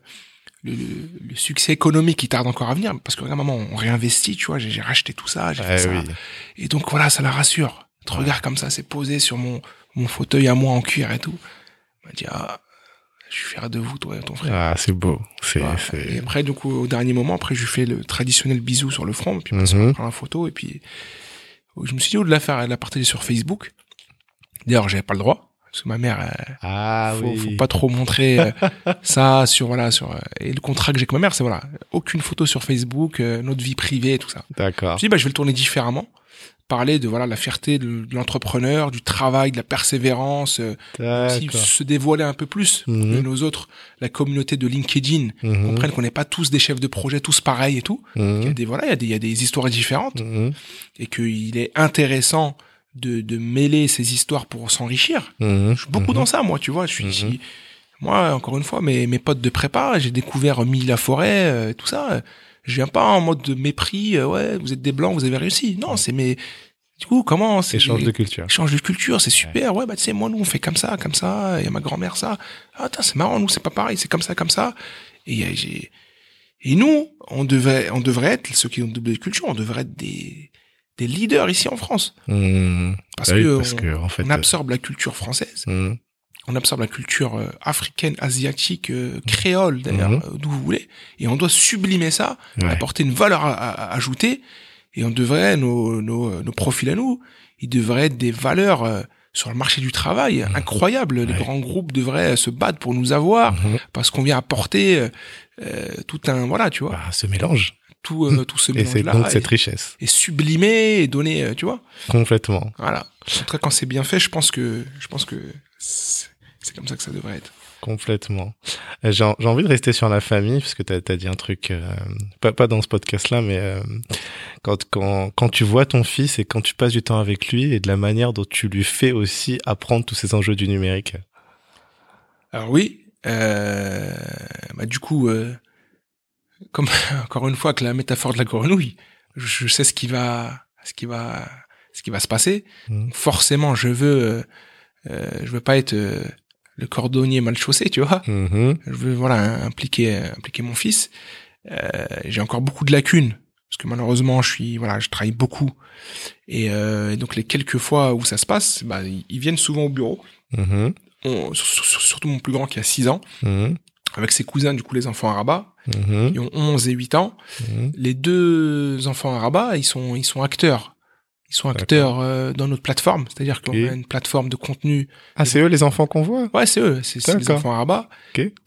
Speaker 2: le, le- le succès économique, il tarde encore à venir. Parce que, regarde, maman, on réinvestit, tu vois, j'ai racheté tout ça, j'ai
Speaker 1: Ah
Speaker 2: fait ça. Et donc voilà, ça la rassure. Te regarde comme ça, c'est posé sur mon, mon fauteuil à moi en cuir et tout. Elle m'a dit, ah, je suis fier de vous, toi et ton frère.
Speaker 1: Ah, c'est beau. C'est,
Speaker 2: Voilà.
Speaker 1: c'est.
Speaker 2: Et après, coup, au dernier moment, après, je lui fais le traditionnel bisou sur le front, puis
Speaker 1: Mhm.
Speaker 2: on prend la photo, et puis je me suis dit, au de la faire, elle l'a partagé sur Facebook. D'ailleurs, j'avais pas le droit, parce que ma mère, elle,
Speaker 1: Ah
Speaker 2: faut,
Speaker 1: oui.
Speaker 2: faut pas trop montrer euh, ça sur voilà sur euh, et le contrat que j'ai avec ma mère, c'est voilà, aucune photo sur Facebook, euh, notre vie privée et tout ça.
Speaker 1: D'accord.
Speaker 2: Je bah, je vais le tourner différemment. Parler de voilà la fierté de, de l'entrepreneur, du travail, de la persévérance, euh, aussi se dévoiler un peu plus
Speaker 1: Mhm.
Speaker 2: que nos autres, la communauté de LinkedIn,
Speaker 1: Mhm.
Speaker 2: comprennent qu'on n'est pas tous des chefs de projet, tous pareils et tout. Il y a
Speaker 1: Mhm.
Speaker 2: des voilà, il y a des, il y a des histoires différentes
Speaker 1: Mhm.
Speaker 2: et qu'il est intéressant de, de mêler ces histoires pour s'enrichir.
Speaker 1: Mhm.
Speaker 2: Je suis beaucoup
Speaker 1: Mhm.
Speaker 2: dans ça, moi, tu vois. Je suis,
Speaker 1: Mhm.
Speaker 2: Moi, encore une fois, mes, mes potes de prépa, j'ai découvert Mille la forêt, euh, tout ça. Je viens pas en mode de mépris, euh, ouais, vous êtes des blancs, vous avez réussi. Non, c'est mes... Du coup, comment c'est
Speaker 1: Échange de culture.
Speaker 2: Échange de culture, c'est super. Ouais, bah tu sais, moi, nous, on fait comme ça, comme ça. Il y a ma grand-mère, ça. Ah, c'est marrant, nous, c'est pas pareil, c'est comme ça, comme ça. Et euh, j'ai... Et nous, on devait, on devrait être, ceux qui ont double culture, on devrait être des, des leaders ici en France.
Speaker 1: Mmh.
Speaker 2: Parce
Speaker 1: Ah oui,
Speaker 2: que,
Speaker 1: parce
Speaker 2: on,
Speaker 1: que, en fait,
Speaker 2: on absorbe la culture française,
Speaker 1: euh, mmh.
Speaker 2: on absorbe la culture euh, africaine, asiatique, euh, créole d'ailleurs, euh, d'où vous voulez, et on doit sublimer ça,
Speaker 1: Ouais.
Speaker 2: apporter une valeur à- à- à ajouter, et on devrait, nos, nos, nos profils à nous, ils devraient être des valeurs euh, sur le marché du travail incroyables. Les.
Speaker 1: Ouais.
Speaker 2: grands groupes devraient se battre pour nous avoir, parce qu'on vient apporter euh, euh, tout un, voilà, tu vois,
Speaker 1: Bah, ce mélange.
Speaker 2: Tout, euh, tout ce
Speaker 1: Et
Speaker 2: mélange-là,
Speaker 1: donc
Speaker 2: et,
Speaker 1: cette richesse.
Speaker 2: et sublimer, et donner, euh, tu vois.
Speaker 1: Complètement.
Speaker 2: Voilà. En tout cas, quand c'est bien fait, je pense que, je pense que c'est comme ça que ça devrait être.
Speaker 1: Complètement. Euh, J'ai j'ai envie de rester sur la famille parce que tu as, dit un truc, euh, pas, pas dans ce podcast-là, mais euh, quand, quand, quand tu vois ton fils et quand tu passes du temps avec lui et de la manière dont tu lui fais aussi apprendre tous ces enjeux du numérique.
Speaker 2: Alors oui, euh, bah du coup, euh, comme encore une fois avec la métaphore de la grenouille, je, je sais ce qui va, ce qui va, ce qui va se passer.
Speaker 1: Mhm.
Speaker 2: Forcément, je veux, euh, euh, je veux pas être euh, le cordonnier mal chaussé, tu vois.
Speaker 1: Mhm.
Speaker 2: Je veux voilà impliquer, impliquer mon fils. Euh, J'ai encore beaucoup de lacunes parce que malheureusement, je suis, voilà, je travaille beaucoup et, et donc les quelques fois où ça se passe, bah, ils viennent souvent au bureau.
Speaker 1: Mhm.
Speaker 2: On- sur- surtout mon plus grand qui a 6 ans,
Speaker 1: Mhm.
Speaker 2: Avec ses cousins, du coup, les enfants à Rabat,
Speaker 1: Mhm.
Speaker 2: qui ont 11 et 8 ans.
Speaker 1: Mhm.
Speaker 2: Les deux enfants à Rabat, ils sont, ils sont acteurs. Ils sont acteurs euh, dans notre plateforme, c'est-à-dire qu'on a une plateforme de contenu.
Speaker 1: Ah, c'est eux les enfants qu'on voit?
Speaker 2: Ouais, c'est eux, c'est les enfants à Rabat.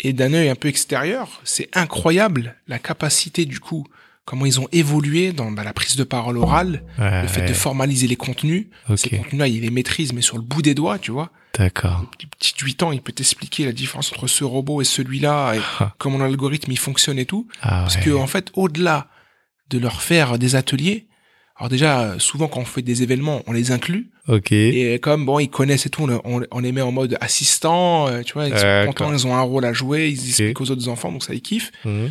Speaker 2: Et d'un œil un peu extérieur, c'est incroyable la capacité, du coup, comment ils ont évolué dans bah, la prise de parole orale,
Speaker 1: Ouais,
Speaker 2: le fait de formaliser les contenus. Ces
Speaker 1: Ok,
Speaker 2: contenus-là, ils les maîtrisent, mais sur le bout des doigts, tu vois.
Speaker 1: D'accord.
Speaker 2: Le petit de 8 ans, il peut t'expliquer la différence entre ce robot et celui-là, et
Speaker 1: Ah.
Speaker 2: comment l'algorithme il fonctionne et tout.
Speaker 1: Ah,
Speaker 2: Parce
Speaker 1: ouais.
Speaker 2: que en fait, au-delà de leur faire des ateliers, alors déjà, souvent quand on fait des événements, on les inclut.
Speaker 1: Ok.
Speaker 2: Et comme bon, ils connaissent et tout, on, les met en mode assistant, euh, tu vois, ils sont
Speaker 1: D'accord.
Speaker 2: contents, ils ont un rôle à jouer, ils expliquent aux autres enfants, donc ça ils kiffent.
Speaker 1: Mhm.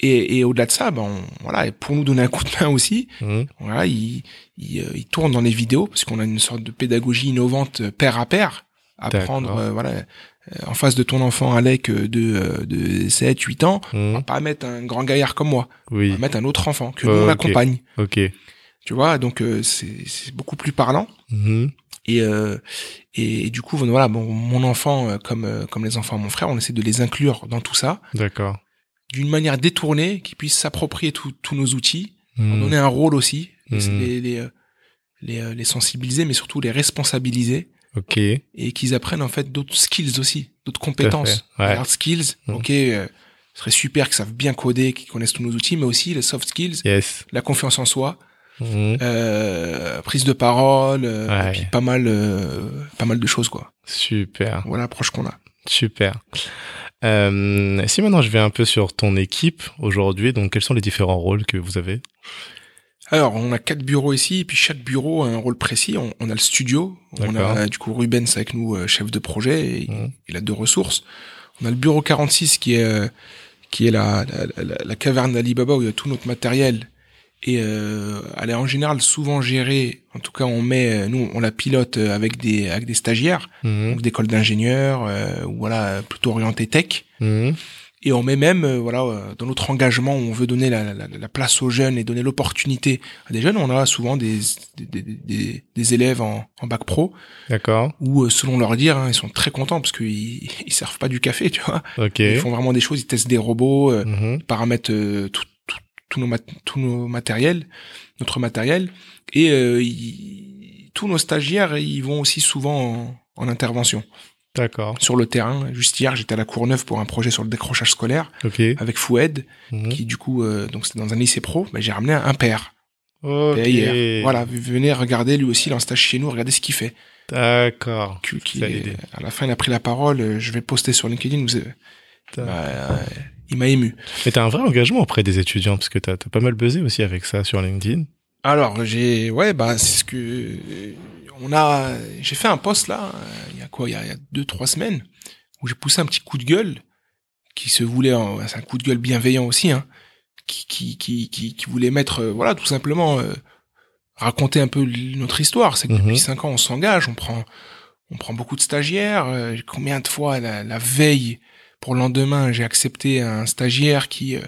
Speaker 2: Et, et au-delà de ça, ben on- voilà, et pour nous donner un coup de main aussi,
Speaker 1: Mhm.
Speaker 2: voilà, ils, ils, euh, ils tournent dans les vidéos parce qu'on a une sorte de pédagogie innovante euh, pair à pair, apprendre, euh, voilà, euh, en face de ton enfant Alec euh, de euh, de 7, 8 ans, on va pas mettre un grand gaillard comme moi, on
Speaker 1: Oui.
Speaker 2: va mettre un autre enfant que nous on accompagne.
Speaker 1: Ok.
Speaker 2: Tu vois, donc euh, c'est c'est beaucoup plus parlant.
Speaker 1: Mhm.
Speaker 2: Et, euh, et, du coup, voilà, bon, mon enfant, comme, euh, comme les enfants de mon frère, on essaie de les inclure dans tout ça,
Speaker 1: D'accord.
Speaker 2: d'une manière détournée, qu'ils puissent s'approprier tous nos outils, leur
Speaker 1: Mhm.
Speaker 2: donner un rôle aussi, les, les, les sensibiliser, mais surtout les responsabiliser,
Speaker 1: Ok.
Speaker 2: et qu'ils apprennent en fait d'autres skills aussi, d'autres compétences.
Speaker 1: ouais.
Speaker 2: Hard skills,
Speaker 1: Mhm.
Speaker 2: ok, euh, ce serait super qu'ils savent bien coder, qu'ils connaissent tous nos outils, mais aussi les soft skills,
Speaker 1: Yes.
Speaker 2: la confiance en soi,
Speaker 1: Mhm.
Speaker 2: euh, prise de parole, euh,
Speaker 1: Ouais.
Speaker 2: et puis pas mal, euh, pas mal de choses quoi.
Speaker 1: Super.
Speaker 2: Voilà l'approche qu'on a.
Speaker 1: Super. Euh, si maintenant je vais un peu sur ton équipe aujourd'hui, donc quels sont les différents rôles que vous avez?
Speaker 2: Alors, on a quatre bureaux ici, et puis chaque bureau a un rôle précis. On, on a le studio, on a du coup Rubens avec nous, euh, chef de projet, et
Speaker 1: Mhm.
Speaker 2: il a deux ressources. On a le bureau 46 qui est euh, qui est la, la, la, la caverne d'Alibaba où il y a tout notre matériel. Et euh, elle est en général souvent gérée, en tout cas on met, euh, nous on la pilote avec des avec des stagiaires, donc d'écoles d'ingénieurs, euh, ou voilà plutôt orienté tech.
Speaker 1: Mhm.
Speaker 2: Et on met même, euh, voilà, euh, dans notre engagement où on veut donner la, la, la place aux jeunes et donner l'opportunité à des jeunes, on a souvent des, des, des, des, élèves en, en bac pro
Speaker 1: D'accord.
Speaker 2: où, euh, selon leur dire, hein, ils sont très contents parce qu'ils ils servent pas du café, tu vois.
Speaker 1: Ok.
Speaker 2: Ils font vraiment des choses, ils testent des robots, euh,
Speaker 1: Mhm.
Speaker 2: ils paramètrent euh, tout, tout, tout nos, mat- tout nos matériels, notre matériel. Et euh, ils- tous nos stagiaires, ils vont aussi souvent en, en intervention
Speaker 1: D'accord.
Speaker 2: sur le terrain. Juste hier, j'étais à la Courneuve pour un projet sur le décrochage scolaire
Speaker 1: Ok.
Speaker 2: avec Foued,
Speaker 1: Mhm.
Speaker 2: qui du coup, euh, donc c'était dans un lycée pro, bah, j'ai ramené un père.
Speaker 1: Ok.
Speaker 2: père hier. Voilà, venez regarder lui aussi, il est en stage chez nous, regardez ce qu'il fait.
Speaker 1: D'accord.
Speaker 2: Qui, à la fin, il a pris la parole, euh, je vais poster sur LinkedIn, vous, bah, euh, il m'a ému.
Speaker 1: Mais t'as un vrai engagement auprès des étudiants parce que t'as as pas mal buzzé aussi avec ça sur LinkedIn.
Speaker 2: Alors, j'ai, ouais, bah, c'est ce que, on a, j'ai fait un post là, euh, il y a quoi, il y a, il y a deux, trois semaines. où j'ai poussé un petit coup de gueule qui se voulait, c'est un coup de gueule bienveillant aussi, hein, qui, qui, qui, qui, qui voulait mettre, euh, voilà, tout simplement euh, raconter un peu notre histoire. C'est que
Speaker 1: Mhm.
Speaker 2: depuis cinq ans, on s'engage, on prend, on prend beaucoup de stagiaires. euh, combien de fois la, la veille pour le lendemain, j'ai accepté un stagiaire qui euh,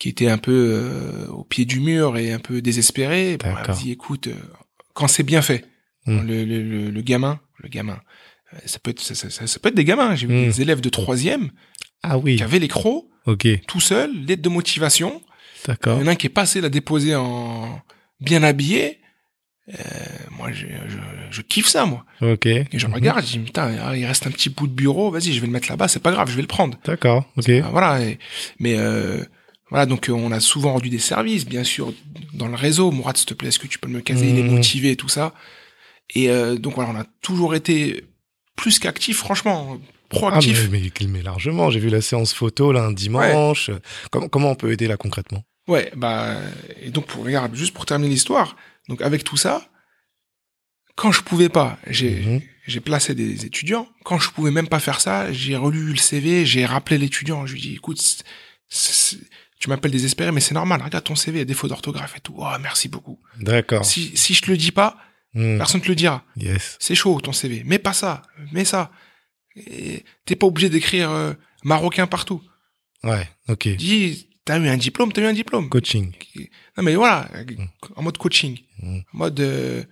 Speaker 2: qui était un peu au pied du mur et un peu désespéré. Bon,
Speaker 1: D'accord.
Speaker 2: Vas-y, écoute, quand c'est bien fait,
Speaker 1: Mhm.
Speaker 2: le, le, le, le gamin, le gamin, euh, ça peut être, ça, ça- ça- ça peut être des gamins. J'ai vu
Speaker 1: Mhm.
Speaker 2: des élèves de troisième
Speaker 1: Ah oui.
Speaker 2: qui avaient les crocs
Speaker 1: Ok.
Speaker 2: tout seul, lettre de motivation. Il y en a un qui est passé, l'a déposé en bien habillé. Euh, moi, je, je, je kiffe ça, moi.
Speaker 1: Ok.
Speaker 2: Et je
Speaker 1: Mhm.
Speaker 2: regarde, je dis, putain, ah, il reste un petit bout de bureau, vas-y, je vais le mettre là-bas, c'est pas grave, je vais le prendre.
Speaker 1: D'accord. Ok.
Speaker 2: Ah, voilà. et- mais euh, voilà, donc euh, on a souvent rendu des services, bien sûr, dans le réseau. Mourad, s'il te plaît, est-ce que tu peux me caser? Il est motivé et tout ça. Et euh, donc voilà, on a toujours été plus qu'actifs, franchement,
Speaker 1: Ah,
Speaker 2: proactifs.
Speaker 1: mais, mais, mais largement. J'ai vu la séance photo là un dimanche. Comment, comment on peut aider là concrètement?
Speaker 2: Ouais, bah et donc pour regarde, juste pour terminer l'histoire, donc avec tout ça, quand je pouvais pas, j'ai
Speaker 1: Mhm.
Speaker 2: j'ai placé des étudiants. Quand je pouvais même pas faire ça, j'ai relu le CV, j'ai rappelé l'étudiant, je lui dis écoute, tu m'appelles désespéré, mais c'est normal. Regarde ton CV, il y a défaut d'orthographe et tout. Oh, merci beaucoup.
Speaker 1: D'accord.
Speaker 2: Si si je te le dis pas,
Speaker 1: Hmm.
Speaker 2: personne te le dira.
Speaker 1: Yes.
Speaker 2: C'est chaud ton CV. Mets pas ça, mets ça. T'es pas obligé d'écrire euh, marocain partout.
Speaker 1: Ouais. Ok.
Speaker 2: Dis t'as eu un diplôme, t'as eu un diplôme.
Speaker 1: Coaching.
Speaker 2: Non mais voilà, en mode coaching,
Speaker 1: Mm.
Speaker 2: en mode euh,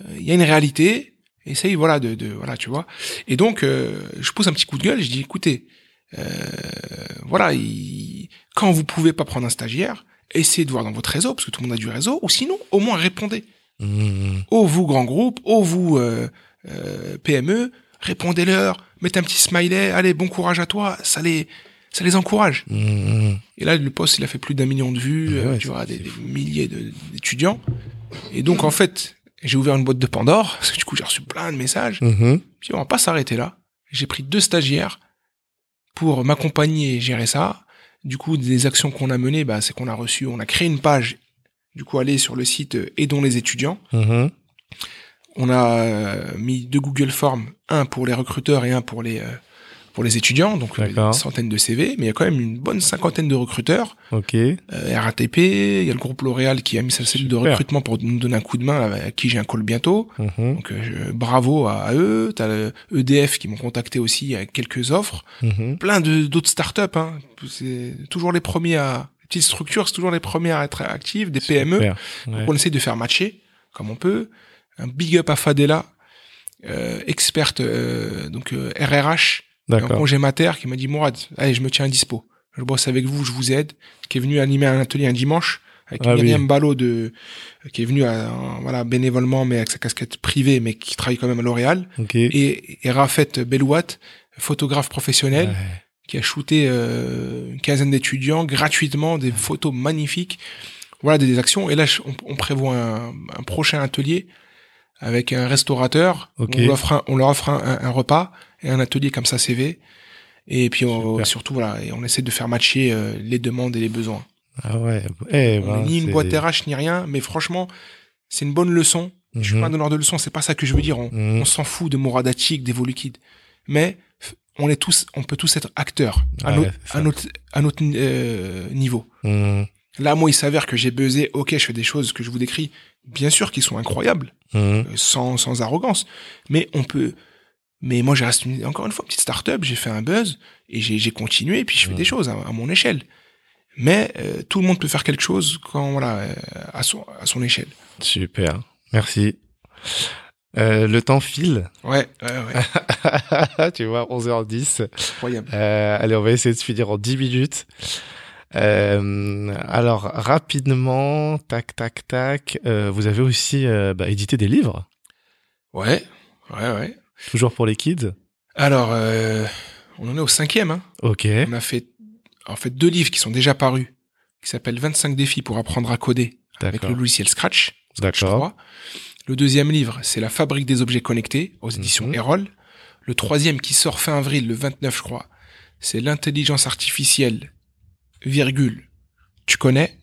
Speaker 2: euh, il y a une réalité, essaye voilà de, de voilà tu vois. Et donc euh, je pose un petit coup de gueule, je dis écoutez, voilà, il- quand vous pouvez pas prendre un stagiaire, essayez de voir dans votre réseau parce que tout le monde a du réseau, ou sinon au moins répondez. Ô vous grand groupe, ô vous euh, euh, PME, répondez-leur, mettez un petit smiley, allez bon courage à toi, ça les ça les encourage. Et là, le post, il a fait plus d'un million de vues,
Speaker 1: Ouais, ouais,
Speaker 2: tu vois, des, milliers d'étudiants. Et donc, en fait, j'ai ouvert une boîte de Pandore, parce que du coup, j'ai reçu plein de messages.
Speaker 1: Mhm.
Speaker 2: Puis, on va pas s'arrêter là. J'ai pris deux stagiaires pour m'accompagner et gérer ça. Du coup, des actions qu'on a menées, bah, c'est qu'on a reçu, on a créé une page, du coup, aller sur le site euh, Aidons les étudiants.
Speaker 1: Mhm.
Speaker 2: On a euh, mis deux Google Forms, un pour les recruteurs et un pour les, euh, pour les étudiants, donc une centaine de CV, mais il y a quand même une bonne cinquantaine de recruteurs.
Speaker 1: Ok.
Speaker 2: Euh, RATP, il y a le groupe L'Oréal qui a mis sa cellule de recrutement pour nous donner un coup de main, à qui j'ai un call bientôt.
Speaker 1: Mhm.
Speaker 2: Donc euh, bravo à, à eux. T'as le EDF qui m'ont contacté aussi avec quelques offres.
Speaker 1: Mhm.
Speaker 2: Plein de d'autres startups. Hein. C'est toujours les premiers à petites structures, c'est toujours les premiers à être actives, des PME. Donc on essaie de faire matcher comme on peut. Un big up à Fadela, euh, experte euh, donc euh, RRH en
Speaker 1: D'accord.
Speaker 2: congé mater qui m'a dit Mourad, allez, je me tiens à dispo. Je bosse avec vous, je vous aide. Qui est venu animer un atelier un dimanche avec
Speaker 1: Ah
Speaker 2: Myriam
Speaker 1: oui.
Speaker 2: Ballot de qui est venu à, voilà bénévolement mais avec sa casquette privée mais qui travaille quand même à L'Oréal
Speaker 1: Ok.
Speaker 2: et, et Rafet Belouat, photographe professionnel
Speaker 1: Ouais.
Speaker 2: Qui a shooté euh, une quinzaine d'étudiants gratuitement des photos magnifiques. Voilà des, des actions et là on, on prévoit un, un prochain atelier avec un restaurateur. On, lui offre un- on leur offre un, repas et un atelier comme ça CV. Et puis on- surtout voilà, et on essaie de faire matcher euh, les demandes et les besoins.
Speaker 1: Ah ouais. Eh
Speaker 2: on n'est ni une boîte RH ni rien, mais franchement, c'est une bonne leçon. Je suis
Speaker 1: Mhm.
Speaker 2: pas un donneur de leçons, c'est pas ça que je veux dire. On,
Speaker 1: Mhm.
Speaker 2: on s'en fout de Moradatic, des. Mais on est tous, on peut tous être acteurs à
Speaker 1: Ouais,
Speaker 2: notre,
Speaker 1: c'est ça.
Speaker 2: à notre, à notre euh, niveau.
Speaker 1: Mhm.
Speaker 2: Là, moi, il s'avère que j'ai buzzé. Ok, je fais des choses que je vous décris, bien sûr, qui sont incroyables,
Speaker 1: Mhm.
Speaker 2: euh, sans, sans arrogance. Mais on peut. Mais moi, j'ai resté une- encore une fois petite start-up. J'ai fait un buzz et j'ai continué. Et puis je fais des choses à, à mon échelle. Mais euh, tout le monde peut faire quelque chose quand voilà à son à son échelle.
Speaker 1: Super. Merci. Euh, le temps file.
Speaker 2: Ouais, ouais, ouais,
Speaker 1: tu vois, 11h10.
Speaker 2: incroyable.
Speaker 1: Euh, allez, on va essayer de finir en 10 minutes. Euh, alors, rapidement, tac, tac, tac. vous avez aussi bah, édité des livres,
Speaker 2: Ouais, ouais, ouais.
Speaker 1: toujours pour les kids.
Speaker 2: Alors, on en est au cinquième. Hein.
Speaker 1: Ok.
Speaker 2: On a fait en fait deux livres qui sont déjà parus, qui s'appellent 25 défis pour apprendre à coder avec le logiciel Scratch. Scratch
Speaker 1: D'accord.
Speaker 2: 3. Le deuxième livre, c'est La fabrique des objets connectés aux éditions
Speaker 1: Mhm.
Speaker 2: Erol. Le troisième qui sort fin avril, le 29 je crois, c'est l'intelligence artificielle, virgule, tu connais,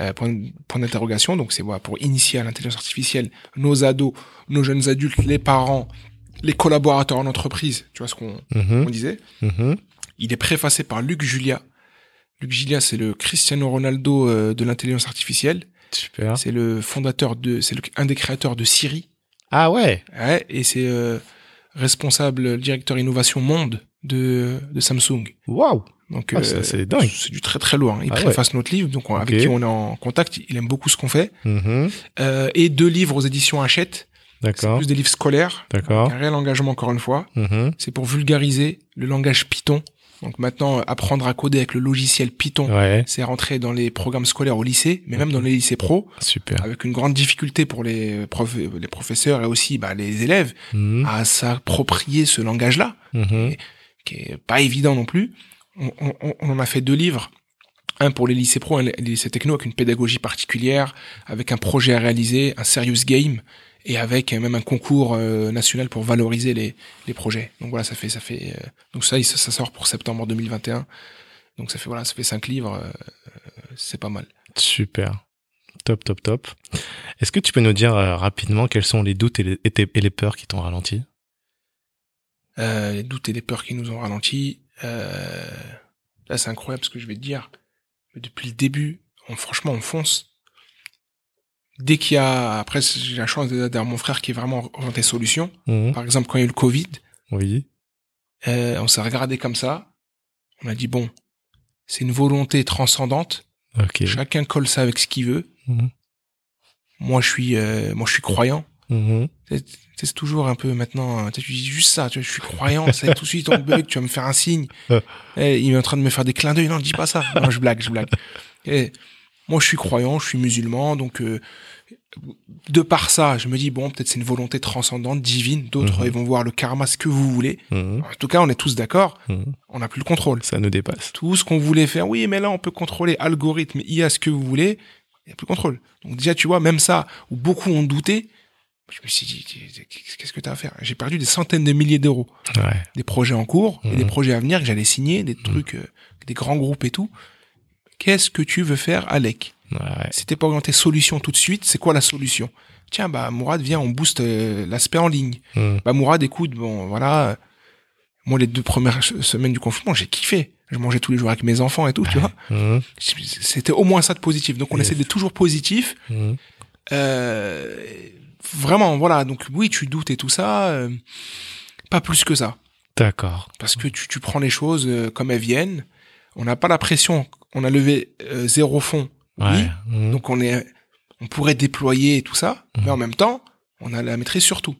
Speaker 2: euh, point, point d'interrogation. Donc c'est voilà, pour initier à l'intelligence artificielle nos ados, nos jeunes adultes, les parents les collaborateurs en entreprise, tu vois ce qu'on
Speaker 1: Mhm.
Speaker 2: on disait?
Speaker 1: Mhm.
Speaker 2: Il est préfacé par Luc Julia. Luc Julia, c'est le Cristiano Ronaldo euh, de l'intelligence artificielle.
Speaker 1: Super.
Speaker 2: C'est le fondateur de, c'est un des créateurs de Siri.
Speaker 1: Ah ouais.
Speaker 2: Ouais, et c'est euh, responsable, directeur innovation monde de, de Samsung.
Speaker 1: Waouh.
Speaker 2: Donc,
Speaker 1: Ah, ça, c'est dingue.
Speaker 2: C'est du très très lourd. hein. Il
Speaker 1: Ah ouais.
Speaker 2: préface notre livre, donc on- avec qui on est en contact. Il aime beaucoup ce qu'on fait.
Speaker 1: Mhm.
Speaker 2: Euh, et deux livres aux éditions Hachette.
Speaker 1: D'accord.
Speaker 2: plus des livres scolaires.
Speaker 1: D'accord.
Speaker 2: Un réel engagement encore une fois.
Speaker 1: Mhm.
Speaker 2: C'est pour vulgariser le langage Python. Donc maintenant, apprendre à coder avec le logiciel Python,
Speaker 1: Ouais.
Speaker 2: c'est rentrer dans les programmes scolaires au lycée, mais même dans les lycées pro,
Speaker 1: Super.
Speaker 2: avec une grande difficulté pour les, prof, les professeurs et aussi bah, les élèves
Speaker 1: Mhm.
Speaker 2: à s'approprier ce langage-là,
Speaker 1: Mhm.
Speaker 2: qui est pas évident non plus. On, on- on- a fait deux livres. Un pour les lycées pro, un les lycées techno avec une pédagogie particulière, avec un projet à réaliser, un serious game, et avec même un concours euh, national pour valoriser les, les projets. Donc voilà, ça fait ça fait euh, donc ça ça sort pour septembre 2021. Donc ça fait voilà, ça fait cinq livres, euh, c'est pas mal.
Speaker 1: Super. Top, top, top. Est-ce que tu peux nous dire euh, rapidement quels sont les doutes et les, et les peurs qui t'ont ralenti?
Speaker 2: Euh, les doutes et les peurs qui nous ont ralenti. Euh, là, c'est incroyable ce que je vais te dire. Mais depuis le début, on, franchement, on fonce. Dès qu'il y a, après, j'ai la chance d'avoir mon frère qui est vraiment orienté solution.
Speaker 1: Mhm.
Speaker 2: Par exemple, quand il y a eu le Covid,
Speaker 1: Oui.
Speaker 2: euh, on s'est regardé comme ça. On a dit bon, c'est une volonté transcendante.
Speaker 1: Ok.
Speaker 2: Chacun colle ça avec ce qu'il veut.
Speaker 1: Mhm.
Speaker 2: Moi, je suis, euh, moi, je suis croyant.
Speaker 1: Mhm.
Speaker 2: C'est c'est toujours un peu maintenant, tu sais, tu dis juste ça, tu vois, je suis croyant, ça tout de suite on bug, tu vas me faire un signe. Eh, il est en train de me faire des clins d'œil, non, dis pas ça. Non, je blague, je blague. Eh, moi, je suis croyant, je suis musulman, donc euh, de par ça, je me dis bon, peut-être c'est une volonté transcendante, divine. D'autres,
Speaker 1: Mhm.
Speaker 2: ils vont voir le karma, ce que vous voulez.
Speaker 1: Mhm.
Speaker 2: En tout cas, on est tous d'accord,
Speaker 1: Mhm.
Speaker 2: on n'a plus le contrôle.
Speaker 1: Ça nous dépasse.
Speaker 2: Tout ce qu'on voulait faire, oui, mais là, on peut contrôler algorithme, IA, ce que vous voulez, il n'y a plus de contrôle. Donc déjà, tu vois, même ça, où beaucoup ont douté, je me suis dit, qu'est-ce que tu as à faire? J'ai perdu des centaines de milliers d'euros.
Speaker 1: Ouais.
Speaker 2: Des projets en cours et des projets à venir que j'allais signer, des trucs, euh, des grands groupes et tout. Qu'est-ce que tu veux faire, Alec
Speaker 1: Ouais. ouais.
Speaker 2: Si t'es pas orienté solution tout de suite, c'est quoi la solution? Tiens, bah Mourad, viens, on booste euh, l'aspect en ligne.
Speaker 1: Mhm.
Speaker 2: Bah Mourad, écoute, bon, voilà. Moi, les deux premières semaines du confinement, j'ai kiffé. Je mangeais tous les jours avec mes enfants et tout, tu vois.
Speaker 1: Mhm.
Speaker 2: C'était au moins ça de positif. Donc on
Speaker 1: Yes.
Speaker 2: essaie d'être toujours positif.
Speaker 1: Mhm.
Speaker 2: Euh, vraiment, voilà. Donc oui, tu doutes et tout ça. euh, pas plus que ça.
Speaker 1: D'accord.
Speaker 2: Parce que tu, tu prends les choses euh, comme elles viennent. On n'a pas la pression. On a levé euh, zéro fond. Oui.
Speaker 1: Ouais. Mhm.
Speaker 2: Donc on est, on pourrait déployer tout ça.
Speaker 1: Mhm.
Speaker 2: Mais en même temps, on a la maîtrise sur tout.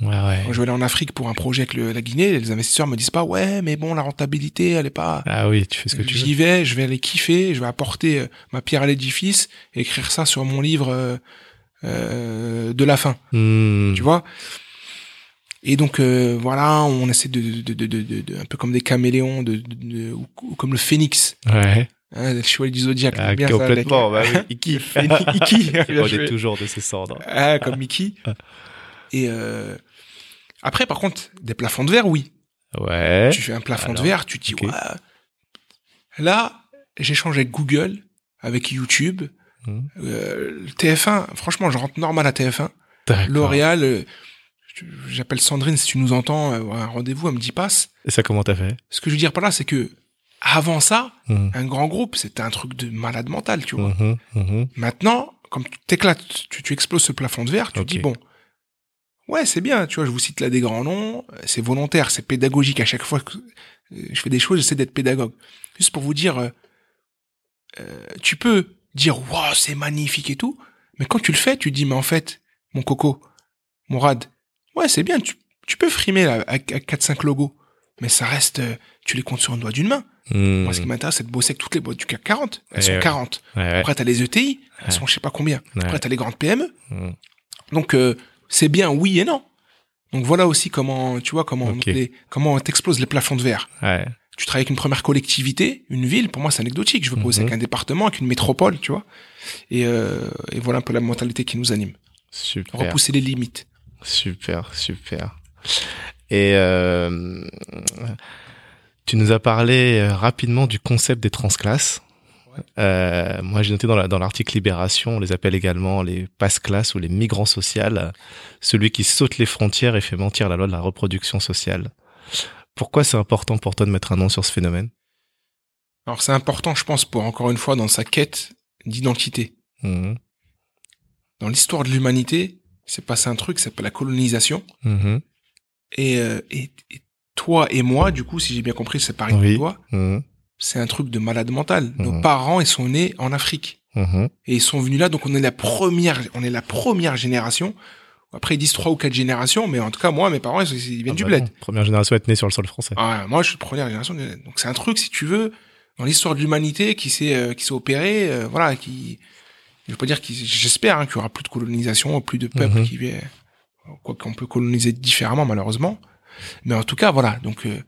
Speaker 1: Ouais, ouais.
Speaker 2: Quand je vais aller en Afrique pour un projet avec le- la Guinée, les investisseurs me disent pas ouais, mais bon, la rentabilité, elle est pas.
Speaker 1: Ah oui, tu fais ce que tu veux.
Speaker 2: J'y vais, je vais aller kiffer, je vais apporter euh, ma pierre à l'édifice et écrire ça sur mon livre euh, euh, de la fin,
Speaker 1: Mhm.
Speaker 2: tu vois? Et donc euh, voilà, on essaie de, de, de, de, de- de- un peu comme des caméléons, de, de- de- ou, ou comme le phénix,
Speaker 1: Ouais.
Speaker 2: Hein, le chevalier du zodiaque,
Speaker 1: Ah,
Speaker 2: bien ça,
Speaker 1: complètement.
Speaker 2: avec-
Speaker 1: bah oui. Iki.
Speaker 2: Iki,
Speaker 1: On est toujours de ses cendres.
Speaker 2: Ah, comme Mickey. Et euh, après, par contre, des plafonds de verre, oui.
Speaker 1: Ouais.
Speaker 2: Tu fais un plafond
Speaker 1: Alors,
Speaker 2: de verre, tu te dis,
Speaker 1: ok.
Speaker 2: ouais. Là, j'échange avec Google, avec YouTube,
Speaker 1: Mhm.
Speaker 2: euh, le TF1. Franchement, je rentre normal à TF1.
Speaker 1: D'accord.
Speaker 2: L'Oréal, euh, j'appelle Sandrine si tu nous entends, un rendez-vous, elle me dit passe.
Speaker 1: Et ça, comment t'as fait?
Speaker 2: Ce que je veux dire par là, c'est que avant ça,
Speaker 1: Mhm.
Speaker 2: un grand groupe, c'était un truc de malade mental, tu vois.
Speaker 1: Mhm. Mhm.
Speaker 2: Maintenant, comme tu t'éclates, tu, tu exploses ce plafond de verre, tu dis bon, ouais, c'est bien, tu vois, je vous cite là des grands noms, euh, c'est volontaire, c'est pédagogique. À chaque fois que euh, je fais des choses, j'essaie d'être pédagogue. Juste pour vous dire, euh, euh, tu peux dire, waouh, c'est magnifique et tout, mais quand tu le fais, tu dis, mais en fait, mon coco, Mourad, ouais, c'est bien, tu, tu peux frimer là, avec, avec 4-5 logos, mais ça reste, euh, tu les comptes sur un doigt d'une main.
Speaker 1: Mhm.
Speaker 2: Moi, ce qui m'intéresse, c'est de bosser avec toutes les boîtes du CAC 40. Elles
Speaker 1: Ouais,
Speaker 2: sont
Speaker 1: ouais.
Speaker 2: 40.
Speaker 1: Ouais, ouais.
Speaker 2: Après, t'as les ETI, elles sont je sais pas combien. Après, t'as les grandes PME.
Speaker 1: Mhm.
Speaker 2: Donc, euh, c'est bien oui et non. Donc, voilà aussi comment, tu vois, comment,
Speaker 1: Ok.
Speaker 2: les, comment on t'explose les plafonds de verre. Tu travailles avec une première collectivité, une ville, pour moi, c'est anecdotique. Je veux bosser
Speaker 1: Mhm.
Speaker 2: avec un département, avec une métropole, tu vois. Et, euh, et voilà un peu la mentalité qui nous anime.
Speaker 1: Super.
Speaker 2: Repousser les limites.
Speaker 1: Super, super. Et euh, tu nous as parlé euh, rapidement du concept des transclasses. Euh, moi, j'ai noté dans, la, dans l'article Libération, on les appelle également les passe-classes ou les migrants sociaux, celui qui saute les frontières et fait mentir la loi de la reproduction sociale. Pourquoi c'est important pour toi de mettre un nom sur ce phénomène?
Speaker 2: Alors c'est important, je pense, pour encore une fois dans sa quête d'identité.
Speaker 1: Mhm.
Speaker 2: Dans l'histoire de l'humanité, c'est passé un truc, c'est la colonisation.
Speaker 1: Mhm.
Speaker 2: Et, euh, et, et toi et moi, du coup, si j'ai bien compris, c'est pareil
Speaker 1: Oui.
Speaker 2: pour toi.
Speaker 1: Mhm.
Speaker 2: C'est un truc de malade mental. Nos
Speaker 1: Mhm.
Speaker 2: parents, ils sont nés en Afrique
Speaker 1: Mhm.
Speaker 2: et ils sont venus là, donc on est la première, on est la première génération. Après, ils disent trois ou quatre générations, mais en tout cas, moi, mes parents, ils, ils viennent
Speaker 1: Ah
Speaker 2: du
Speaker 1: bah
Speaker 2: bled.
Speaker 1: non, Première génération à être née sur le sol français.
Speaker 2: Ah, moi, je suis première génération. Donc c'est un truc, si tu veux, dans l'histoire de l'humanité, qui s'est euh, qui s'est opéré, euh, voilà, qui, je veux pas dire qu'il, j'espère hein, qu'il y aura plus de colonisation, plus de peuples qui viennent, quoi qu'on peut coloniser différemment, malheureusement. Mais en tout cas, voilà. Donc, euh,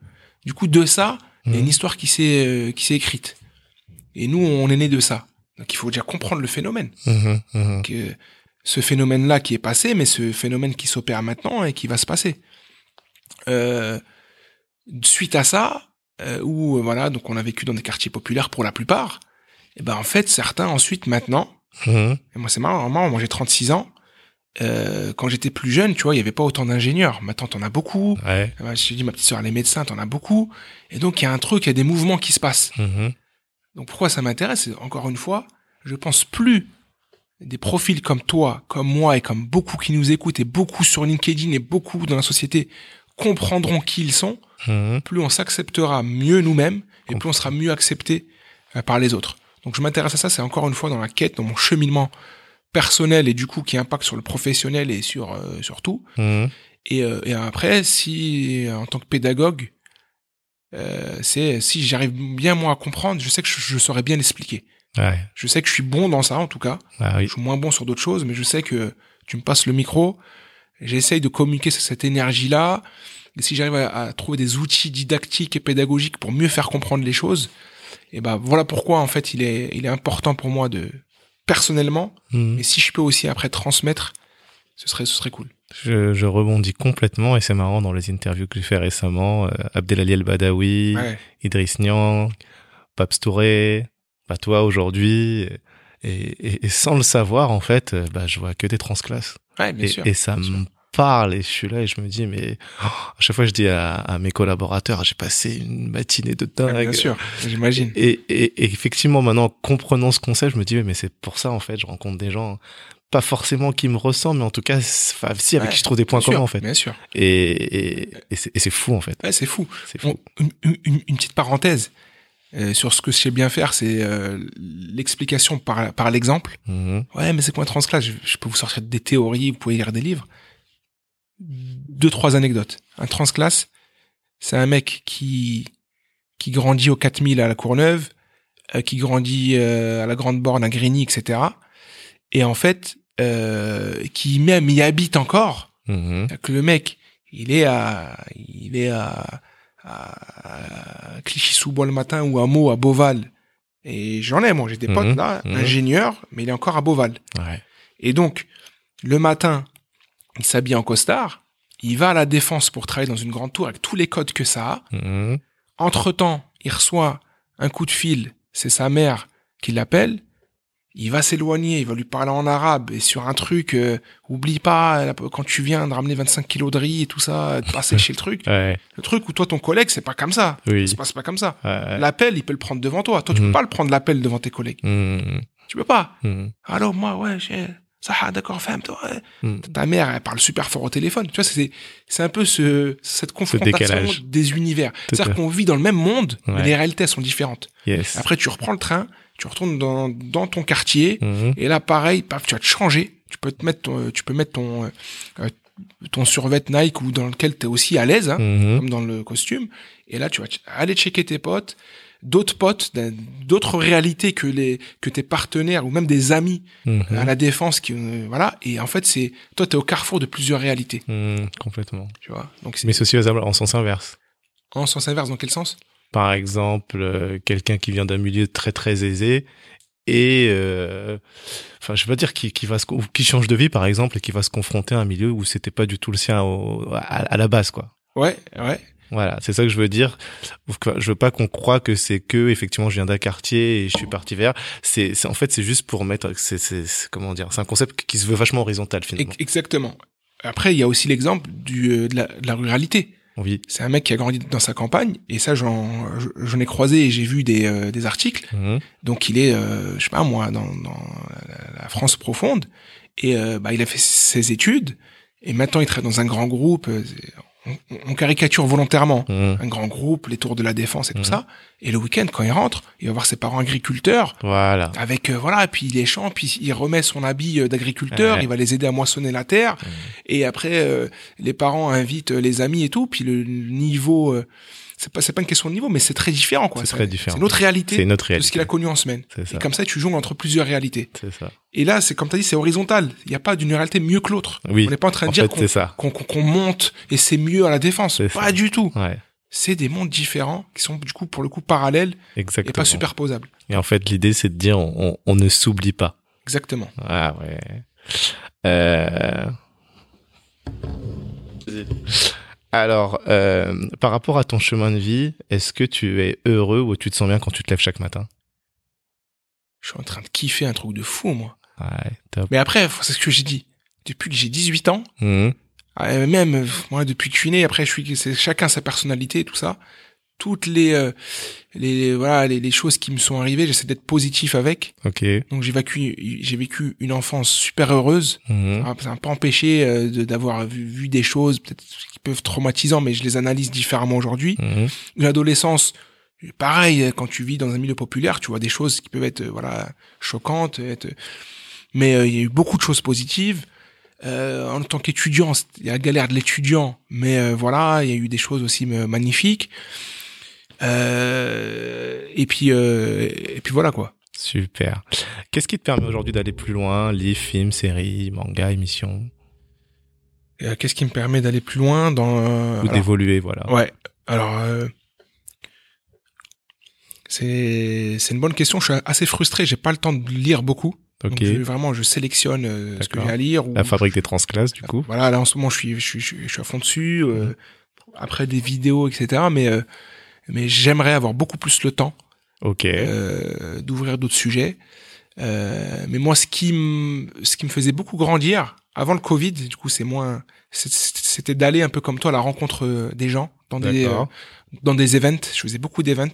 Speaker 2: du coup, de ça, il y a
Speaker 1: Mhm.
Speaker 2: une histoire qui s'est euh, qui s'est écrite. Et nous, on est né de ça. Donc, il faut déjà comprendre le phénomène.
Speaker 1: Mhm. Mhm.
Speaker 2: Que ce phénomène-là qui est passé, mais ce phénomène qui s'opère maintenant et qui va se passer. Euh, suite à ça, où voilà, donc on a vécu dans des quartiers populaires pour la plupart. Et ben en fait, certains ensuite maintenant,
Speaker 1: Mhm.
Speaker 2: et moi c'est marrant, moi j'ai 36 ans. Euh, quand j'étais plus jeune, tu vois, il y avait pas autant d'ingénieurs. Maintenant, t'en as beaucoup.
Speaker 1: Ouais.
Speaker 2: Je t'ai dit, ma petite soeur, les médecins, t'en as beaucoup. Et donc, il y a un truc, il y a des mouvements qui se passent.
Speaker 1: Mhm.
Speaker 2: Donc, pourquoi ça m'intéresse encore une fois, je pense plus des profils comme toi, comme moi et comme beaucoup qui nous écoutent et beaucoup sur LinkedIn et beaucoup dans la société comprendront qui ils sont,
Speaker 1: Mhm.
Speaker 2: plus on s'acceptera mieux nous-mêmes et plus on sera mieux accepté euh, par les autres. Donc, je m'intéresse à ça, c'est encore une fois dans la quête, dans mon cheminement personnel et du coup qui impacte sur le professionnel et sur, euh, sur tout.
Speaker 1: Mhm.
Speaker 2: Et, euh, et après, si en tant que pédagogue, euh, c'est si j'arrive bien moi à comprendre, je sais que je, je saurais bien l'expliquer.
Speaker 1: Ouais.
Speaker 2: Je sais que je suis bon dans ça en tout cas.
Speaker 1: Ah oui.
Speaker 2: Je suis moins bon sur d'autres choses, mais je sais que tu me passes le micro, j'essaye de communiquer cette énergie-là. Et si j'arrive à, à trouver des outils didactiques et pédagogiques pour mieux faire comprendre les choses, et ben voilà pourquoi en fait il est il est important pour moi de personnellement.
Speaker 1: Mhm.
Speaker 2: Et si je peux aussi après transmettre, ce serait ce serait cool.
Speaker 1: Je, je rebondis complètement et c'est marrant dans les interviews que j'ai fait récemment. Euh, Abdelali El Badawi,
Speaker 2: Ouais.
Speaker 1: Idriss Niang, Paps Touré, bah toi aujourd'hui. Et, et, et sans le savoir, en fait, euh, bah, je vois que des transclasses.
Speaker 2: Ouais, bien
Speaker 1: Et,
Speaker 2: sûr.
Speaker 1: et ça me parle et je suis là et je me dis, mais oh, à chaque fois je dis à, à mes collaborateurs, j'ai passé une matinée de dingue.
Speaker 2: Ouais, bien sûr, j'imagine.
Speaker 1: Et, et, et effectivement, maintenant, comprenant ce concept, je me dis, mais, c'est pour ça, en fait, je rencontre des gens, pas forcément qui me ressemblent, mais en tout cas, enfin, si, avec
Speaker 2: Ouais,
Speaker 1: qui je trouve des points
Speaker 2: sûr,
Speaker 1: communs, en fait.
Speaker 2: Bien sûr.
Speaker 1: Et, et, et c'est fou, en fait.
Speaker 2: Ouais, c'est fou. Une, une- une petite parenthèse euh, sur ce que je sais bien faire, c'est euh, l'explication par, par l'exemple.
Speaker 1: Mhm.
Speaker 2: Ouais, mais c'est quoi un transclasse je, je peux vous sortir des théories, vous pouvez lire des livres. Deux, trois anecdotes. Un transclasse, c'est un mec qui qui grandit au 4000 à la Courneuve, euh, qui grandit euh, à la Grande Borne à Grigny, etc. Et en fait, euh, qui même y habite encore,
Speaker 1: Mhm.
Speaker 2: que le mec, il est à, il est à, à Clichy-sous-Bois le matin ou à Meaux, à Beauval. Et j'en ai, moi, j'ai des
Speaker 1: Mhm,
Speaker 2: potes là,
Speaker 1: mhm.
Speaker 2: ingénieurs, mais il est encore à Beauval.
Speaker 1: Ouais.
Speaker 2: Et donc, le matin, il s'habille en costard, il va à la défense pour travailler dans une grande tour avec tous les codes que ça a.
Speaker 1: Mhm.
Speaker 2: Entre-temps, il reçoit un coup de fil, c'est sa mère qui l'appelle. Il va s'éloigner, il va lui parler en arabe et sur un truc, euh, oublie pas quand tu viens de ramener 25 kilos de riz et tout ça, de passer chez le truc.
Speaker 1: Ouais.
Speaker 2: Le truc où toi ton collègue c'est pas comme ça,
Speaker 1: Oui.
Speaker 2: ça se passe pas comme ça.
Speaker 1: Ouais.
Speaker 2: L'appel il peut le prendre devant toi, toi tu
Speaker 1: Mhm.
Speaker 2: peux pas le prendre l'appel devant tes collègues,
Speaker 1: Mhm.
Speaker 2: tu peux pas.
Speaker 1: Mhm.
Speaker 2: Alors moi ouais j'ai ça ah, d'accord femme toi.
Speaker 1: Mhm.
Speaker 2: Ta mère elle parle super fort au téléphone, tu vois c'est c'est un peu ce cette confrontation des univers. C'est-à-dire qu'on vit dans le même monde, mais les réalités sont différentes.
Speaker 1: Yes.
Speaker 2: Après, tu reprends le train, tu retournes dans, dans ton quartier,
Speaker 1: Mhm.
Speaker 2: et là, pareil, paf, tu vas te changer. Tu peux te mettre ton, tu peux mettre ton, euh, euh, ton survêt Nike ou dans lequel tu es aussi à l'aise, hein,
Speaker 1: Mhm.
Speaker 2: comme dans le costume. Et là, tu vas aller checker tes potes, d'autres potes, d'autres réalités que les, que tes partenaires ou même des amis
Speaker 1: Mhm.
Speaker 2: à la défense qui, euh, voilà. Et en fait, c'est, toi, t'es au carrefour de plusieurs réalités,
Speaker 1: Mhm. Complètement.
Speaker 2: tu vois? Donc,
Speaker 1: Mais c'est aussi en sens inverse.
Speaker 2: en sens inverse, dans quel sens?
Speaker 1: Par exemple, euh, quelqu'un qui vient d'un milieu très très aisé et euh, enfin je veux dire qui, qui va se, ou qui change de vie par exemple et qui va se confronter à un milieu où c'était pas du tout le sien au, à, à la base quoi.
Speaker 2: Ouais, ouais.
Speaker 1: Voilà, c'est ça que je veux dire. Je veux pas qu'on croit que c'est que effectivement je viens d'un quartier et je suis parti vers. C'est, en fait c'est juste pour mettre. C'est, c'est, comment dire. C'est un concept qui se veut vachement horizontal finalement.
Speaker 2: Exactement. Après, il y a aussi l'exemple du euh, de la, de la ruralité.
Speaker 1: Oui.
Speaker 2: C'est un mec qui a grandi dans sa campagne et ça j'en j'en ai croisé et j'ai vu des euh, des articles.
Speaker 1: Mhm.
Speaker 2: Donc il est euh, je sais pas moi dans dans la France profonde et euh, bah il a fait ses études et maintenant il travaille dans un grand groupe on, on caricature volontairement
Speaker 1: Mhm.
Speaker 2: un grand groupe les tours de la défense et tout
Speaker 1: Mhm.
Speaker 2: ça et le week-end quand il rentre il va voir ses parents agriculteurs
Speaker 1: Voilà.
Speaker 2: avec euh, voilà puis il est champ puis il remet son habit euh, d'agriculteur
Speaker 1: Ouais.
Speaker 2: il va les aider à moissonner la terre
Speaker 1: Mhm.
Speaker 2: et après euh, les parents invitent les amis et tout puis le niveau euh, c'est pas pas une question de niveau mais c'est très différent quoi
Speaker 1: C'est très différent.
Speaker 2: c'est notre réalité
Speaker 1: C'est notre
Speaker 2: de ce
Speaker 1: réalité.
Speaker 2: qu'il a connu en semaine et comme ça tu jongles entre plusieurs réalités
Speaker 1: C'est ça.
Speaker 2: et là c'est comme tu as dit c'est horizontal il n'y a pas d'une réalité mieux que l'autre
Speaker 1: Oui.
Speaker 2: on n'est pas en train de
Speaker 1: En
Speaker 2: dire qu'on monte et c'est mieux à la défense pas
Speaker 1: ça.
Speaker 2: du tout
Speaker 1: Ouais.
Speaker 2: c'est des mondes différents qui sont du coup pour le coup parallèles
Speaker 1: Exactement.
Speaker 2: et pas superposables
Speaker 1: Et en fait, l'idée, c'est de dire, on, on, on ne s'oublie pas.
Speaker 2: exactement
Speaker 1: Ah ouais. Euh... Alors, euh, par rapport à ton chemin de vie, est-ce que tu es heureux ou tu te sens bien quand tu te lèves chaque matin?
Speaker 2: Je suis en train de kiffer un truc de fou moi
Speaker 1: Ouais, top.
Speaker 2: Mais après, c'est ce que j'ai dit. Depuis que j'ai 18 ans,
Speaker 1: Mhm.
Speaker 2: euh, même moi depuis que je suis né, après je suis c'est chacun sa personnalité et tout ça. Toutes les euh, les voilà les, les choses qui me sont arrivées, j'essaie d'être positif avec.
Speaker 1: Ok.
Speaker 2: Donc j'ai vécu j'ai vécu une enfance super heureuse.
Speaker 1: Mhm.
Speaker 2: Ah, Ça m'a pas empêché euh, d'avoir vu, vu des choses peut-être qui peuvent traumatisantes, mais je les analyse différemment aujourd'hui.
Speaker 1: Mhm.
Speaker 2: Une adolescence, pareil, quand tu vis dans un milieu populaire, tu vois des choses qui peuvent être euh, voilà choquantes, être... mais euh, il y a eu beaucoup de choses positives. Euh, en tant qu'étudiant, il y a la galère de l'étudiant, mais euh, voilà, il y a eu des choses aussi magnifiques. Euh, et puis euh, et puis voilà quoi.
Speaker 1: Super. Qu'est-ce qui te permet aujourd'hui d'aller plus loin? Livres, films, séries, mangas, émissions?
Speaker 2: Euh, Qu'est-ce qui me permet d'aller plus loin dans
Speaker 1: Ou d'évoluer, voilà.
Speaker 2: Ouais. Alors, c'est une bonne question. Je suis assez frustré. J'ai pas le temps de lire beaucoup. Donc, je- vraiment, je sélectionne euh, ce que j'ai à lire. ou-
Speaker 1: La fabrique des transclasses, du coup.
Speaker 2: Voilà, là en ce moment, je suis je suis je suis, je suis à fond dessus. euh, après des vidéos, etc. Mais euh, mais j'aimerais avoir beaucoup plus le temps
Speaker 1: Ok.
Speaker 2: euh, d'ouvrir d'autres sujets. Euh, mais moi, ce qui me ce qui me faisait beaucoup grandir avant le Covid, du coup, c'est moins c'était d'aller un peu comme toi à la rencontre euh, des gens dans des euh, dans des events. Je faisais beaucoup d'events.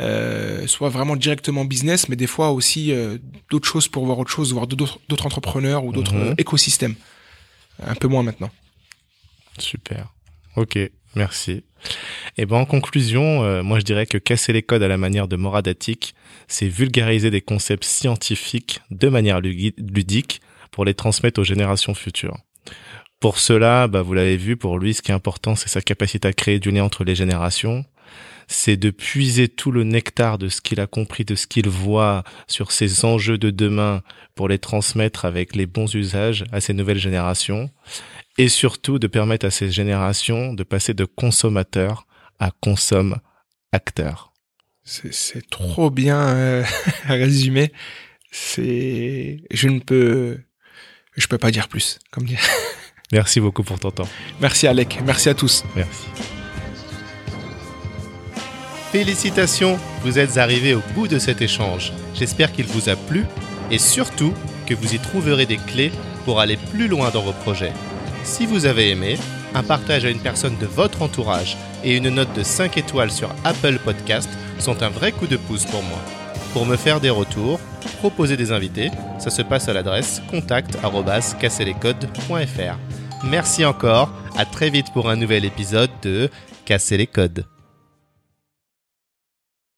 Speaker 2: Euh, soit vraiment directement business, mais des fois aussi euh, d'autres choses pour voir autre chose, voir d'autres entrepreneurs ou d'autres
Speaker 1: Mhm.
Speaker 2: écosystèmes. Un peu moins maintenant.
Speaker 1: Super. Ok, merci. Et ben en conclusion, euh, moi je dirais que casser les codes à la manière de Morad Attic, c'est vulgariser des concepts scientifiques de manière ludique pour les transmettre aux générations futures. Pour cela, bah, vous l'avez vu, pour lui, ce qui est important, c'est sa capacité à créer du lien entre les générations. C'est de puiser tout le nectar de ce qu'il a compris, de ce qu'il voit sur ces enjeux de demain pour les transmettre avec les bons usages à ces nouvelles générations et surtout de permettre à ces générations de passer de consommateurs à consomme-acteurs.
Speaker 2: C'est c'est trop bien euh, résumé. C'est je ne peux je peux pas dire plus. Comme dire.
Speaker 1: Merci beaucoup pour ton temps.
Speaker 2: Merci Alec, merci à tous.
Speaker 1: Merci. Félicitations, vous êtes arrivés au bout de cet échange. J'espère qu'il vous a plu et surtout que vous y trouverez des clés pour aller plus loin dans vos projets. Si vous avez aimé, un partage à une personne de votre entourage et une note de 5 étoiles sur Apple Podcast sont un vrai coup de pouce pour moi. Pour me faire des retours, proposer des invités, ça se passe à l'adresse contact@casserlescodes.fr. Merci encore, à très vite pour un nouvel épisode de Casser les codes.